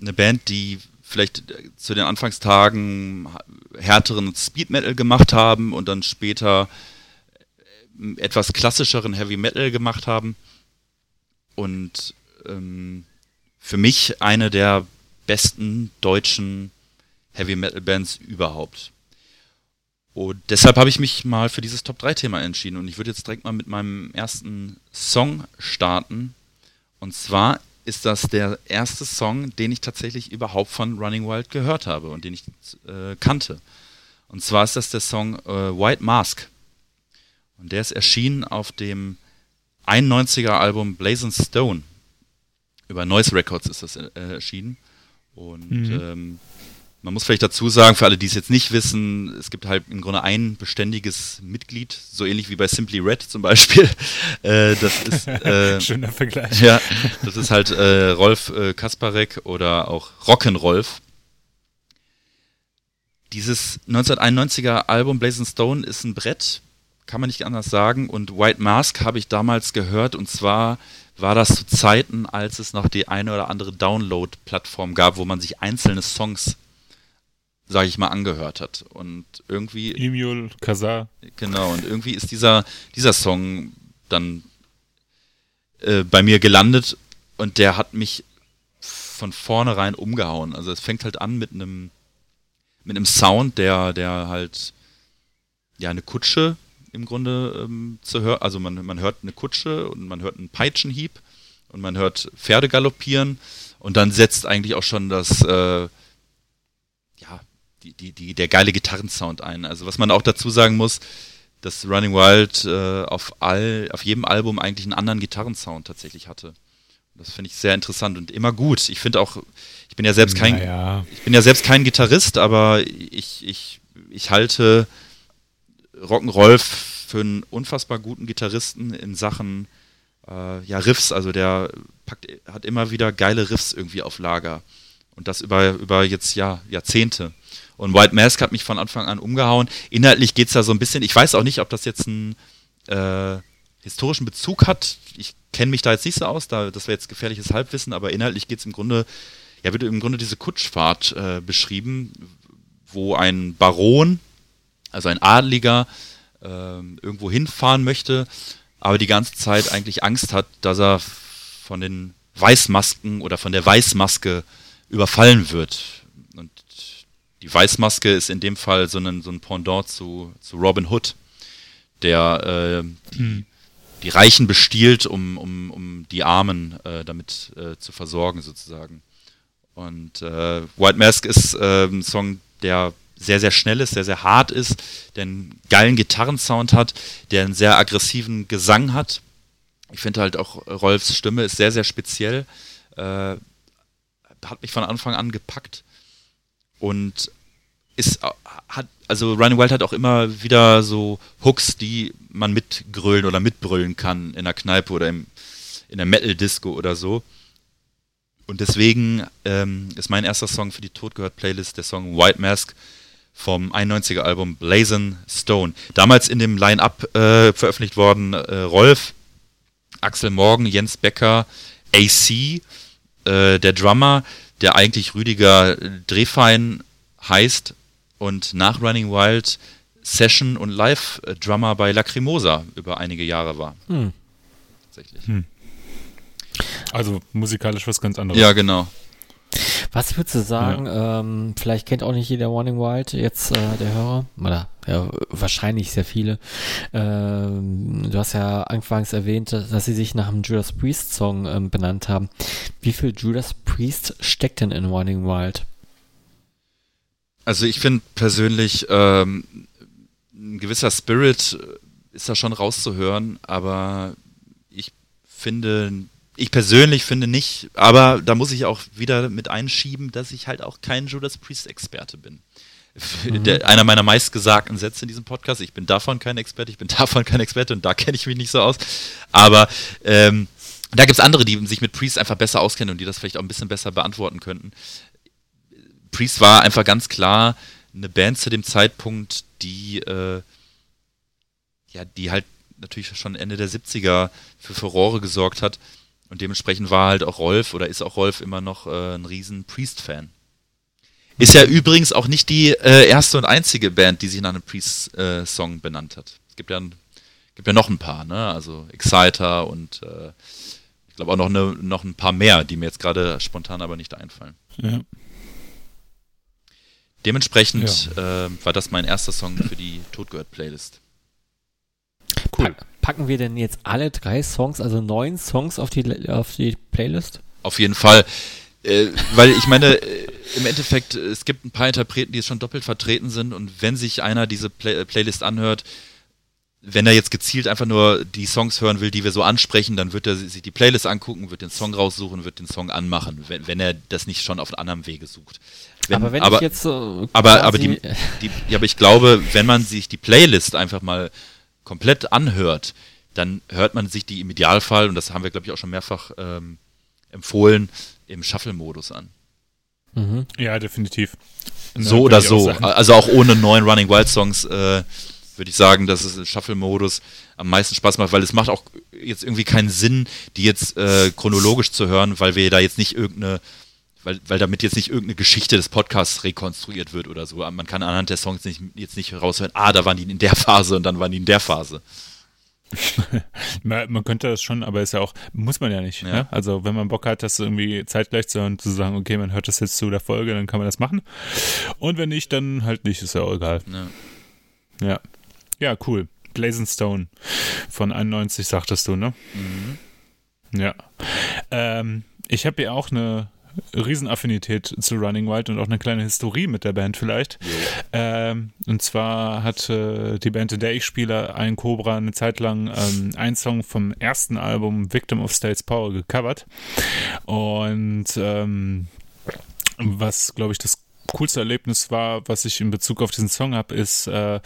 eine Band, die vielleicht äh, zu den Anfangstagen härteren Speed Metal gemacht haben und dann später äh, etwas klassischeren Heavy Metal gemacht haben und ähm, für mich eine der besten deutschen Heavy Metal Bands überhaupt. Und deshalb habe ich mich mal für dieses Top 3 Thema entschieden und ich würde jetzt direkt mal mit meinem ersten Song starten. Und zwar ist das der erste Song, den ich tatsächlich überhaupt von Running Wild gehört habe und den ich äh, kannte. Und zwar ist das der Song äh, White Mask. Und der ist erschienen auf dem 91er Album Blazing Stone. Über Noise Records ist das äh, erschienen. Und Mhm. ähm, man muss vielleicht dazu sagen, für alle, die es jetzt nicht wissen, es gibt halt im Grunde ein beständiges Mitglied, so ähnlich wie bei Simply Red zum Beispiel. Äh, das ist äh, Schöner Vergleich. ja, das ist halt äh, Rolf äh, Kasparek oder auch Rock'n'Rolf. Dieses 1991er Album Blazing Stone ist ein Brett, kann man nicht anders sagen. Und White Mask habe ich damals gehört und zwar war das zu Zeiten, als es noch die eine oder andere Download-Plattform gab, wo man sich einzelne Songs sage ich mal, angehört hat. Und irgendwie, Emil, Kazar. genau, und irgendwie ist dieser, dieser Song dann äh, bei mir gelandet und der hat mich von vornherein umgehauen. Also es fängt halt an mit einem mit einem Sound, der, der halt ja eine Kutsche im Grunde ähm, zu hören. Also man, man hört eine Kutsche und man hört einen Peitschenhieb und man hört Pferde galoppieren und dann setzt eigentlich auch schon das äh, die, die, die, der geile Gitarrensound ein. Also was man auch dazu sagen muss, dass Running Wild äh, auf all auf jedem Album eigentlich einen anderen Gitarrensound tatsächlich hatte. Das finde ich sehr interessant und immer gut. Ich finde auch, ich bin ja selbst kein, Naja. ich bin ja selbst kein Gitarrist, aber ich, ich, ich halte Rock'n'Roll für einen unfassbar guten Gitarristen in Sachen äh, ja, Riffs. Also der packt, hat immer wieder geile Riffs irgendwie auf Lager. Und das über, über jetzt ja, Jahrzehnte. Und White Mask hat mich von Anfang an umgehauen. Inhaltlich geht es da so ein bisschen, ich weiß auch nicht, ob das jetzt einen äh, historischen Bezug hat. Ich kenne mich da jetzt nicht so aus, da, das wäre jetzt gefährliches Halbwissen, aber inhaltlich geht es im Grunde, ja, wird im Grunde diese Kutschfahrt äh, beschrieben, wo ein Baron, also ein Adliger, ähm, irgendwo hinfahren möchte, aber die ganze Zeit eigentlich Angst hat, dass er von den Weißmasken oder von der Weißmaske überfallen wird. Und die Weißmaske ist in dem Fall so ein, so ein Pendant zu, zu Robin Hood, der äh, die, die Reichen bestiehlt, um, um, um die Armen äh, damit äh, zu versorgen, sozusagen. Und äh, White Mask ist äh, ein Song, der sehr, sehr schnell ist, sehr, sehr hart ist, der einen geilen Gitarrensound hat, der einen sehr aggressiven Gesang hat. Ich finde halt auch Rolfs Stimme ist sehr, sehr speziell. Äh, hat mich von Anfang an gepackt. Und ist, äh, hat, also Running Wild hat auch immer wieder so Hooks, die man mitgrölen oder mitbrüllen kann in der Kneipe oder im, in der Metal-Disco oder so. Und deswegen ähm, ist mein erster Song für die Todgehört-Playlist der Song White Mask vom 91er Album Blazon Stone. Damals in dem Line-Up äh, veröffentlicht worden äh, Rolf, Axel Morgan, Jens Becker, AC, äh, der Drummer, der eigentlich Rüdiger Drehfein heißt und nach Running Wild Session- und Live-Drummer bei Lacrimosa über einige Jahre war. Hm. Tatsächlich. Hm. Also musikalisch was ganz anderes. Ja, genau. Was würdest du sagen? Ähm, vielleicht kennt auch nicht jeder Warning Wild jetzt äh, der Hörer oder ja, wahrscheinlich sehr viele. Ähm, du hast ja anfangs erwähnt, dass sie sich nach einem Judas Priest Song ähm, benannt haben. Wie viel Judas Priest steckt denn in Warning Wild? Also ich finde persönlich, ähm, ein gewisser Spirit ist da schon rauszuhören, aber ich finde, ich persönlich finde nicht, aber da muss ich auch wieder mit einschieben, dass ich halt auch kein Judas Priest-Experte bin. Der, einer meiner meistgesagten Sätze in diesem Podcast, ich bin davon kein Experte, ich bin davon kein Experte und da kenne ich mich nicht so aus. Aber ähm, da gibt es andere, die sich mit Priest einfach besser auskennen und die das vielleicht auch ein bisschen besser beantworten könnten. Priest war einfach ganz klar eine Band zu dem Zeitpunkt, die äh, ja, die halt natürlich schon Ende der 70er für Furore gesorgt hat. Und dementsprechend war halt auch Rolf oder ist auch Rolf immer noch äh, ein riesen Priest-Fan. Ist ja übrigens auch nicht die äh, erste und einzige Band, die sich nach einem Priest-Song benannt hat. Es gibt ja, ein, gibt ja noch ein paar, ne? Also Exciter und äh, ich glaube auch noch, eine, noch ein paar mehr, die mir jetzt gerade spontan aber nicht einfallen. Ja. Dementsprechend äh, war das mein erster Song für die Todgehört-Playlist. Cool. Pack, packen wir denn jetzt alle drei Songs, also neun Songs auf die, auf die Playlist? Auf jeden Fall. Äh, weil ich meine, äh, im Endeffekt, äh, es gibt ein paar Interpreten, die jetzt schon doppelt vertreten sind und wenn sich einer diese Play äh, Playlist anhört, wenn er jetzt gezielt einfach nur die Songs hören will, die wir so ansprechen, dann wird er sich die Playlist angucken, wird den Song raussuchen, wird den Song anmachen, wenn, wenn er das nicht schon auf anderem Wege sucht. Wenn, aber wenn aber, ich jetzt so aber, aber, die, die, ja, aber ich glaube, wenn man sich die Playlist einfach mal komplett anhört, dann hört man sich die im Idealfall, und das haben wir, glaube ich, auch schon mehrfach ähm, empfohlen, im Shuffle-Modus an. Mhm. ja, definitiv. So Ja, oder auch so. sagen. Also auch ohne neuen Running Wild Songs äh, würde ich sagen, dass es im Shuffle-Modus am meisten Spaß macht, weil es macht auch jetzt irgendwie keinen Sinn, die jetzt äh, chronologisch zu hören, weil wir da jetzt nicht irgendeine weil, weil damit jetzt nicht irgendeine Geschichte des Podcasts rekonstruiert wird oder so. Man kann anhand der Songs nicht, jetzt nicht raushören, ah, da waren die in der Phase und dann waren die in der Phase. man, könnte das schon, aber ist ja auch, muss man ja nicht. Ja. Ne? Also wenn man Bock hat, das irgendwie zeitgleich zu hören, zu sagen, okay, man hört das jetzt zu der Folge, dann kann man das machen. Und wenn nicht, dann halt nicht, ist ja auch egal. Ja. Ja. Ja, cool. Blazing Stone von 91, sagtest du, ne? Ja. Ähm, ich habe ja auch eine Riesenaffinität zu Running Wild und auch eine kleine Historie mit der Band vielleicht. Ähm, und zwar hat äh, die Band, in der ich spiele, ein Cobra eine Zeit lang ähm, einen Song vom ersten Album Victim of State's Power gecovert. Und ähm, was, glaube ich, das coolste Erlebnis war, was ich in Bezug auf diesen Song habe, ist, äh,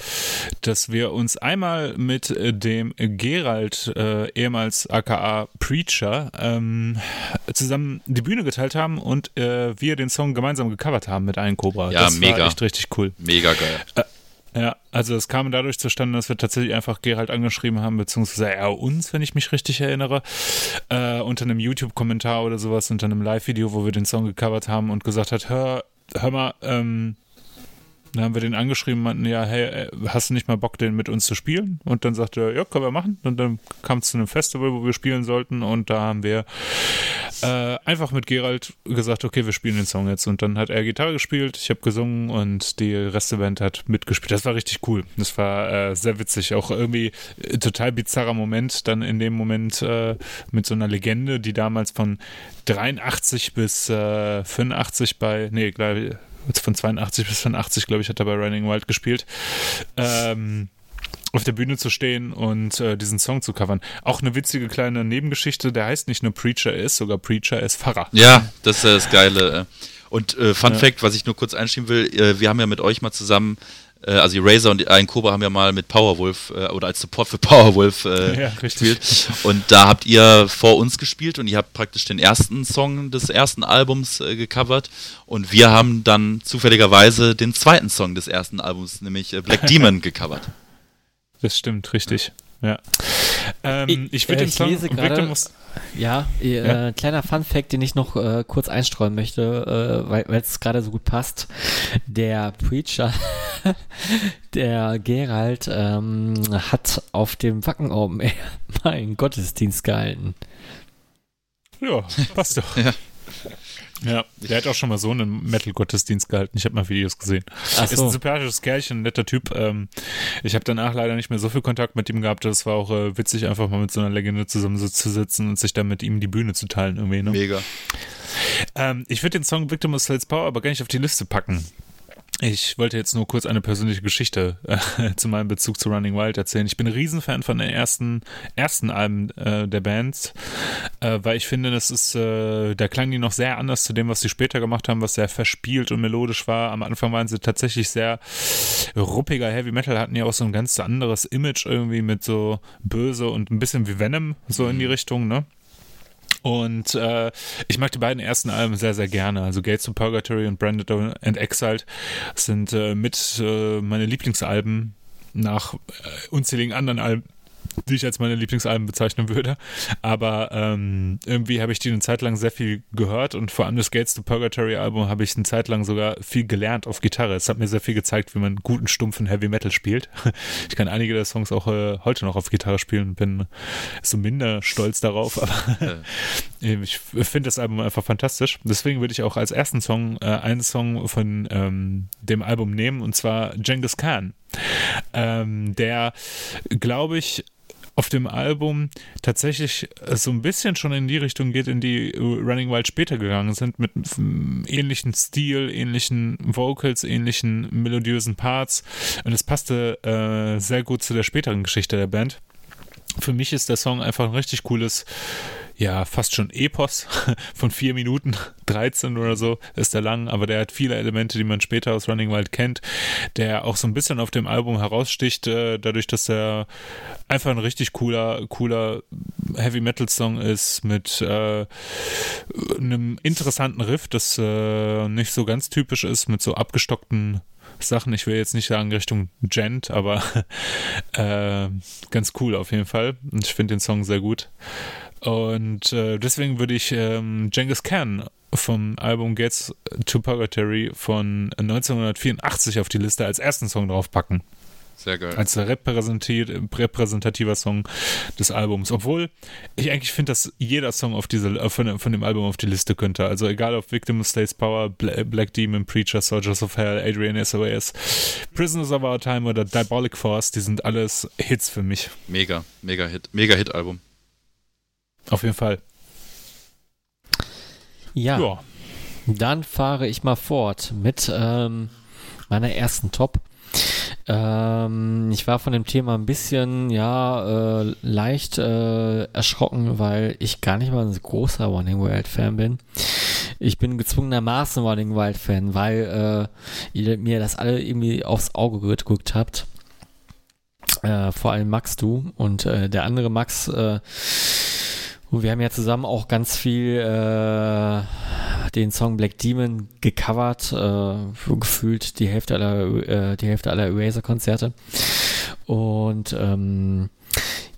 dass wir uns einmal mit äh, dem Gerald, äh, ehemals aka Preacher, ähm, zusammen die Bühne geteilt haben und äh, wir den Song gemeinsam gecovert haben mit Ein Cobra. Ja, das mega. war echt richtig cool. Mega geil. Ja, also es kam dadurch zustande, dass wir tatsächlich einfach Gerald angeschrieben haben, beziehungsweise er uns, wenn ich mich richtig erinnere, äh, unter einem YouTube-Kommentar oder sowas, unter einem Live-Video, wo wir den Song gecovert haben und gesagt hat, hör, hör mal, ähm, dann haben wir den angeschrieben, meinten, ja, hey, äh, hast du nicht mal Bock, den mit uns zu spielen? Und dann sagte er, ja, können wir machen. Und dann kam es zu einem Festival, wo wir spielen sollten und da haben wir äh, einfach mit Gerald gesagt, okay, wir spielen den Song jetzt. Und dann hat er Gitarre gespielt, ich habe gesungen und die Rest der Band hat mitgespielt. Das war richtig cool. Das war äh, sehr witzig. Auch irgendwie äh, total bizarrer Moment, dann in dem Moment äh, mit so einer Legende, die damals von 83 bis äh, 85 bei, nee, gleich von 82 bis 85, glaube ich, hat er bei Running Wild gespielt. Ähm, auf der Bühne zu stehen und äh, diesen Song zu covern. Auch eine witzige kleine Nebengeschichte, der heißt nicht nur Preacher, er ist sogar Preacher, er ist Pfarrer. Ja, das ist das Geile. äh. Und äh, Fun Ja. Fact, was ich nur kurz einschieben will, äh, wir haben ja mit euch mal zusammen, äh, also Eraser und ein Cobra haben ja mal mit Powerwolf äh, oder als Support für Powerwolf äh, Ja, gespielt. Und da habt ihr vor uns gespielt und ihr habt praktisch den ersten Song des ersten Albums äh, gecovert. Und wir haben dann zufälligerweise den zweiten Song des ersten Albums, nämlich äh, Black Demon, gecovert. Das stimmt, richtig. Ja. Ähm, Ich- ich würde äh, den ich Song lese gerade- Ja, äh, Ja. kleiner Fun-Fact, den ich noch äh, kurz einstreuen möchte, äh, weil weil es gerade so gut passt. Der Preacher, der Gerald, ähm, hat auf dem Wacken Open Air mal einen Gottesdienst gehalten. Ja, passt doch. Ja. Ja, der hat auch schon mal so einen Metal-Gottesdienst gehalten. Ich habe mal Videos gesehen. Ach Ist ein sympathisches Kerlchen, ein netter Typ. Ähm, ich habe danach leider nicht mehr so viel Kontakt mit ihm gehabt. Das war auch äh, witzig, einfach mal mit so einer Legende zusammen so zu sitzen und sich dann mit ihm die Bühne zu teilen irgendwie. Ne? Mega. Ähm, ich würde den Song Victim of Slate's Power aber gar nicht auf die Liste packen. Ich wollte jetzt nur kurz eine persönliche Geschichte äh, zu meinem Bezug zu Running Wild erzählen. Ich bin ein Riesenfan von den ersten, ersten Alben äh, der Band, äh, weil ich finde, das ist, äh, da klangen die noch sehr anders zu dem, was sie später gemacht haben, was sehr verspielt und melodisch war. Am Anfang waren sie tatsächlich sehr ruppiger Heavy Metal, hatten ja auch so ein ganz anderes Image irgendwie mit so böse und ein bisschen wie Venom, so in die Richtung, ne? Und äh, ich mag die beiden ersten Alben sehr, sehr gerne. Also Gates to Purgatory und Branded and Exiled sind äh, mit äh, meine Lieblingsalben nach äh, unzähligen anderen Alben, die ich als meine Lieblingsalben bezeichnen würde. Aber ähm, irgendwie habe ich die eine Zeit lang sehr viel gehört und vor allem das Gates to Purgatory Album habe ich eine Zeit lang sogar viel gelernt auf Gitarre. Es hat mir sehr viel gezeigt, wie man guten, stumpfen Heavy Metal spielt. Ich kann einige der Songs auch äh, heute noch auf Gitarre spielen und bin so minder stolz darauf, aber ich finde das Album einfach fantastisch. Deswegen würde ich auch als ersten Song äh, einen Song von ähm, dem Album nehmen und zwar Genghis Khan. Ähm, der, glaube ich, auf dem Album tatsächlich äh, so ein bisschen schon in die Richtung geht, in die äh, Running Wild später gegangen sind, mit ähnlichen Stil, ähnlichen Vocals, ähnlichen melodiösen Parts. Und es passte äh, sehr gut zu der späteren Geschichte der Band. Für mich ist der Song einfach ein richtig cooles, ja, fast schon Epos von vier Minuten, 13 oder so ist der lang, aber der hat viele Elemente, die man später aus Running Wild kennt, der auch so ein bisschen auf dem Album heraussticht, äh, dadurch, dass er einfach ein richtig cooler, cooler Heavy Metal Song ist mit äh, einem interessanten Riff, das äh, nicht so ganz typisch ist, mit so abgestockten Sachen. Ich will jetzt nicht sagen Richtung Gent, aber äh, ganz cool auf jeden Fall. Ich finde den Song sehr gut. Und äh, deswegen würde ich ähm, Genghis Khan vom Album Gets to Purgatory von 1984 auf die Liste als ersten Song draufpacken. Sehr geil. Als repräsentativ, repräsentativer Song des Albums. Obwohl ich eigentlich finde, dass jeder Song auf diese, äh, von, von dem Album auf die Liste könnte. Also egal ob Victim of States Power, Bla- Black Demon, Preacher, Soldiers of Hell, Adrian SOS, Prisoners of Our Time oder Diabolic Force, die sind alles Hits für mich. Mega, mega Hit, mega Hit-Album. Auf jeden Fall. Ja, Ja. dann fahre ich mal fort mit ähm, meiner ersten Top. Ähm, ich war von dem Thema ein bisschen, ja, äh, leicht äh, erschrocken, weil ich gar nicht mal ein großer Running Wild Fan bin. Ich bin gezwungenermaßen Running Wild Fan, weil äh, ihr mir das alle irgendwie aufs Auge gedrückt habt. Äh, vor allem Max, du und äh, der andere Max. Und wir haben ja zusammen auch ganz viel äh, den Song Black Demon gecovert, äh, gefühlt die Hälfte aller, äh, die Hälfte aller Eraser-Konzerte. Und ähm,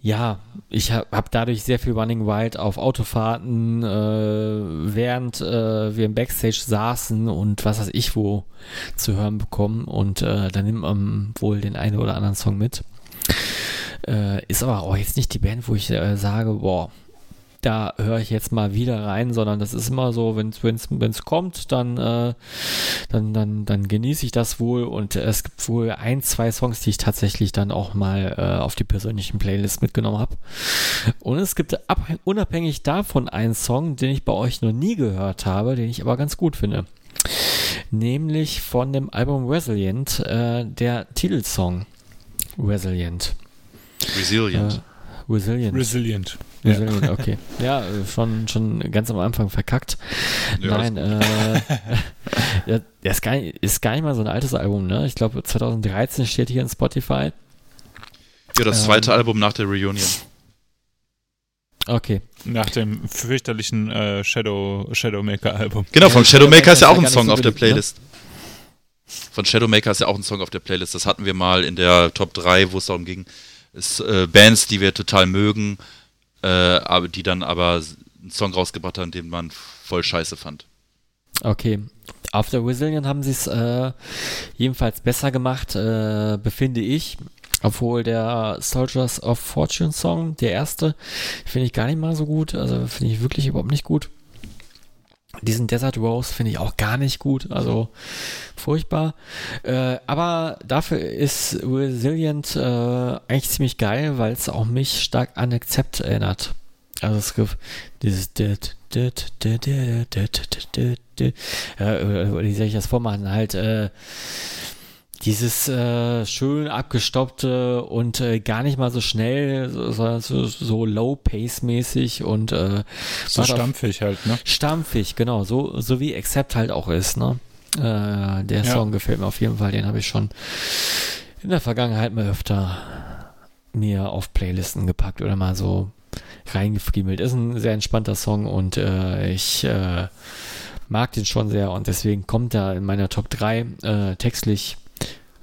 ja, ich habe hab dadurch sehr viel Running Wild auf Autofahrten, äh, während äh, wir im Backstage saßen und was weiß ich wo zu hören bekommen. Und äh, dann nimmt man wohl den einen oder anderen Song mit. Äh, ist aber auch jetzt nicht die Band, wo ich äh, sage, boah, da höre ich jetzt mal wieder rein, sondern das ist immer so, wenn es kommt, dann, äh, dann, dann, dann genieße ich das wohl und es gibt wohl ein, zwei Songs, die ich tatsächlich dann auch mal äh, auf die persönlichen Playlists mitgenommen habe. Und es gibt ab, unabhängig davon einen Song, den ich bei euch noch nie gehört habe, den ich aber ganz gut finde. Nämlich von dem Album Resilient, äh, der Titelsong Resilient. Resilient. Äh, Resilient. Resilient. Ja. Resilient, okay. Ja, äh, schon, schon ganz am Anfang verkackt. Ja, Nein, äh, ja, ist gar, nicht, ist gar nicht mal so ein altes Album, ne? Ich glaube 2013 steht hier in Spotify. Ja, das ähm, zweite Album nach der Reunion. Okay. Nach dem fürchterlichen äh, Shadow, Shadowmaker-Album. Genau, Ja, von Shadowmaker ist ja auch ein Song so auf der ne? Playlist. Von Shadowmaker ist ja auch ein Song auf der Playlist. Das hatten wir mal in der Top 3, wo es darum ging, ist, äh, Bands, die wir total mögen, äh, aber die dann aber einen Song rausgebracht haben, den man voll scheiße fand. Okay. Auf der Resilient haben sie es äh, jedenfalls besser gemacht, äh, befinde ich. Obwohl der Soldiers of Fortune Song, der erste, finde ich gar nicht mal so gut. Also finde ich wirklich überhaupt nicht gut. Diesen Desert Rose finde ich auch gar nicht gut, also furchtbar. Äh, aber dafür ist Resilient äh, eigentlich ziemlich geil, weil es auch mich stark an Accept erinnert. Also es gibt dieses. Ja, äh, wie soll ich das vormachen? Halt äh, dieses äh, schön abgestoppte und äh, gar nicht mal so schnell, so- sondern so, so low-pace-mäßig und äh, So stampfig halt, ne? Stampfig, genau, so, so wie Accept halt auch ist, ne? Äh, der Ja. Song gefällt mir auf jeden Fall, den habe ich schon in der Vergangenheit mal öfter mir auf Playlisten gepackt oder mal so reingefriemelt. Ist ein sehr entspannter Song und äh, ich äh, mag den schon sehr und deswegen kommt er in meiner Top 3 äh, textlich.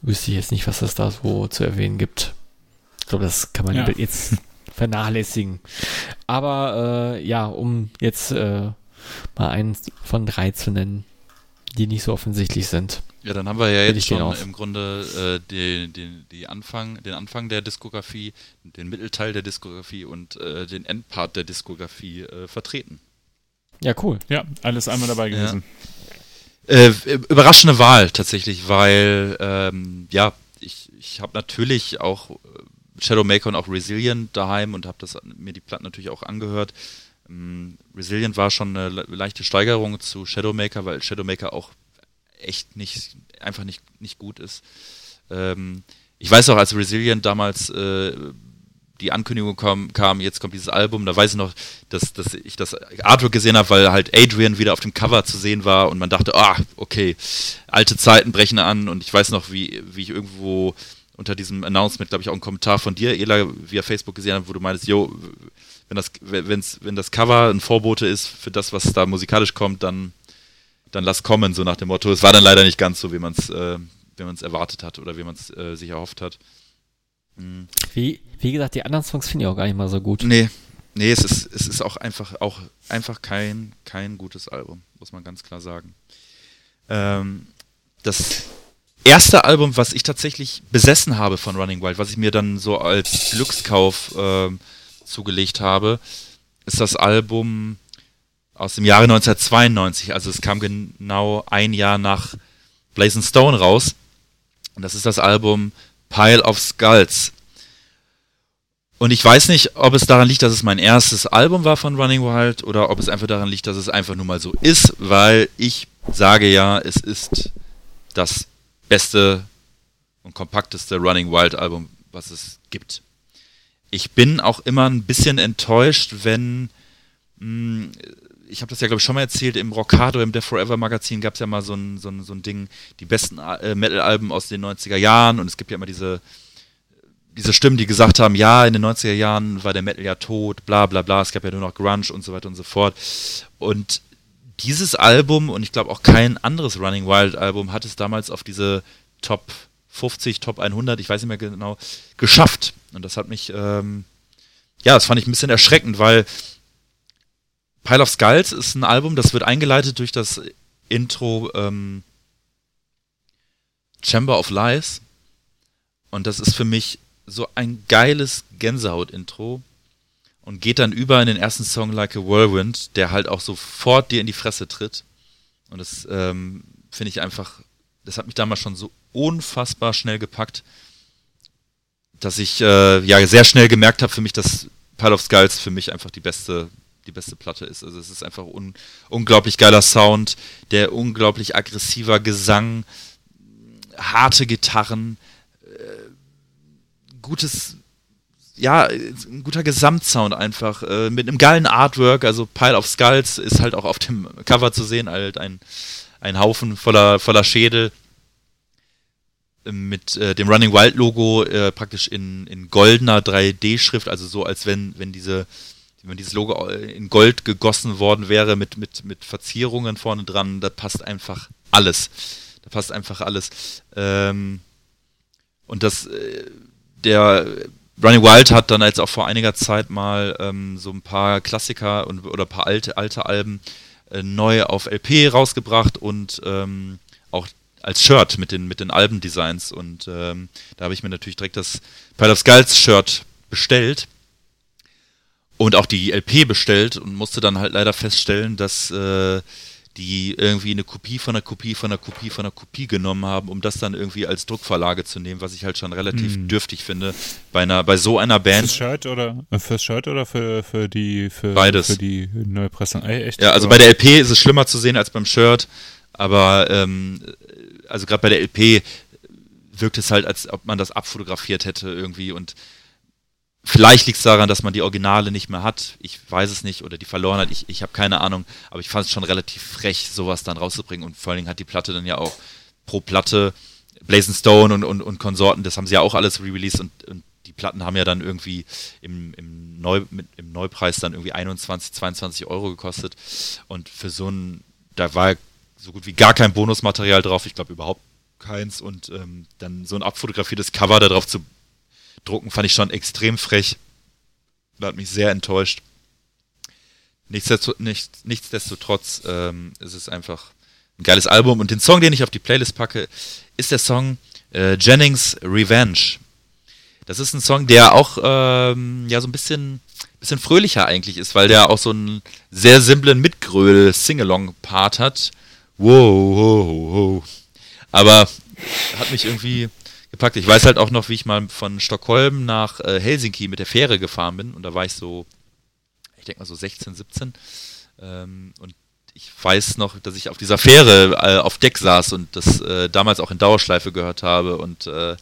Wüsste ich jetzt nicht, was es da so zu erwähnen gibt. Ich glaube, das kann man Ja. jetzt vernachlässigen. Aber äh, ja, um jetzt äh, mal einen von drei zu nennen, die nicht so offensichtlich sind. Ja, dann haben wir ja jetzt den schon im Grunde äh, die, die, die Anfang, den Anfang der Diskografie, den Mittelteil der Diskografie und äh, den Endpart der Diskografie äh, vertreten. Ja, cool. Ja, alles einmal dabei Ja. Äh, überraschende Wahl tatsächlich, weil ähm, ja, ich, ich habe natürlich auch äh, Shadowmaker und auch Resilient daheim und habe mir die Platten natürlich auch angehört. Ähm, Resilient war schon eine le- leichte Steigerung zu Shadowmaker, weil Shadowmaker auch echt nicht einfach nicht, nicht gut ist. Ähm, ich weiß auch, als Resilient damals äh, die Ankündigung kam, kam, jetzt kommt dieses Album, da weiß ich noch, dass, dass ich das Artwork gesehen habe, weil halt Adrian wieder auf dem Cover zu sehen war und man dachte, ah, okay, alte Zeiten brechen an und ich weiß noch, wie, wie ich irgendwo unter diesem Announcement, glaube ich, auch einen Kommentar von dir, Ela, via Facebook gesehen habe, wo du meintest, yo, wenn das, wenn's, wenn das Cover ein Vorbote ist für das, was da musikalisch kommt, dann, dann lass kommen, so nach dem Motto. Es war dann leider nicht ganz so, wie man es äh, erwartet hat oder wie man es äh, sich erhofft hat. Mhm. Wie, wie gesagt, die anderen Songs finde ich auch gar nicht mal so gut. Nee, nee, es ist, es ist auch einfach, auch einfach kein, kein gutes Album, muss man ganz klar sagen. Ähm, das erste Album, was ich tatsächlich besessen habe von Running Wild, was ich mir dann so als Glückskauf ähm, zugelegt habe, ist das Album aus dem Jahre 1992. Also es kam genau ein Jahr nach Blazing Stone raus. Und das ist das Album Pile of Skulls. Und ich weiß nicht, ob es daran liegt, dass es mein erstes Album war von Running Wild oder ob es einfach daran liegt, dass es einfach nur mal so ist, weil ich sage ja, es ist das beste und kompakteste Running Wild Album, was es gibt. Ich bin auch immer ein bisschen enttäuscht, wenn mh, hm, ich habe das ja, glaube ich, schon mal erzählt, im Rockado, im Death Forever Magazin gab es ja mal so ein, so, ein, so ein Ding, die besten äh, Metal-Alben aus den 90er Jahren und es gibt ja immer diese, diese Stimmen, die gesagt haben, ja, in den 90er Jahren war der Metal ja tot, bla bla bla, es gab ja nur noch Grunge und so weiter und so fort. Und dieses Album und ich glaube auch kein anderes Running Wild Album hat es damals auf diese Top 50, Top 100, ich weiß nicht mehr genau, geschafft. Und das hat mich, ähm, ja, das fand ich ein bisschen erschreckend, weil Pile of Skulls ist ein Album, das wird eingeleitet durch das Intro ähm, Chamber of Lies. Und das ist für mich so ein geiles Gänsehaut-Intro und geht dann über in den ersten Song Like a Whirlwind, der halt auch sofort dir in die Fresse tritt. Und das ähm, finde ich einfach, das hat mich damals schon so unfassbar schnell gepackt, dass ich äh, ja sehr schnell gemerkt habe für mich, dass Pile of Skulls für mich einfach die beste die beste Platte ist. Also es ist einfach un unglaublich geiler Sound, der unglaublich aggressiver Gesang, harte Gitarren, äh, gutes, ja, ein guter Gesamtsound einfach, äh, mit einem geilen Artwork, also Pile of Skulls ist halt auch auf dem Cover zu sehen, halt ein, ein Haufen voller, voller Schädel mit äh, dem Running Wild Logo äh, praktisch in, in goldener 3D-Schrift, also so als wenn, wenn diese wenn dieses Logo in Gold gegossen worden wäre mit, mit, mit Verzierungen vorne dran, da passt einfach alles. Da passt einfach alles. Ähm, und das, äh, der Running Wild hat dann jetzt auch vor einiger Zeit mal ähm, so ein paar Klassiker und, oder ein paar alte, alte Alben äh, neu auf LP rausgebracht und ähm, auch als Shirt mit den, mit den Albendesigns. Und ähm, da habe ich mir natürlich direkt das Pile of Skulls Shirt bestellt und auch die LP bestellt und musste dann halt leider feststellen, dass äh, die irgendwie eine Kopie von einer Kopie von einer Kopie von einer Kopie genommen haben, um das dann irgendwie als Druckverlage zu nehmen, was ich halt schon relativ hm. dürftig finde bei einer bei so einer Band. Fürs Shirt oder äh, fürs Shirt oder für, für die für, Beides. für die Neupressung? Ey, echt? Ja, also bei der LP ist es schlimmer zu sehen als beim Shirt, aber ähm, also gerade bei der LP wirkt es halt, als ob man das abfotografiert hätte irgendwie und Vielleicht liegt es daran, dass man die Originale nicht mehr hat. Ich weiß es nicht. Oder die verloren hat. Ich, ich habe keine Ahnung. Aber ich fand es schon relativ frech, sowas dann rauszubringen. Und vor allen Dingen hat die Platte dann ja auch pro Platte Blazing Stone und, und, und Konsorten, das haben sie ja auch alles re-released und, und die Platten haben ja dann irgendwie im, im, Neu, mit, im Neupreis dann irgendwie 21, 22 Euro gekostet. Und für so ein, da war so gut wie gar kein Bonusmaterial drauf. Ich glaube überhaupt keins. Und ähm, dann so ein abfotografiertes Cover da drauf zu drucken, fand ich schon extrem frech. Hat mich sehr enttäuscht. Nichtsdestotrotz, nicht, nichtsdestotrotz ähm, ist es einfach ein geiles Album. Und den Song, den ich auf die Playlist packe, ist der Song äh, Jennings Revenge. Das ist ein Song, der auch ähm, ja so ein bisschen, bisschen fröhlicher eigentlich ist, weil der auch so einen sehr simplen Mitgröl-Singalong-Part hat. Wow, wow, wow. Aber hat mich irgendwie gepackt. Ich weiß halt auch noch, wie ich mal von Stockholm nach äh, Helsinki mit der Fähre gefahren bin und da war ich so, ich denke mal so 16, 17 ähm, und ich weiß noch, dass ich auf dieser Fähre äh, auf Deck saß und das äh, damals auch in Dauerschleife gehört habe und äh,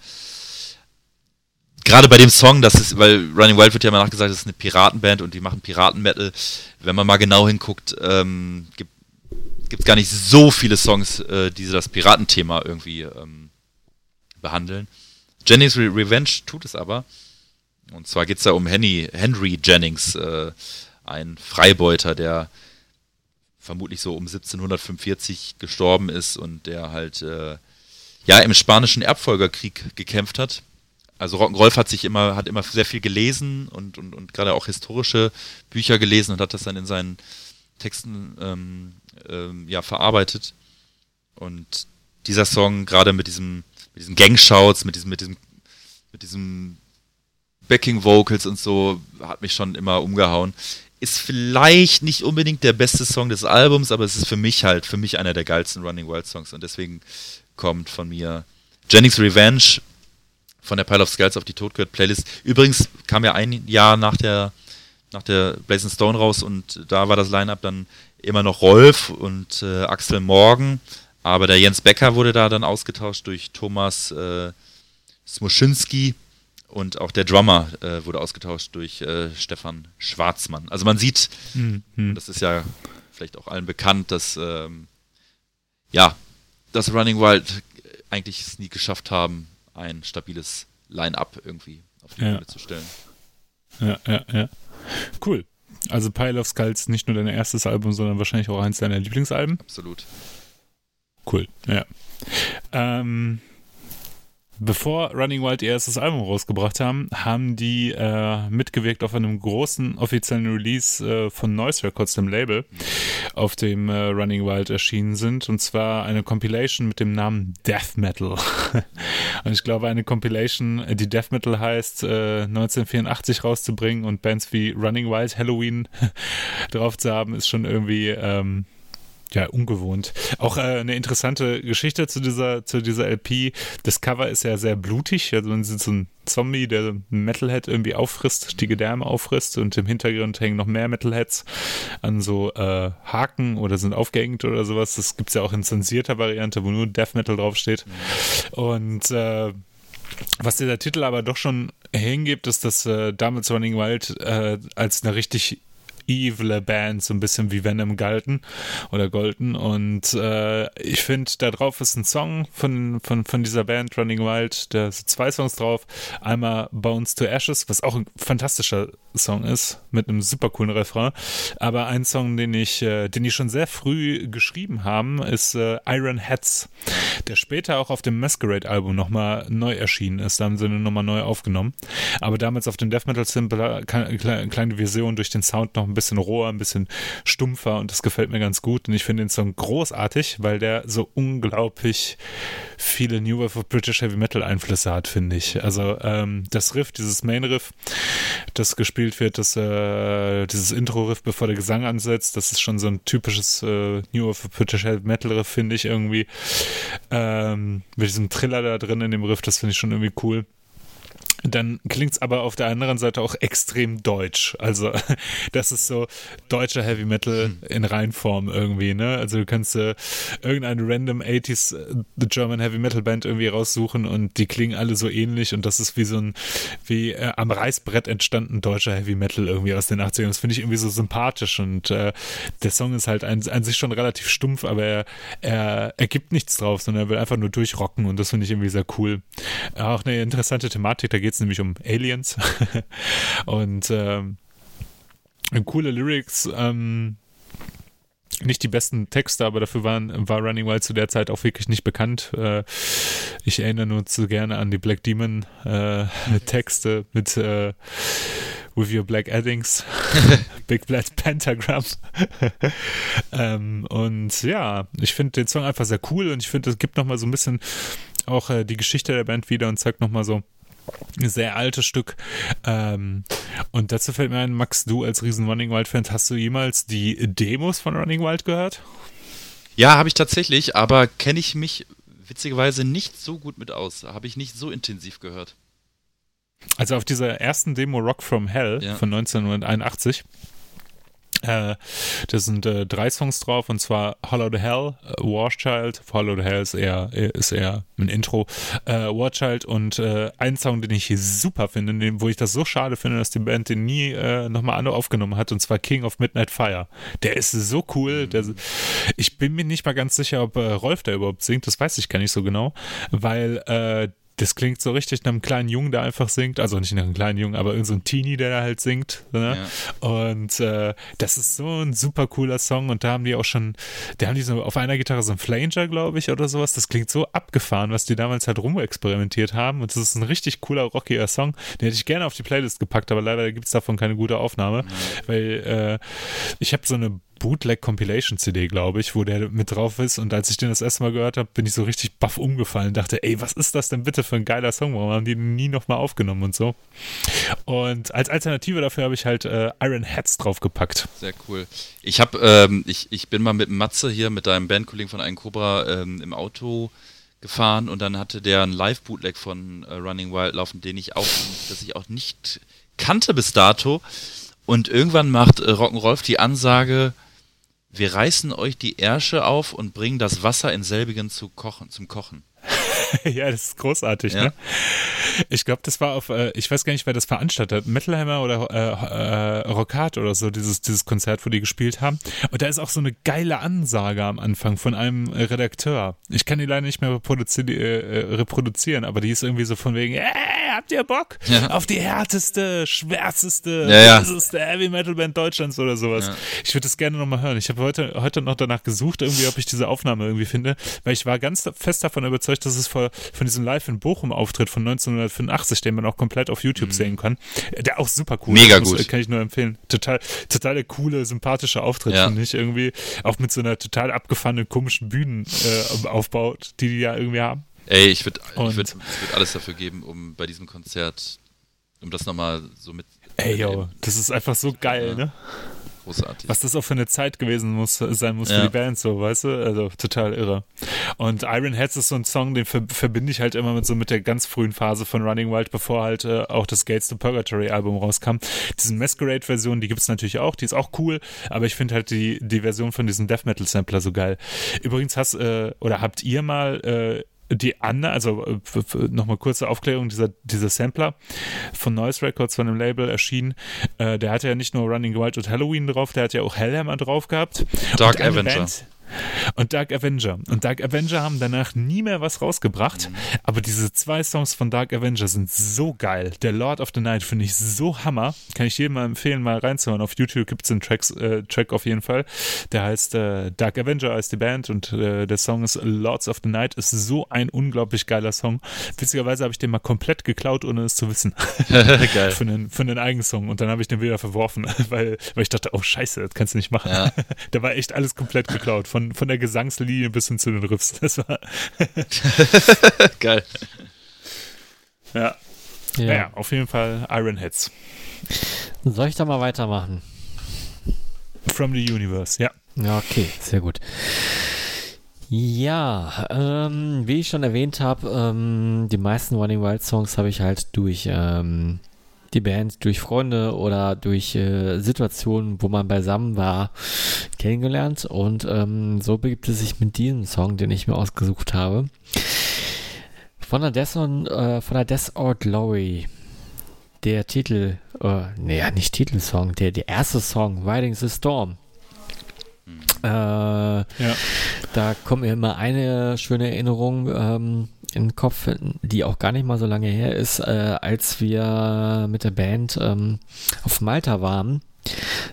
gerade bei dem Song, das ist, weil Running Wild wird ja immer nachgesagt, das ist eine Piratenband und die machen Piratenmetal. Wenn man mal genau hinguckt, ähm, gibt es gar nicht so viele Songs, äh, die das Piratenthema irgendwie ähm, behandeln. Jennings Re Revenge tut es aber. Und zwar geht es da um Henry, Henry Jennings, äh, ein Freibeuter, der vermutlich so um 1745 gestorben ist und der halt äh, ja im spanischen Erbfolgerkrieg gekämpft hat. also Rolf hat sich immer, hat immer sehr viel gelesen und, und, und gerade auch historische Bücher gelesen und hat das dann in seinen Texten ähm, ähm, ja, verarbeitet. Und dieser Song, gerade mit diesem, mit diesen Gangshouts, mit diesem, mit diesem, mit diesem Backing Vocals und so, hat mich schon immer umgehauen. Ist vielleicht nicht unbedingt der beste Song des Albums, aber es ist für mich halt, für mich einer der geilsten Running Wild Songs und deswegen kommt von mir Jennings Revenge von der Pile of Skulls auf die Todgird Playlist. Übrigens kam ja ein Jahr nach der nach der Blazing Stone raus und da war das Line-Up dann immer noch Rolf und äh, Axel Morgan, aber der Jens Becker wurde da dann ausgetauscht durch Thomas äh, Smoschinski und auch der Drummer äh, wurde ausgetauscht durch äh, Stefan Schwarzmann. Also man sieht, mhm. das ist ja vielleicht auch allen bekannt, dass ähm, ja, dass Running Wild eigentlich es nie geschafft haben, ein stabiles Line-Up irgendwie auf die Bühne zu stellen. Ja, ja, ja. Cool. Also Pile of Skulls nicht nur dein erstes Album, sondern wahrscheinlich auch eins deiner Lieblingsalben. Absolut. Cool, ja. Ähm, Bevor Running Wild ihr erstes Album rausgebracht haben, haben die äh, mitgewirkt auf einem großen offiziellen Release äh, von Noise Records, dem Label, auf dem äh, Running Wild erschienen sind. Und zwar eine Compilation mit dem Namen Death Metal. und ich glaube, eine Compilation, die Death Metal heißt, 1984 äh, rauszubringen und Bands wie Running Wild, Halloween drauf zu haben, ist schon irgendwie ähm, ja, ungewohnt. Auch äh, eine interessante Geschichte zu dieser, zu dieser LP. Das Cover ist ja sehr blutig. Also man sieht so ein Zombie, der ein Metalhead irgendwie auffrisst, die Gedärme auffrisst und im Hintergrund hängen noch mehr Metalheads an so äh, Haken oder sind aufgehängt oder sowas. Das gibt es ja auch in zensierter Variante, wo nur Death Metal draufsteht. Und äh, was dieser Titel aber doch schon hingibt, ist, dass äh, Damals Running Wild äh, als eine richtig evil Band, so ein bisschen wie Venom galten oder golden. Und äh, ich finde, da drauf ist ein Song von, von, von dieser Band Running Wild, da sind zwei Songs drauf. Einmal Bones to Ashes, was auch ein fantastischer Song ist, mit einem super coolen Refrain. Aber ein Song, den ich, äh, den ich schon sehr früh geschrieben haben, ist äh, Iron Heads, der später auch auf dem Masquerade-Album nochmal neu erschienen ist. Da haben sie nochmal neu aufgenommen. Aber damals auf dem Death Metal Simple kleine Version durch den Sound noch ein bisschen roher, ein bisschen stumpfer und das gefällt mir ganz gut. Und ich finde den Song großartig, weil der so unglaublich viele New Wave of British Heavy Metal Einflüsse hat, finde ich. Also ähm, das Riff, dieses Main Riff, das gespielt wird, das, äh, dieses Intro-Riff, bevor der Gesang ansetzt, das ist schon so ein typisches äh, New Wave of British Heavy Metal Riff, finde ich irgendwie. Ähm, mit diesem Triller da drin in dem Riff, das finde ich schon irgendwie cool dann klingt es aber auf der anderen Seite auch extrem deutsch. Also das ist so deutscher Heavy Metal hm. in Reinform irgendwie, ne? Also du kannst äh, irgendeine random 80s äh, The German Heavy Metal Band irgendwie raussuchen und die klingen alle so ähnlich und das ist wie so ein, wie äh, am Reißbrett entstanden deutscher Heavy Metal irgendwie aus den 80ern. Das finde ich irgendwie so sympathisch und äh, der Song ist halt an, an sich schon relativ stumpf, aber er, er, er gibt nichts drauf, sondern er will einfach nur durchrocken und das finde ich irgendwie sehr cool. Auch eine interessante Thematik, da geht es nämlich um Aliens. und ähm, coole Lyrics. Ähm, nicht die besten Texte, aber dafür waren, war Running Wild zu der Zeit auch wirklich nicht bekannt. Äh, ich erinnere nur zu gerne an die Black Demon äh, Texte mit äh, With Your Black Addings, Big Black Pentagram. ähm, und ja, ich finde den Song einfach sehr cool und ich finde, es gibt nochmal so ein bisschen auch äh, die Geschichte der Band wieder und zeigt nochmal so, sehr altes Stück. Ähm, und dazu fällt mir ein, Max, du als riesen Running Wild-Fan, hast du jemals die Demos von Running Wild gehört? Ja, habe ich tatsächlich, aber kenne ich mich witzigerweise nicht so gut mit aus. Habe ich nicht so intensiv gehört. Also auf dieser ersten Demo Rock from Hell ja. von 1981 äh, da sind äh, drei Songs drauf und zwar Hollow the Hell, äh, Warchild. Hollow the Hell ist eher, ist eher ein Intro. Äh, Warchild und äh, ein Song, den ich hier super finde, den, wo ich das so schade finde, dass die Band den nie äh, nochmal aufgenommen hat und zwar King of Midnight Fire. Der ist so cool. Der, ich bin mir nicht mal ganz sicher, ob äh, Rolf da überhaupt singt. Das weiß ich gar nicht so genau, weil äh, das klingt so richtig nach einem kleinen Jungen, der einfach singt. Also nicht nach einem kleinen Jungen, aber irgendein so ein Teenie, der da halt singt. Ne? Ja. Und äh, das ist so ein super cooler Song. Und da haben die auch schon, da haben die so auf einer Gitarre so ein Flanger, glaube ich, oder sowas. Das klingt so abgefahren, was die damals halt rumexperimentiert haben. Und das ist ein richtig cooler, rockiger Song. Den hätte ich gerne auf die Playlist gepackt, aber leider gibt es davon keine gute Aufnahme. Mhm. Weil äh, ich habe so eine Bootleg Compilation CD, glaube ich, wo der mit drauf ist. Und als ich den das erste Mal gehört habe, bin ich so richtig baff umgefallen. Dachte, ey, was ist das denn bitte für ein geiler Song? Warum haben die den nie nochmal aufgenommen und so? Und als Alternative dafür habe ich halt äh, Iron Hats draufgepackt. Sehr cool. Ich habe, ähm, ich, ich bin mal mit Matze hier, mit deinem Bandkollegen von Ein Cobra ähm, im Auto gefahren und dann hatte der einen Live-Bootleg von äh, Running Wild laufen, den ich auch, das ich auch nicht kannte bis dato. Und irgendwann macht äh, Rock'n'Rolf die Ansage, wir reißen euch die Ärsche auf und bringen das Wasser in selbigen zu kochen, zum Kochen. ja, das ist großartig, ja. ne? Ich glaube, das war auf, äh, ich weiß gar nicht, wer das veranstaltet hat, Metalhammer oder äh, äh, Rockat oder so, dieses, dieses Konzert, wo die gespielt haben. Und da ist auch so eine geile Ansage am Anfang von einem Redakteur. Ich kann die leider nicht mehr reproduzi äh, reproduzieren, aber die ist irgendwie so von wegen, ey, habt ihr Bock ja. auf die härteste, schwärzeste, ja, ja. Heavy Metal Band Deutschlands oder sowas? Ich würde das gerne nochmal hören. Ich habe heute, heute noch danach gesucht, irgendwie, ob ich diese Aufnahme irgendwie finde, weil ich war ganz fest davon überzeugt, dass es vor, von diesem Live in Bochum Auftritt von 1985, den man auch komplett auf YouTube mhm. sehen kann, der auch super cool Mega ist. gut. Kann ich nur empfehlen. Total, total der coole, sympathische Auftritt, ja. finde ich irgendwie. Auch mit so einer total abgefahrenen, komischen Bühnenaufbau, äh, die die ja irgendwie haben. Ey, ich würde ich würd, würd alles dafür geben, um bei diesem Konzert, um das nochmal so mit. Ey, yo, das ist einfach so geil, ja. ne? Großartig. Was das auch für eine Zeit gewesen muss, sein muss ja. für die Band, so, weißt du? Also total irre. Und Iron Heads ist so ein Song, den ver verbinde ich halt immer mit so mit der ganz frühen Phase von Running Wild, bevor halt äh, auch das Gates to Purgatory Album rauskam. Diese Masquerade-Version, die gibt es natürlich auch, die ist auch cool, aber ich finde halt die, die Version von diesem Death Metal Sampler so geil. Übrigens hast, äh, oder habt ihr mal äh, die andere, also äh, nochmal kurze Aufklärung, dieser, dieser Sampler von Noise Records von dem Label erschienen, äh, der hatte ja nicht nur Running Wild und Halloween drauf, der hat ja auch Hellhammer drauf gehabt. Dark Avenger. Band, und Dark Avenger. Und Dark Avenger haben danach nie mehr was rausgebracht. Aber diese zwei Songs von Dark Avenger sind so geil. Der Lord of the Night finde ich so hammer. Kann ich jedem mal empfehlen, mal reinzuhören. Auf YouTube gibt es einen Tracks, äh, Track auf jeden Fall. Der heißt äh, Dark Avenger als die Band und äh, der Song ist Lords of the Night. Ist so ein unglaublich geiler Song. Witzigerweise habe ich den mal komplett geklaut, ohne es zu wissen. geil. Für einen, für einen eigenen Song. Und dann habe ich den wieder verworfen, weil, weil ich dachte, oh scheiße, das kannst du nicht machen. Ja. da war echt alles komplett geklaut. Von, von der Gesangslinie bis hin zu den Riffs. Das war geil. Ja. ja. Naja, auf jeden Fall Iron Heads. Soll ich da mal weitermachen? From the Universe, ja. Ja, okay, sehr gut. Ja, ähm, wie ich schon erwähnt habe, ähm, die meisten Running Wild Songs habe ich halt durch ähm, die Band durch Freunde oder durch äh, Situationen, wo man beisammen war, kennengelernt. Und ähm, so begibt es sich mit diesem Song, den ich mir ausgesucht habe. Von der Death, on, äh, von der Death or Glory. Der Titel, äh, nee, nicht Titelsong, der, der erste Song, Riding the Storm. Äh, ja. Da kommt mir immer eine schöne Erinnerung. Ähm, in den Kopf, die auch gar nicht mal so lange her ist, äh, als wir mit der Band ähm, auf Malta waren,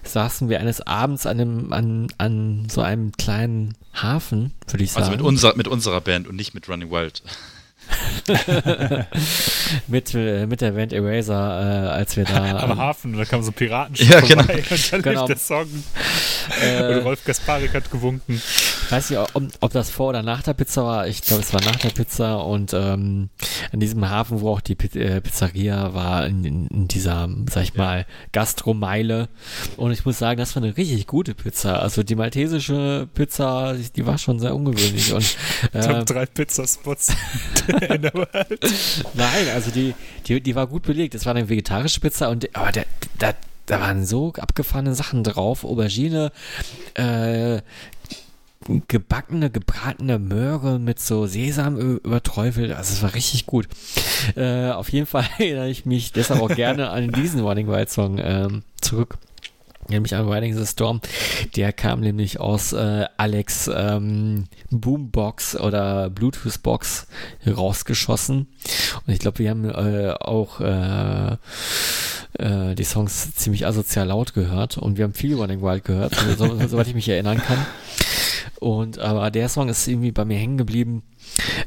saßen wir eines Abends an, einem, an, an so einem kleinen Hafen, würde ich sagen. Also mit, unser, mit unserer Band und nicht mit Running Wild. mit, äh, mit der Band Eraser, äh, als wir da. Am Hafen, da kam so ein Piratenschiff ja, genau. vorbei und dann genau. lief der Song. Äh, und Rolf Gasparik hat gewunken. Ich weiß nicht, ob, ob, das vor oder nach der Pizza war. Ich glaube, es war nach der Pizza und ähm, an diesem Hafen, wo auch die äh, Pizzeria war, in, in, in dieser, sag ich mal, Gastromeile. Und ich muss sagen, das war eine richtig gute Pizza. Also die maltesische Pizza, die war schon sehr ungewöhnlich. Und, äh, Top drei Pizzaspots in der Welt. Nein, also die, die, die war gut belegt. Es war eine vegetarische Pizza und aber der, der, da waren so abgefahrene Sachen drauf. Aubergine, äh, gebackene, gebratene Möhre mit so Sesam überträufelt. Also es war richtig gut. Äh, auf jeden Fall erinnere ich mich deshalb auch gerne an diesen Running Wild Song ähm, zurück. Nämlich an Riding the Storm. Der kam nämlich aus äh, Alex ähm, Boombox oder Bluetooth-Box rausgeschossen. Und ich glaube, wir haben äh, auch äh, äh, die Songs ziemlich asozial laut gehört und wir haben viel Running Wild gehört, so, soweit ich mich erinnern kann. Und aber der Song ist irgendwie bei mir hängen geblieben.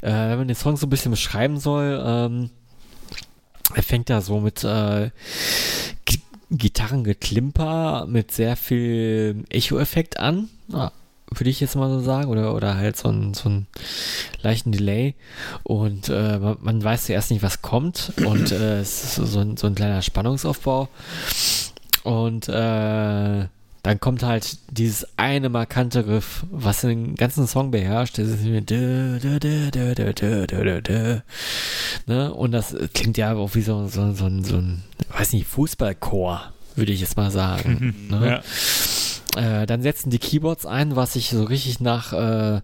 Äh, wenn man den Song so ein bisschen beschreiben soll, ähm, er fängt da so mit äh, Gitarrengeklimper mit sehr viel Echo-Effekt an. Ja, würde ich jetzt mal so sagen, oder, oder halt so ein, so ein leichten Delay. Und äh, man, weiß zuerst nicht, was kommt. Und äh, es ist so ein, so ein kleiner Spannungsaufbau. Und äh, dann kommt halt dieses eine markante Riff, was den ganzen Song beherrscht. Das ist ne? Und das klingt ja auch wie so, so, so, so ein, weiß nicht, Fußballchor, würde ich jetzt mal sagen. ne? ja. äh, dann setzen die Keyboards ein, was sich so richtig nach äh,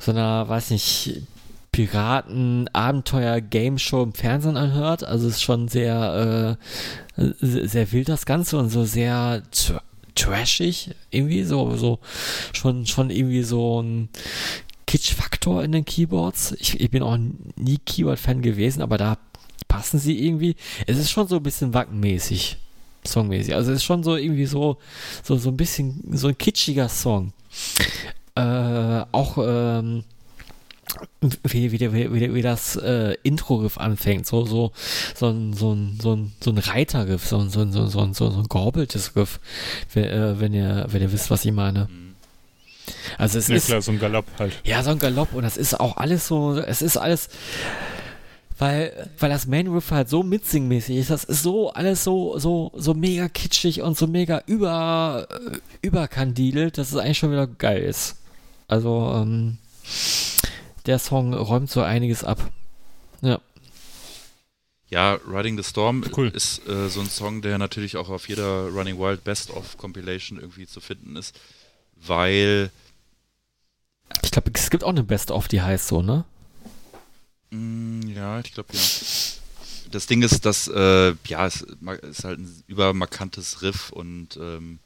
so einer, weiß nicht, Piraten, Abenteuer, Game Show im Fernsehen anhört. Also es ist schon sehr, äh, sehr wild das Ganze und so sehr trashig, irgendwie so, so, schon, schon irgendwie so ein Kitsch-Faktor in den Keyboards. Ich, ich bin auch nie Keyboard-Fan gewesen, aber da passen sie irgendwie. Es ist schon so ein bisschen wackenmäßig, songmäßig. Also es ist schon so irgendwie so, so, so ein bisschen, so ein kitschiger Song. Äh, auch, ähm, wie, wie, wie, wie, wie das äh, Intro-Riff anfängt, so, so, so ein, so ein, so ein, so ein Reiter-Riff, so ein, so ein, so ein, so ein gehobeltes Riff, wenn, äh, wenn ihr, wenn ihr wisst, was ich meine. Also es ja, ist. klar, so ein Galopp halt. Ja, so ein Galopp und das ist auch alles so, es ist alles, weil, weil das Main Riff halt so mitsingmäßig ist, das ist so alles so, so, so mega kitschig und so mega über, überkandidelt, dass es eigentlich schon wieder geil ist. Also, ähm, der Song räumt so einiges ab. Ja. Ja, Riding the Storm cool. ist äh, so ein Song, der natürlich auch auf jeder Running Wild Best of Compilation irgendwie zu finden ist, weil ich glaube, es gibt auch eine Best of, die heißt so, ne? Mm, ja, ich glaube ja. Das Ding ist, dass äh, ja, es ist halt ein übermarkantes Riff und ähm,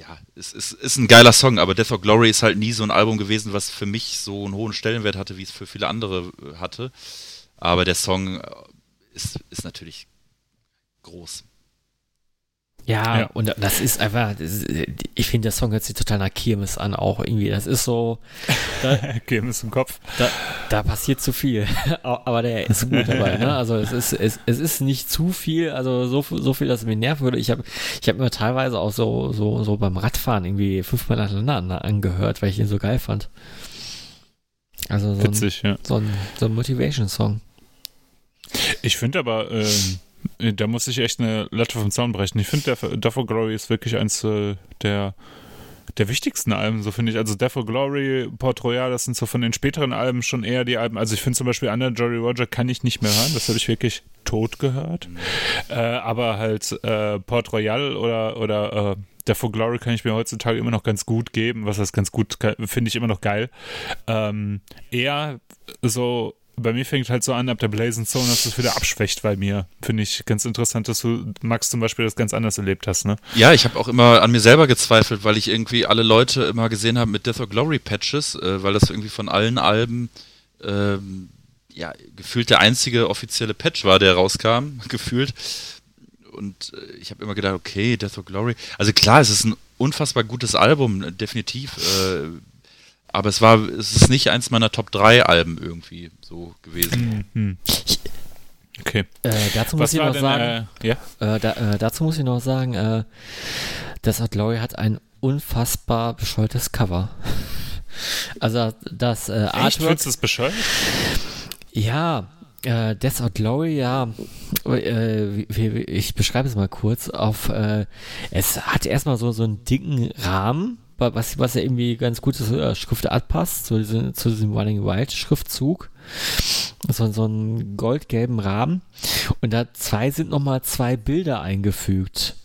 ja, es ist, ist ein geiler Song, aber Death or Glory ist halt nie so ein Album gewesen, was für mich so einen hohen Stellenwert hatte, wie es für viele andere äh, hatte. Aber der Song äh, ist, ist natürlich groß. Ja, ja, und das ist einfach, ich finde, der Song hört sich total nach Kirmes an, auch irgendwie. Das ist so. Da, Kirmes im Kopf. Da, da, passiert zu viel. Aber der ist gut dabei, ne? Also, es ist, es, es ist nicht zu viel, also so, so viel, dass es mir nerven würde. Ich habe ich hab mir teilweise auch so, so, so beim Radfahren irgendwie fünfmal nacheinander angehört, weil ich ihn so geil fand. Also, so Witzig, ein, ja. so ein, so ein Motivation-Song. Ich finde aber, ähm, da muss ich echt eine Latte vom Zaun brechen. Ich finde, Death for Glory ist wirklich eins äh, der, der wichtigsten Alben, so finde ich. Also Death for Glory, Port Royal, das sind so von den späteren Alben schon eher die Alben. Also ich finde zum Beispiel Under Jolly Roger kann ich nicht mehr hören. Das habe ich wirklich tot gehört. Mhm. Äh, aber halt äh, Port Royal oder, oder äh, Death for Glory kann ich mir heutzutage immer noch ganz gut geben. Was heißt ganz gut, finde ich immer noch geil. Ähm, eher so bei mir fängt halt so an, ab der Blazing Zone, dass es wieder abschwächt bei mir. Finde ich ganz interessant, dass du, Max, zum Beispiel das ganz anders erlebt hast, ne? Ja, ich habe auch immer an mir selber gezweifelt, weil ich irgendwie alle Leute immer gesehen habe mit Death or Glory Patches, äh, weil das irgendwie von allen Alben ähm, ja, gefühlt der einzige offizielle Patch war, der rauskam, gefühlt. Und äh, ich habe immer gedacht, okay, Death or Glory. Also klar, es ist ein unfassbar gutes Album, definitiv. Äh, aber es war, es ist nicht eins meiner Top 3 Alben irgendwie so gewesen. Mhm. Okay. Äh, dazu muss ich denn, sagen, äh, ja? äh, da, äh, dazu muss ich noch sagen, äh, das hat Glory hat ein unfassbar bescheuertes Cover. Also das äh, Echt? Artwork. Findest du das bescheuert? Ja, äh, Death or Glory, ja. Äh, wie, wie, ich beschreibe es mal kurz. Auf, äh, es hat erstmal so, so einen dicken Rahmen, was, was ja irgendwie ganz gut zur äh, Schriftart passt, zu, diesem- zu diesem Running Wild Schriftzug. So, so einen goldgelben Rahmen. Und da zwei sind nochmal zwei Bilder eingefügt.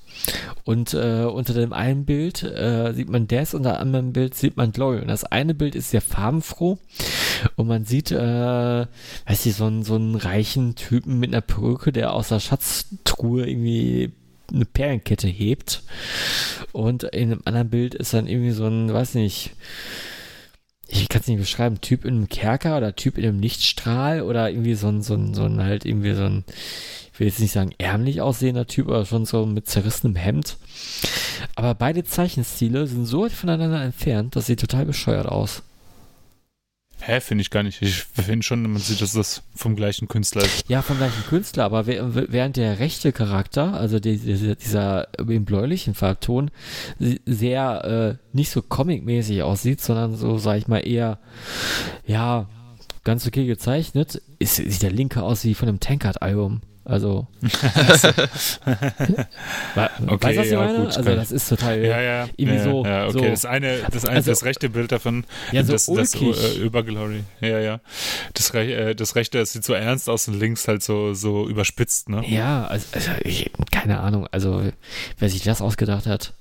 Und äh, unter dem einen Bild äh, sieht man das, unter dem anderen Bild sieht man Glory. Und das eine Bild ist sehr farbenfroh und man sieht, äh, weiß ich, so einen, so einen reichen Typen mit einer Perücke, der aus der Schatztruhe irgendwie eine Perlenkette hebt. Und in einem anderen Bild ist dann irgendwie so ein, weiß nicht, ich kann es nicht beschreiben, Typ in einem Kerker oder Typ in einem Lichtstrahl oder irgendwie so ein, so ein, so ein halt irgendwie so ein, ich will jetzt nicht sagen ärmlich aussehender Typ, aber schon so mit zerrissenem Hemd. Aber beide Zeichenstile sind so weit voneinander entfernt, das sieht total bescheuert aus. Hä, finde ich gar nicht. Ich finde schon, man sieht, dass das vom gleichen Künstler ist. Ja, vom gleichen Künstler, aber während der rechte Charakter, also die, die, dieser im bläulichen Farbton, sehr äh, nicht so comic-mäßig aussieht, sondern so, sag ich mal, eher, ja, ganz okay gezeichnet, ist, sieht der linke aus wie von einem Tankard-Album. Also. okay, weißt du, was ich ja, meine? gut, also, das ist total. Ja, ja. Irgendwie ja, so. Ja, okay. So, das eine, das eine, also, das rechte Bild davon. Ja, so das, das ulkig. äh, Überglory. Ja, ja. Das, äh, das rechte, das sieht so ernst aus und links halt so, so überspitzt, ne? Ja, also, also ich, keine Ahnung. Also, wer sich das ausgedacht hat.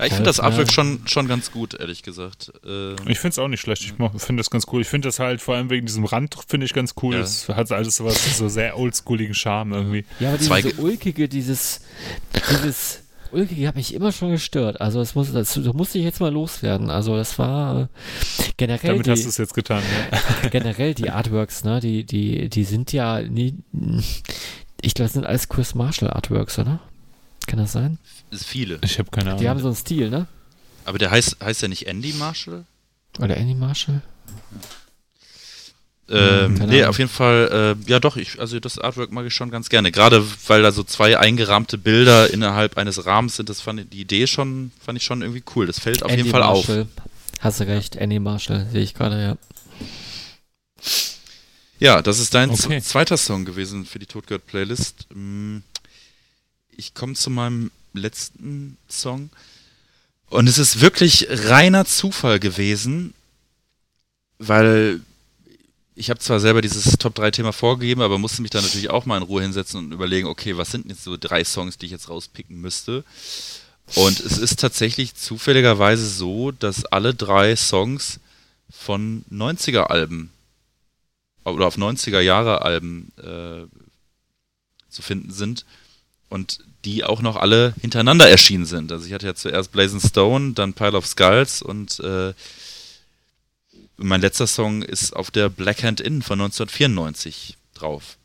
Ja, ich finde das. Artwork schon, schon ganz gut, ehrlich gesagt. Äh, Ich finde es auch nicht schlecht. Ich finde das ganz cool. Ich finde das halt vor allem wegen diesem Rand, finde ich ganz cool. Ja. Es hat alles so was, so sehr oldschooligen Charme irgendwie. Ja, aber Zwei dieses Ge- ulkige, dieses, dieses ulkige hat mich immer schon gestört. Also das muss, das, das musste ich jetzt mal loswerden. Also das war äh, generell Damit hast du die, es jetzt getan. Ja. generell die Artworks, ne, die, die, die sind ja nie, ich glaube, das sind alles Chris Marshall Artworks, oder? Kann das sein? ist viele. Ich habe keine Die haben Ahnung. so einen Stil, ne? Aber der heißt, heißt ja nicht Andy Marshall? Oder Andy Marshall? Ähm, keine nee, Ahnung. auf jeden Fall, äh, ja doch, ich, also das Artwork mag ich schon ganz gerne. Gerade weil da so zwei eingerahmte Bilder innerhalb eines Rahmens sind, das fand ich, die Idee schon, fand ich schon irgendwie cool. Das fällt auf Andy jeden Fall auf. Marshall. Hast du recht, Andy Marshall, sehe ich gerade, ja. Ja, das ist dein Okay. zweiter Song gewesen für die Totgehört Playlist. Mm, Ich komme zu meinem letzten Song. Und es ist wirklich reiner Zufall gewesen, weil ich habe zwar selber dieses Top 3 Thema vorgegeben, aber musste mich da natürlich auch mal in Ruhe hinsetzen und überlegen, okay, was sind jetzt so drei Songs, die ich jetzt rauspicken müsste? Und es ist tatsächlich zufälligerweise so, dass alle drei Songs von 90er Alben oder auf 90er Jahre Alben äh, zu finden sind und die auch noch alle hintereinander erschienen sind. Also ich hatte ja zuerst Blazing Stone, dann Pile of Skulls und äh, mein letzter Song ist auf der Black Hand Inn von 1994 drauf.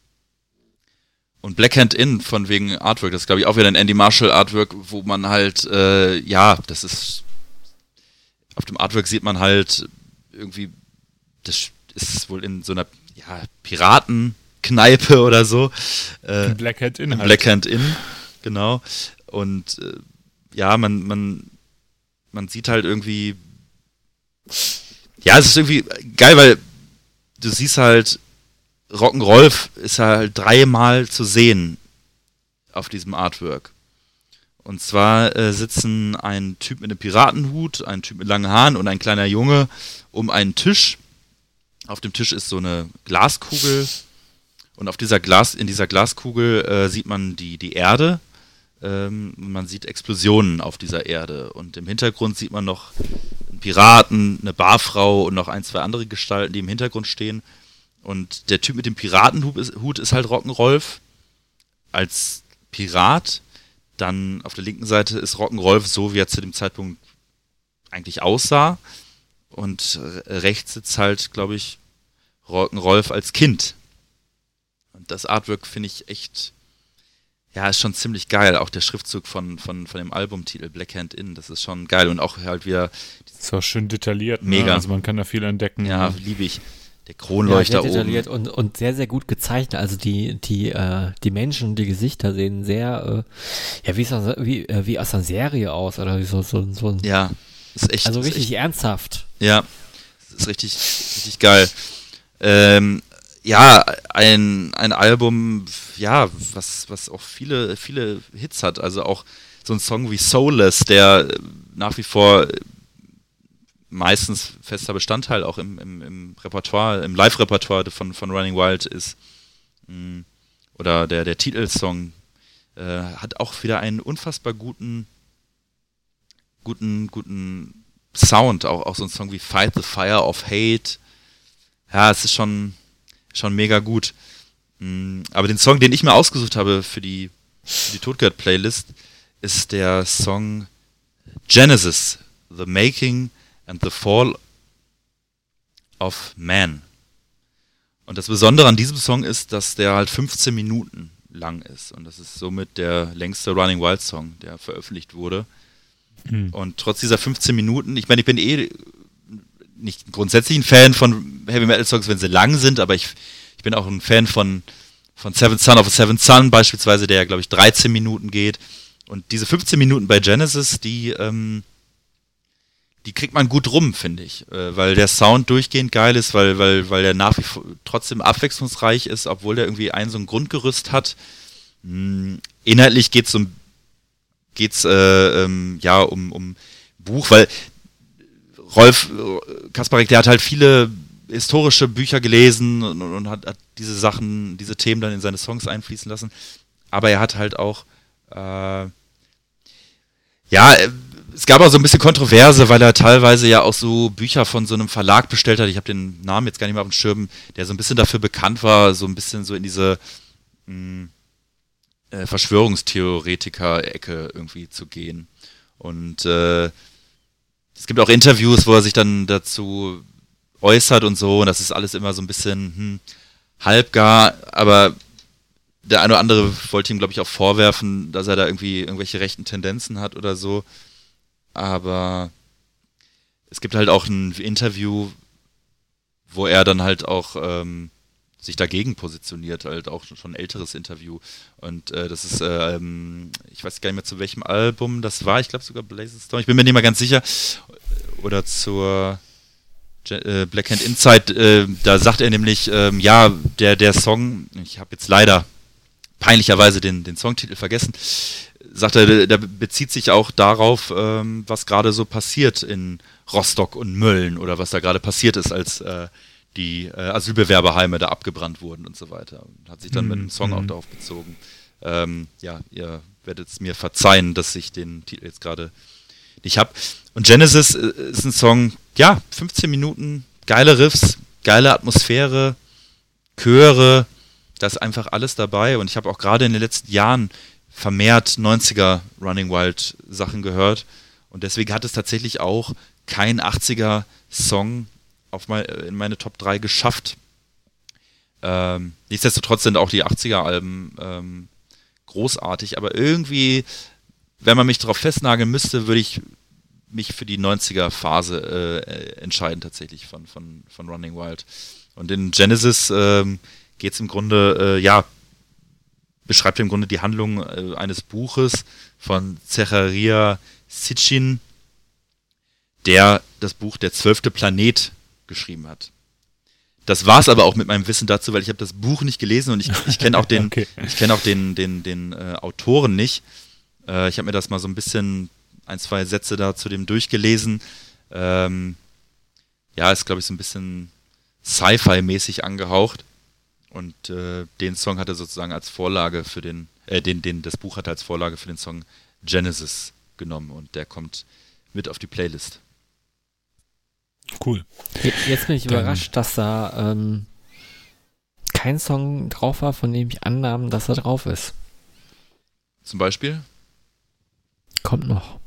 Und Black Hand Inn von wegen Artwork, das ist glaube ich auch wieder ein Andy Marshall Artwork, wo man halt, äh, ja, das ist, auf dem Artwork sieht man halt irgendwie, das ist wohl in so einer, ja, Piratenkneipe oder so. Äh, Black Hat Inhalt. Black Hand Inn, genau. Und äh, ja, man, man, man sieht halt irgendwie. Ja, es ist irgendwie geil, weil du siehst halt, Rock'n'Rolf ist halt dreimal zu sehen auf diesem Artwork. Und zwar äh, sitzen ein Typ mit einem Piratenhut, ein Typ mit langen Haaren und ein kleiner Junge um einen Tisch. Auf dem Tisch ist so eine Glaskugel und auf dieser Glas, in dieser Glaskugel äh, sieht man die, die Erde. Ähm, man sieht Explosionen auf dieser Erde. Und im Hintergrund sieht man noch einen Piraten, eine Barfrau und noch ein, zwei andere Gestalten, die im Hintergrund stehen. Und der Typ mit dem Piratenhut ist, Hut ist halt Rock'n'Rolf als Pirat. Dann auf der linken Seite ist Rock'n'Rolf so, wie er zu dem Zeitpunkt eigentlich aussah. Und rechts sitzt halt, glaube ich, Rock'n'Rolf als Kind. Und das Artwork finde ich echt, ja, ist schon ziemlich geil. Auch der Schriftzug von, von, von dem Albumtitel Black Hand Inn, das ist schon geil. Und auch halt wieder, Ist auch schön detailliert. Ne? Mega. Also man kann da viel entdecken. ja, ne? liebe ich. Der Ja, Kronleuchter sehr oben. detailliert und, und sehr, sehr gut gezeichnet. Also die, die, äh, die Menschen, die Gesichter sehen sehr, äh, ja, wie, ist das, wie, äh, wie aus einer Serie aus oder wie so, so, so ein, Ja, ist echt. also ist richtig Echt, ernsthaft. ja, das ist richtig, richtig geil. Ähm, ja, ein, ein Album, ja, was, was auch viele, viele Hits hat. Also auch so ein Song wie Soulless, der äh, nach wie vor äh, meistens fester Bestandteil auch im, im, im Repertoire, im Live-Repertoire von, von Running Wild ist. Mm, Oder der, der Titelsong äh, hat auch wieder einen unfassbar guten, guten, guten Sound. Auch, auch so ein Song wie Fight the Fire of Hate. Ja, es ist schon, schon mega gut. Mm, Aber den Song, den ich mir ausgesucht habe für die für die Totgehört-Playlist ist der Song Genesis, The Making and the Fall of Man. Und das Besondere an diesem Song ist, dass der halt 15 Minuten lang ist. Und das ist somit der längste Running Wild Song, der veröffentlicht wurde. Mhm. Und trotz dieser 15 Minuten, ich meine, ich bin eh nicht grundsätzlich ein Fan von Heavy Metal Songs, wenn sie lang sind, aber ich, ich bin auch ein Fan von, von Seventh Son of a Seventh Son beispielsweise, der ja, glaube ich, 13 Minuten geht. Und diese 15 Minuten bei Genesis, die, ähm, die kriegt man gut rum, finde ich. Äh, weil der Sound durchgehend geil ist, weil, weil, weil der nach wie vor trotzdem abwechslungsreich ist, obwohl der irgendwie ein so ein Grundgerüst hat. Hm, inhaltlich geht es um geht's äh, ähm, ja um, um Buch, weil Rolf äh, Kasparek, der hat halt viele historische Bücher gelesen und, und hat, hat, diese Sachen, diese Themen dann in seine Songs einfließen lassen. Aber er hat halt auch äh, ja, äh, es gab auch so ein bisschen Kontroverse, weil er teilweise ja auch so Bücher von so einem Verlag bestellt hat. Ich habe den Namen jetzt gar nicht mehr auf dem Schirm, der so ein bisschen dafür bekannt war, so ein bisschen so in diese mh, hm, äh, Verschwörungstheoretiker-Ecke irgendwie zu gehen. Und äh, es gibt auch Interviews, wo er sich dann dazu äußert und so, und das ist alles immer so ein bisschen hm, halbgar, aber der eine oder andere wollte ihm, glaube ich, auch vorwerfen, dass er da irgendwie irgendwelche rechten Tendenzen hat oder so. Aber es gibt halt auch ein Interview, wo er dann halt auch ähm, sich dagegen positioniert, halt auch schon ein älteres Interview. Und äh, das ist, ähm, ich weiß gar nicht mehr zu welchem Album das war, ich glaube sogar Blazing Storm, ich bin mir nicht mehr ganz sicher. Oder zur äh, Black Hand Inside, äh, da sagt er nämlich, ähm, ja, der, der Song, ich habe jetzt leider peinlicherweise den, den Songtitel vergessen, sagt er, der bezieht sich auch darauf, ähm, was gerade so passiert in Rostock und Mölln oder was da gerade passiert ist, als äh, die äh, Asylbewerberheime da abgebrannt wurden und so weiter. Und hat sich dann mm, mit einem Song mm. auch mhm. darauf bezogen. Ähm, ja, ihr werdet es mir verzeihen, dass ich den Titel jetzt gerade nicht habe. Und Genesis äh, ist ein Song, ja, 15 Minuten, geile Riffs, geile Atmosphäre, Chöre, da ist einfach alles dabei und ich habe auch gerade in den letzten Jahren vermehrt 90er Running Wild Sachen gehört und deswegen hat es tatsächlich auch kein 80er Song auf mein, in meine Top 3 geschafft. Ähm, nichtsdestotrotz sind auch die 80er Alben ähm, großartig, aber irgendwie, wenn man mich darauf festnageln müsste, würde ich mich für die 90er Phase äh, entscheiden tatsächlich von, von, von Running Wild. Und in Genesis ähm, geht es im Grunde, äh, ja, beschreibt im Grunde die Handlung äh, eines Buches von Zecharia Sitchin, der das Buch Der zwölfte Planet geschrieben hat. Das war es aber auch mit meinem Wissen dazu, weil ich habe das Buch nicht gelesen und ich, ich kenne auch den, okay. ich kenne auch den, den, den äh, Autoren nicht. Äh, ich habe mir das mal so ein bisschen, ein, zwei Sätze da zu dem durchgelesen. Ähm, ja, ist glaube ich so ein bisschen Sci-Fi-mäßig angehaucht. Und äh, den Song hat er sozusagen als Vorlage für den, äh, den, den, das Buch hat er als Vorlage für den Song Genesis genommen und der kommt mit auf die Playlist. Cool. Jetzt bin ich Dann. überrascht, dass da ähm, kein Song drauf war, von dem ich annahm, dass er drauf ist. Zum Beispiel? Kommt noch.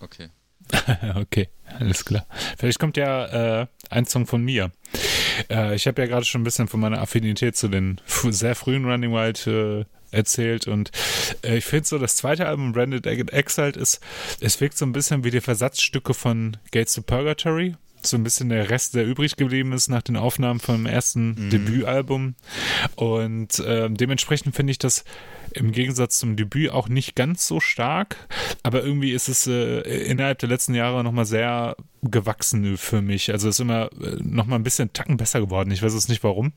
Okay. okay, alles klar. Vielleicht kommt ja äh, ein Song von mir. Äh, ich habe ja gerade schon ein bisschen von meiner Affinität zu den sehr frühen Running Wild äh, erzählt und äh, ich finde so, das zweite Album Branded Exiled ist, es wirkt so ein bisschen wie die Versatzstücke von Gates to Purgatory, so ein bisschen der Rest, der übrig geblieben ist nach den Aufnahmen vom ersten mhm. Debütalbum. Und äh, dementsprechend finde ich das im Gegensatz zum Debüt auch nicht ganz so stark, aber irgendwie ist es äh, innerhalb der letzten Jahre nochmal sehr gewachsen für mich. Also ist immer äh, nochmal ein bisschen Tacken besser geworden. Ich weiß es nicht warum.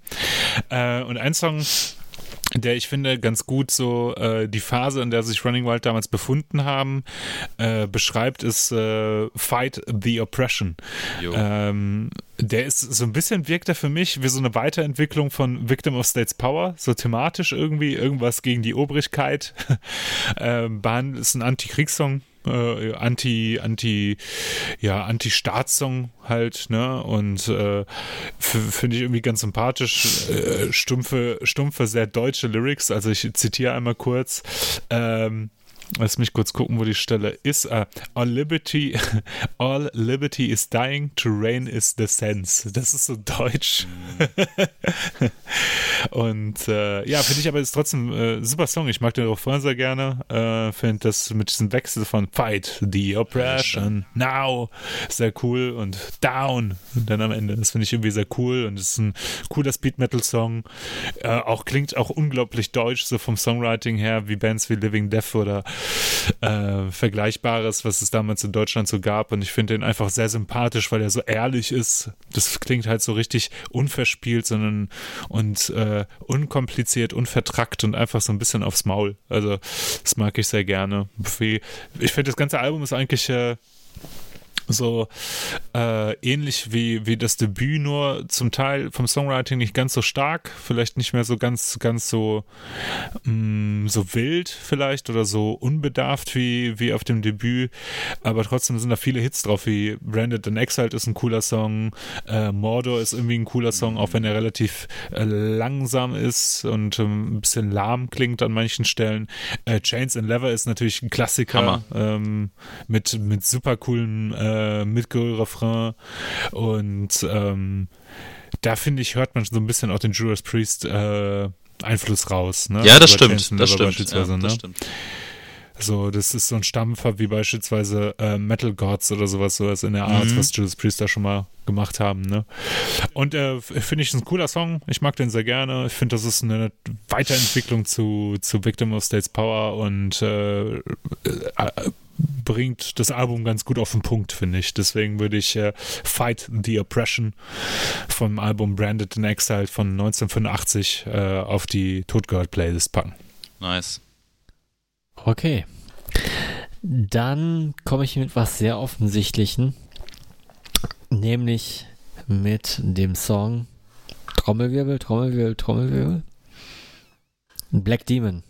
Äh, und ein Song, der ich finde ganz gut so äh, die Phase, in der sich Running Wild damals befunden haben, äh, beschreibt, ist äh, Fight the Oppression. Ähm, der ist so ein bisschen wirkt er für mich wie so eine Weiterentwicklung von Victim of State's Power, so thematisch irgendwie, irgendwas gegen die Obrigkeit. ähm, ist ein Antikriegssong äh, anti, anti, ja, Anti-Staatssong halt, ne? Und äh, finde ich irgendwie ganz sympathisch. Äh, stumpfe, stumpfe, sehr deutsche Lyrics. Also ich zitiere einmal kurz. Ähm, Lass mich kurz gucken, wo die Stelle ist. Uh, all liberty, all liberty is dying, to reign is the sense. Das ist so deutsch. Und äh, ja, finde ich aber ist trotzdem äh, super Song. Ich mag den Refrain sehr gerne. Äh, finde das mit diesem Wechsel von Fight the Oppression now sehr cool und Down und dann am Ende. Das finde ich irgendwie sehr cool und es ist ein cooler Speed Metal Song. Äh, auch klingt auch unglaublich deutsch so vom Songwriting her wie Bands wie Living Death oder äh, Vergleichbares, was es damals in Deutschland so gab. Und ich finde den einfach sehr sympathisch, weil er so ehrlich ist. Das klingt halt so richtig unverspielt, sondern und äh, unkompliziert, unvertrackt und einfach so ein bisschen aufs Maul. Also das mag ich sehr gerne. Ich finde, das ganze Album ist eigentlich äh, so äh, ähnlich wie, wie das Debüt, nur zum Teil vom Songwriting nicht ganz so stark, vielleicht nicht mehr so ganz, ganz so, mh, mm, so wild vielleicht oder so unbedarft wie, wie auf dem Debüt, aber trotzdem sind da viele Hits drauf, wie Branded and Exiled ist ein cooler Song, äh, Mordor ist irgendwie ein cooler Song, auch wenn er relativ äh, langsam ist und ähm, ein bisschen lahm klingt an manchen Stellen. Äh, Chains and Leather ist natürlich ein Klassiker ähm, mit, mit super coolen äh, Mitgehör-Refrain und ähm, da finde ich, hört man so ein bisschen auch den Judas Priest äh, Einfluss raus. Ne? Ja, das stimmt. Das stimmt. Ja, das ne? stimmt. So, das ist so ein Stammfer wie beispielsweise äh, Metal Gods oder sowas, sowas in der Art, mhm. was Judas Priest da schon mal gemacht haben. Ne? Und äh, finde ich ein cooler Song. Ich mag den sehr gerne. Ich finde, das ist eine Weiterentwicklung zu, zu Victim of State's Power und äh, äh, bringt das Album ganz gut auf den Punkt, finde ich. Deswegen würde ich äh, Fight the Oppression vom Album Branded in Exile von 1985 äh, auf die Todgehört Playlist packen. Nice. Okay. Dann komme ich mit was sehr Offensichtlichen, nämlich mit dem Song Trommelwirbel, Trommelwirbel, Trommelwirbel. Black Demon.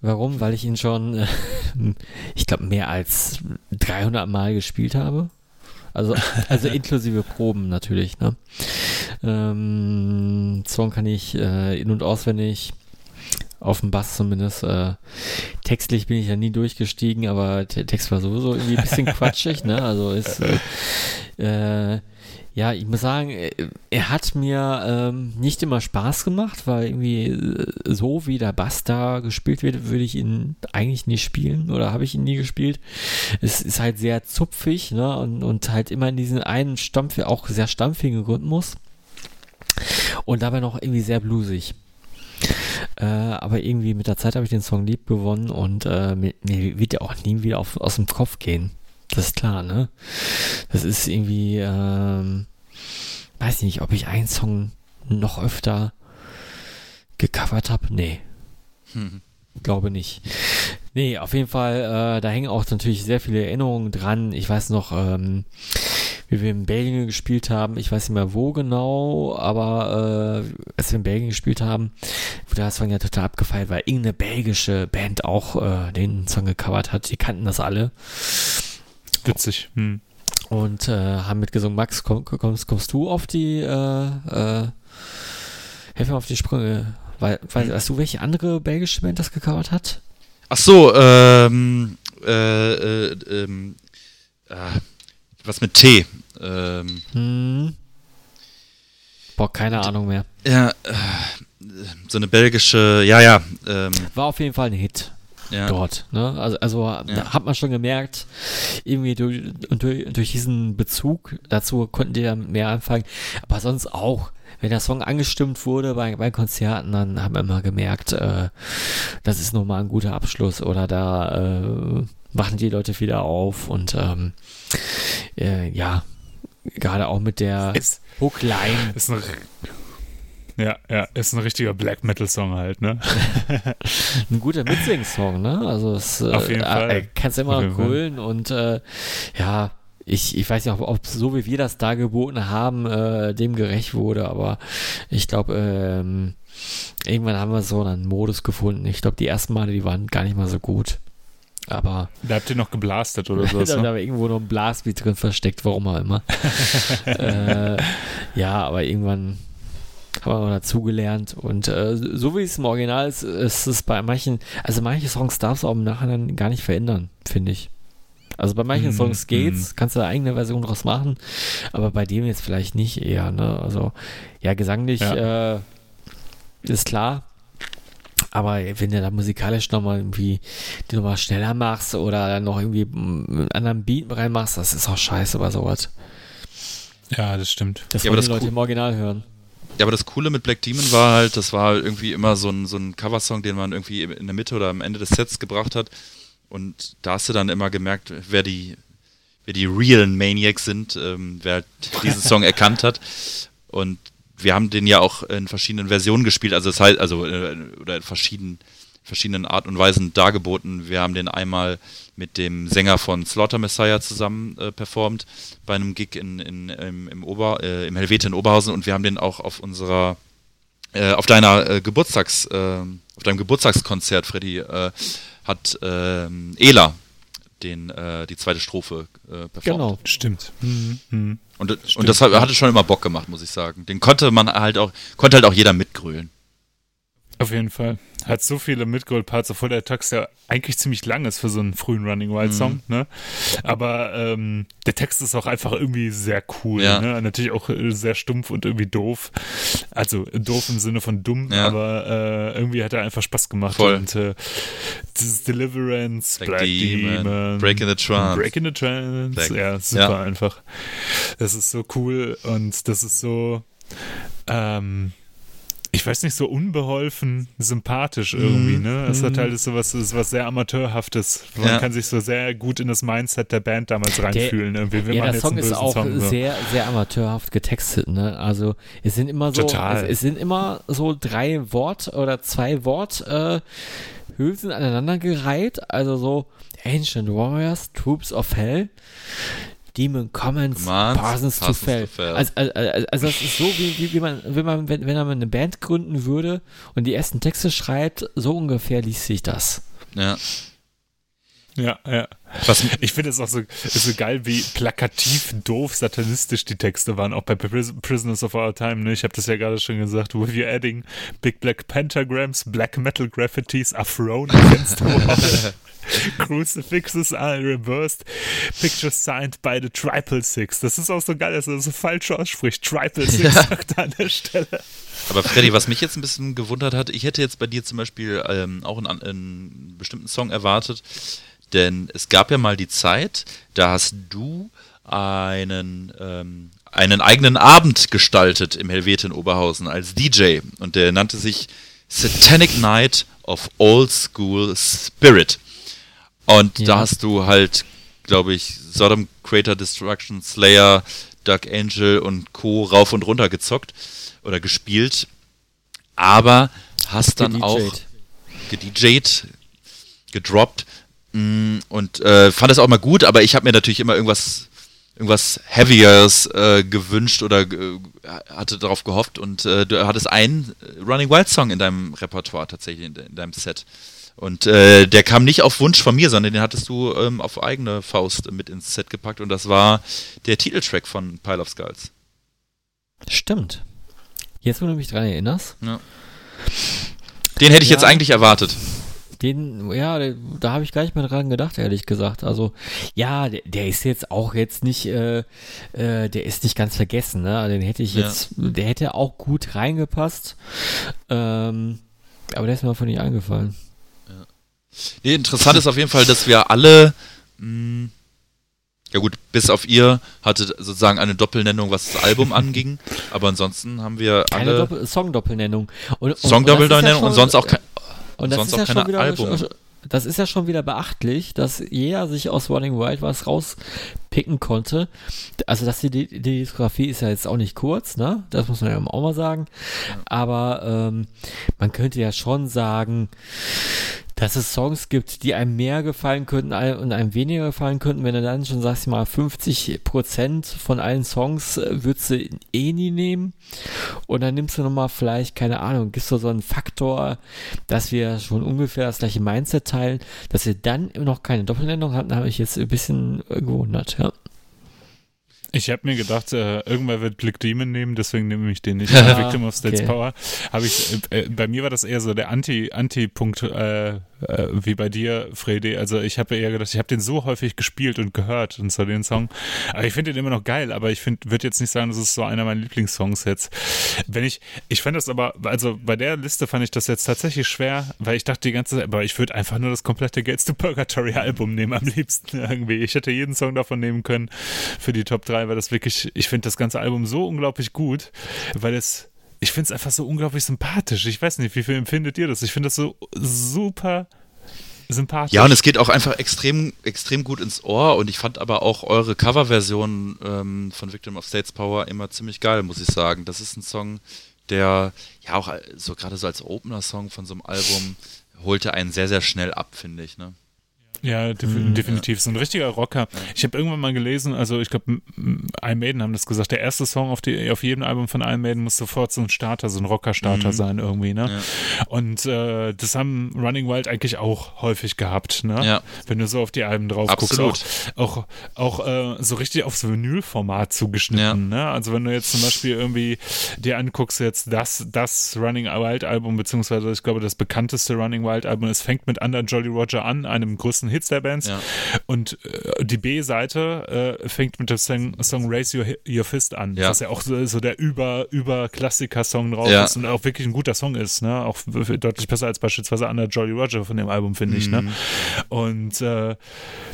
Warum? Weil ich ihn schon, äh, ich glaube, mehr als 300 Mal gespielt habe. Also, also inklusive Proben natürlich. Ne? Ähm, Song kann ich äh, in- und auswendig. Auf dem Bass zumindest. Äh, textlich bin ich ja nie durchgestiegen, aber der Text war sowieso irgendwie ein bisschen quatschig. Ne? Also ist äh, äh ja, ich muss sagen, äh, er hat mir ähm, nicht immer Spaß gemacht, weil irgendwie äh, so wie der Bass da gespielt wird, würde ich ihn eigentlich nie spielen oder habe ich ihn nie gespielt. Es ist halt sehr zupfig ne? und, und halt immer in diesen einen Stampf, auch sehr stampfigen Rhythmus und dabei noch irgendwie sehr bluesig. Äh, aber irgendwie mit der Zeit habe ich den Song lieb gewonnen und äh, mir, mir wird er auch nie wieder auf, aus dem Kopf gehen. Das ist klar, ne? Das ist irgendwie, ähm, weiß nicht, ob ich einen Song noch öfter gecovert habe. Nee. Hm. Glaube nicht. Nee, auf jeden Fall, äh, da hängen auch natürlich sehr viele Erinnerungen dran. Ich weiß noch, ähm, wie wir in Belgien gespielt haben. Ich weiß nicht mehr wo genau, aber äh, als wir in Belgien gespielt haben, wurde das Song ja total abgefeiert, weil irgendeine belgische Band auch äh, den Song gecovert hat. Die kannten das alle. Witzig. Hm. Und äh, haben mitgesungen. Max, komm, kommst, kommst du auf die, äh, äh, helf mir auf die Sprünge. Weil, weil, weißt du, welche andere belgische Band das gecovert hat? Ach so, ähm, äh, äh, ähm, äh, was mit T. Ähm, hm. Boah, keine Ahnung mehr. Ja, äh, so eine belgische, ja, ja. Ähm, War auf jeden Fall ein Hit ja. dort. Ne? Also, also ja. hat man schon gemerkt, irgendwie durch, durch, durch diesen Bezug dazu konnten die ja mehr anfangen. Aber sonst auch, wenn der Song angestimmt wurde bei, bei Konzerten, dann haben wir immer gemerkt, äh, das ist nochmal ein guter Abschluss oder da äh, machen die Leute wieder auf und ähm, äh, ja, gerade auch mit der Hookline. Ist ja, ja, ist ein richtiger Black Metal Song halt, ne? ein guter Mitsing-Song, ne? Also es Auf jeden äh, Fall. Äh, kannst immer noch grölen und äh, ja, ich, ich weiß nicht, ob, ob so wie wir das dargeboten haben, äh, dem gerecht wurde, aber ich glaube, ähm, irgendwann haben wir so einen Modus gefunden. Ich glaube, die ersten Male, die waren gar nicht mal so gut. Aber Da habt ihr noch geblastet oder sowas. da ne? war irgendwo noch ein Blasbeat drin versteckt, warum auch immer. äh, ja, aber irgendwann noch dazugelernt und äh, so wie es im Original ist, ist es bei manchen, also manche Songs darfst du auch im Nachhinein gar nicht verändern, finde ich. Also bei manchen Mhm, Songs geht's, kannst du eine eigene Version draus machen, aber bei dem jetzt vielleicht nicht eher, ne? Also ja, gesanglich Äh, ist klar, aber wenn du da musikalisch nochmal irgendwie die nochmal schneller machst oder dann noch irgendwie mm, einen anderen Beat reinmachst, das ist auch scheiße bei sowas. Ja, das stimmt. Das Ja, wollen aber die Leute cool- im Original hören. Ja, aber das Coole mit Black Demon war halt, das war halt irgendwie immer so ein, so ein Coversong, den man irgendwie in der Mitte oder am Ende des Sets gebracht hat. Und da hast du dann immer gemerkt, wer die, wer die realen Maniacs sind, ähm, wer halt diesen Song erkannt hat. Und wir haben den ja auch in verschiedenen Versionen gespielt, also das heißt, also äh, oder in verschiedenen, verschiedenen Art und Weisen dargeboten. Wir haben den einmal mit dem Sänger von Slaughter Messiah zusammen äh, performt bei einem Gig in, in, im, im, Ober, äh, im Helvete in Oberhausen und wir haben den auch auf unserer äh, auf deiner äh, Geburtstags äh, auf deinem Geburtstagskonzert, Freddy, äh, hat ähm, Ela den äh, die zweite Strophe äh, performt. Genau. Stimmt. Mhm. Und, Stimmt. und das hat, hatte schon immer Bock gemacht, muss ich sagen. Den konnte man halt auch, konnte halt auch jeder mitgrölen. Auf jeden Fall. Hat so viele Midgold-Parts, obwohl der Text ja eigentlich ziemlich lang ist für so einen frühen Running Wild-Song, ne? Aber ähm, der Text ist auch einfach irgendwie sehr cool, Ja. ne? Natürlich auch äh, sehr stumpf und irgendwie doof. Also doof im Sinne von dumm, Ja. aber äh, irgendwie hat er einfach Spaß gemacht. Voll. Und äh, dieses Deliverance, Black Black, Demon, Demon, Break in the Trance. Break in the Trance. Black- ja, super Ja. einfach. Das ist so cool und das ist so, ähm, ich weiß nicht, so unbeholfen sympathisch irgendwie, ne? Es hat halt so was, ist was sehr Amateurhaftes. Man Ja. kann sich so sehr gut in das Mindset der Band damals reinfühlen. irgendwie. Wir ja, der jetzt Song ist auch Song, so. sehr, sehr amateurhaft getextet, ne? Also es sind immer so, Total. Es, es sind immer so drei Wort oder zwei Wort äh, Hülsen aneinandergereiht, also so Ancient Warriors, Troops of Hell, Demon Commons, Commands, Parsons to Fell. to Fell. Also, also, also also das ist so, wie, wie, wie man, wenn man, wenn, wenn man eine Band gründen würde und die ersten Texte schreibt, so ungefähr liest sich das. Ja. Ja, ja. Was, Ich finde es auch so, so geil, wie plakativ doof satanistisch die Texte waren, auch bei Pris Prisoners of Our Time. Ne? Ich habe das ja gerade schon gesagt. With you adding big black pentagrams, black metal graffitis are thrown against the wall. Crucifixes are reversed. Pictures signed by the Triple Six. Das ist auch so geil, dass er das so falsch ausspricht. Triple Six sagt er an der Stelle. Aber Freddy, was mich jetzt ein bisschen gewundert hat, ich hätte jetzt bei dir zum Beispiel ähm, auch einen, einen bestimmten Song erwartet, denn es gab ja mal die Zeit, da hast du einen, ähm, einen eigenen Abend gestaltet im Helvete in Oberhausen als DJ und der nannte sich Satanic Night of Old School Spirit. Und Ja. da hast du halt, glaube ich, Sodom Crater Destruction Slayer, Dark Angel und Co. rauf und runter gezockt oder gespielt. Aber hast dann auch gedjed, gedroppt mm, und äh, fand es auch mal gut, aber ich habe mir natürlich immer irgendwas irgendwas Heaviers äh, gewünscht oder äh, hatte darauf gehofft und äh, du hattest einen Running Wild Song in deinem Repertoire tatsächlich in, de in deinem Set. Und äh, der kam nicht auf Wunsch von mir, sondern den hattest du ähm, auf eigene Faust mit ins Set gepackt und das war der Titeltrack von Pile of Skulls. Stimmt. Jetzt, wo du mich dran erinnerst, Den hätte ich jetzt Ja. eigentlich erwartet. Den, ja, da habe ich gar nicht mehr dran gedacht, ehrlich gesagt. Also, ja, der, der ist jetzt auch jetzt nicht, äh, äh, der ist nicht ganz vergessen, ne? Den hätte ich Ja. jetzt, der hätte auch gut reingepasst. Ähm, aber der ist mir einfach nicht eingefallen. Nee, interessant ist auf jeden Fall, dass wir alle, mh, ja gut, bis auf ihr hatte sozusagen eine Doppelnennung, was das Album anging, aber ansonsten haben wir alle Doppel Song-Doppelnennung. Und, und- Song-Doppelnennung und, das ist ja sonst auch kein, Und das sonst ist auch ja keine Album. Das ist ja schon wieder beachtlich, dass jeder sich aus Running Wild was rauspicken konnte. Also, dass die, die Diskografie ist ja jetzt auch nicht kurz, ne? Das muss man ja auch mal sagen. Aber ähm, man könnte ja schon sagen, dass es Songs gibt, die einem mehr gefallen könnten und einem weniger gefallen könnten, wenn du dann schon sagst mal 50 Prozent von allen Songs äh, würdest du eh nie nehmen und dann nimmst du nochmal vielleicht, keine Ahnung, gibst du so einen Faktor, dass wir schon ungefähr das gleiche Mindset teilen, dass wir dann noch keine Doppelnennung hatten, habe ich jetzt ein bisschen gewundert, ja. Ich habe mir gedacht, äh, irgendwer wird Blick Demon nehmen, deswegen nehme ich den nicht. Victim of States okay. Power. Habe ich, äh, bei mir war das eher so der Anti, Anti-Punkt, äh, äh, wie bei dir, Freddy. Also ich habe eher gedacht, ich habe den so häufig gespielt und gehört und so den Song. Aber ich finde den immer noch geil, aber ich würde jetzt nicht sagen, das ist so einer meiner Lieblingssongs jetzt. Wenn ich, ich fand das aber, also bei der Liste fand ich das jetzt tatsächlich schwer, weil ich dachte die ganze Zeit, aber ich würde einfach nur das komplette Gates to Purgatory Album nehmen am liebsten irgendwie. Ich hätte jeden Song davon nehmen können für die Top 3, weil das wirklich, ich finde das ganze Album so unglaublich gut, weil es ich finde es einfach so unglaublich sympathisch. Ich weiß nicht, wie viel empfindet ihr das? Ich finde das so super sympathisch. Ja, und es geht auch einfach extrem, extrem gut ins Ohr und ich fand aber auch eure Coverversion ähm, von Victim of States Power immer ziemlich geil, muss ich sagen. Das ist ein Song, der ja auch so gerade so als Opener-Song von so einem Album holte einen sehr, sehr schnell ab, finde ich. Ne? Ja, def mhm, definitiv. Ja. So ein richtiger Rocker. Ich habe irgendwann mal gelesen, also ich glaube, Iron Maiden haben das gesagt, der erste Song auf, die, auf jedem Album von Iron Maiden muss sofort so ein Starter, so ein Rocker-Starter mhm. sein irgendwie, ne? Ja. Und äh, das haben Running Wild eigentlich auch häufig gehabt, ne? Wenn du so auf die Alben drauf Absolut. guckst. Auch, auch, auch äh, so richtig aufs Vinyl-Format zugeschnitten, ne? Also wenn du jetzt zum Beispiel irgendwie dir anguckst jetzt das, das Running Wild Album, beziehungsweise ich glaube das bekannteste Running Wild Album, es fängt mit Under Jolly Roger an, einem größten Hits der Bands. Ja. Und äh, die B-Seite äh, fängt mit dem Song, Song Raise Your, Your Fist an, ja. was ja auch so, so der über, über Klassiker-Song drauf ja. ist und auch wirklich ein guter Song ist, ne? Auch deutlich besser als beispielsweise Under Jolly Roger von dem Album, finde mhm. ich, ne? Mhm. Und äh,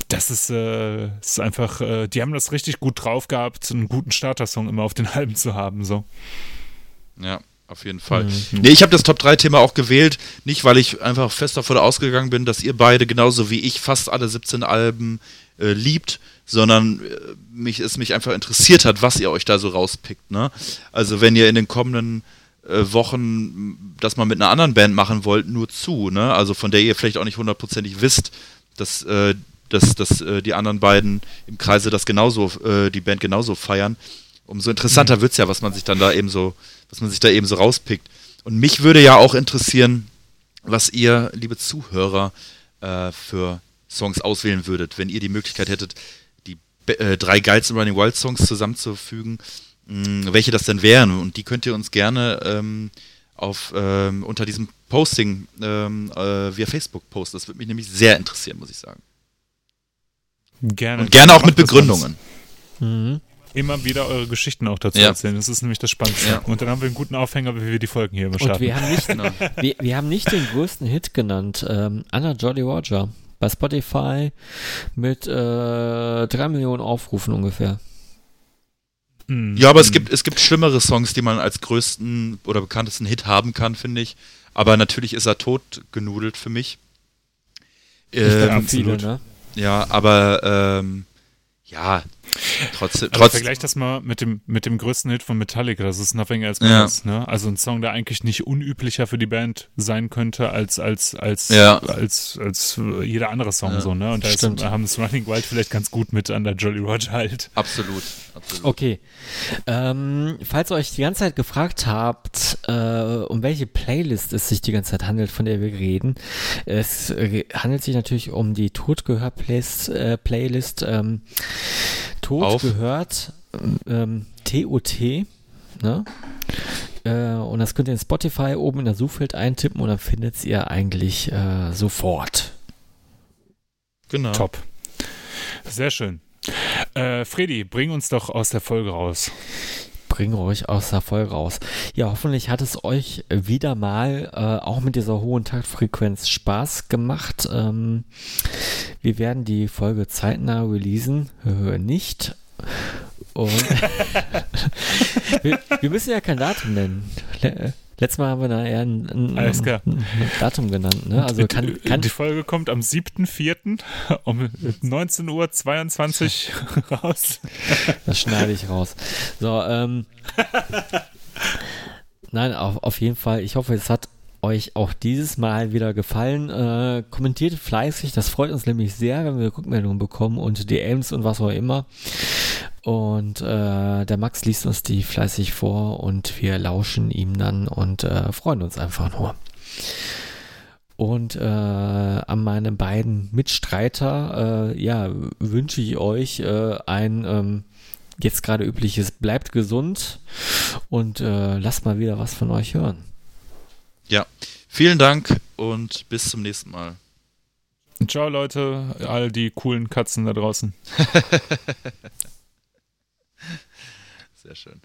das ist, äh, ist einfach, äh, die haben das richtig gut drauf gehabt, einen guten Starter-Song immer auf den Alben zu haben, so. Ja. Auf jeden Fall. Mhm. Nee, ich habe das Top 3 Thema auch gewählt, nicht weil ich einfach fest davon ausgegangen bin, dass ihr beide genauso wie ich fast alle 17 Alben äh, liebt, sondern äh, mich, es mich einfach interessiert hat, was ihr euch da so rauspickt. Ne? Also wenn ihr in den kommenden äh, Wochen das mal mit einer anderen Band machen wollt, nur zu, ne? Also von der ihr vielleicht auch nicht hundertprozentig wisst, dass, äh, dass, dass äh, die anderen beiden im Kreise das genauso, äh, die Band genauso feiern. Umso interessanter mhm. wird es ja, was man sich dann da eben so dass man sich da eben so rauspickt. Und mich würde ja auch interessieren, was ihr, liebe Zuhörer, äh, für Songs auswählen würdet, wenn ihr die Möglichkeit hättet, die äh, drei geilsten Running Wild Songs zusammenzufügen, mh, welche das denn wären. Und die könnt ihr uns gerne ähm, auf, ähm, unter diesem Posting ähm, äh, via Facebook posten. Das würde mich nämlich sehr interessieren, muss ich sagen. Gerne. Und gerne auch mit Begründungen. Mhm immer wieder eure Geschichten auch dazu ja. erzählen. Das ist nämlich das Spannendste. Ja. Und dann haben wir einen guten Aufhänger, wie wir die Folgen hier starten. Und wir haben nicht, genau. wir, wir, haben nicht den größten Hit genannt. Ähm, Anna Jolly Roger bei Spotify mit äh, drei Millionen Aufrufen ungefähr. Mhm. Ja, aber es gibt, es gibt schlimmere Songs, die man als größten oder bekanntesten Hit haben kann, finde ich. Aber natürlich ist er tot genudelt für mich. Ähm, viele, ne? Ja, aber ähm, ja, trotzdem. Also vergleich das mal mit dem, mit dem größten Hit von Metallica, das ist Nothing Else Matters, ja. ne? Also ein Song, der eigentlich nicht unüblicher für die Band sein könnte als, als, als, ja. als, als jeder andere Song, ja. so, ne? Und da ist, haben es Running Wild vielleicht ganz gut mit an der Jolly Roger halt. Absolut, absolut. Okay. Ähm, falls ihr euch die ganze Zeit gefragt habt, äh, um welche Playlist es sich die ganze Zeit handelt, von der wir reden, es äh, handelt sich natürlich um die Totgehör-Playlist, äh, Playlist, ähm, Tod Auf. gehört ähm, TOT, ne? Äh, und das könnt ihr in Spotify oben in der Suchfeld eintippen und dann findet ihr eigentlich äh, sofort. Genau. Top. Sehr schön. Äh, Freddy, bring uns doch aus der Folge raus. Bring euch aus der Folge raus. Ja, hoffentlich hat es euch wieder mal äh, auch mit dieser hohen Taktfrequenz Spaß gemacht. Ähm, wir werden die Folge zeitnah releasen. Äh, nicht. Und wir, wir, müssen ja kein Datum nennen. Letztes Mal haben wir da eher ein, ein, ein Datum genannt. Ne? Also kann, kann die Folge kommt am 7.4. um 19.22 Uhr raus. Das schneide ich raus. So, ähm. Nein, auf, auf jeden Fall. Ich hoffe, es hat euch auch dieses Mal wieder gefallen. Äh, kommentiert fleißig, das freut uns nämlich sehr, wenn wir Rückmeldungen bekommen und DMs und was auch immer. Und äh, der Max liest uns die fleißig vor und wir lauschen ihm dann und äh, freuen uns einfach nur. Und äh, an meine beiden Mitstreiter, äh, ja, wünsche ich euch äh, ein ähm, jetzt gerade übliches bleibt gesund und äh, lasst mal wieder was von euch hören. Ja, vielen Dank und bis zum nächsten Mal. Ciao Leute, all die coolen Katzen da draußen. Sehr schön.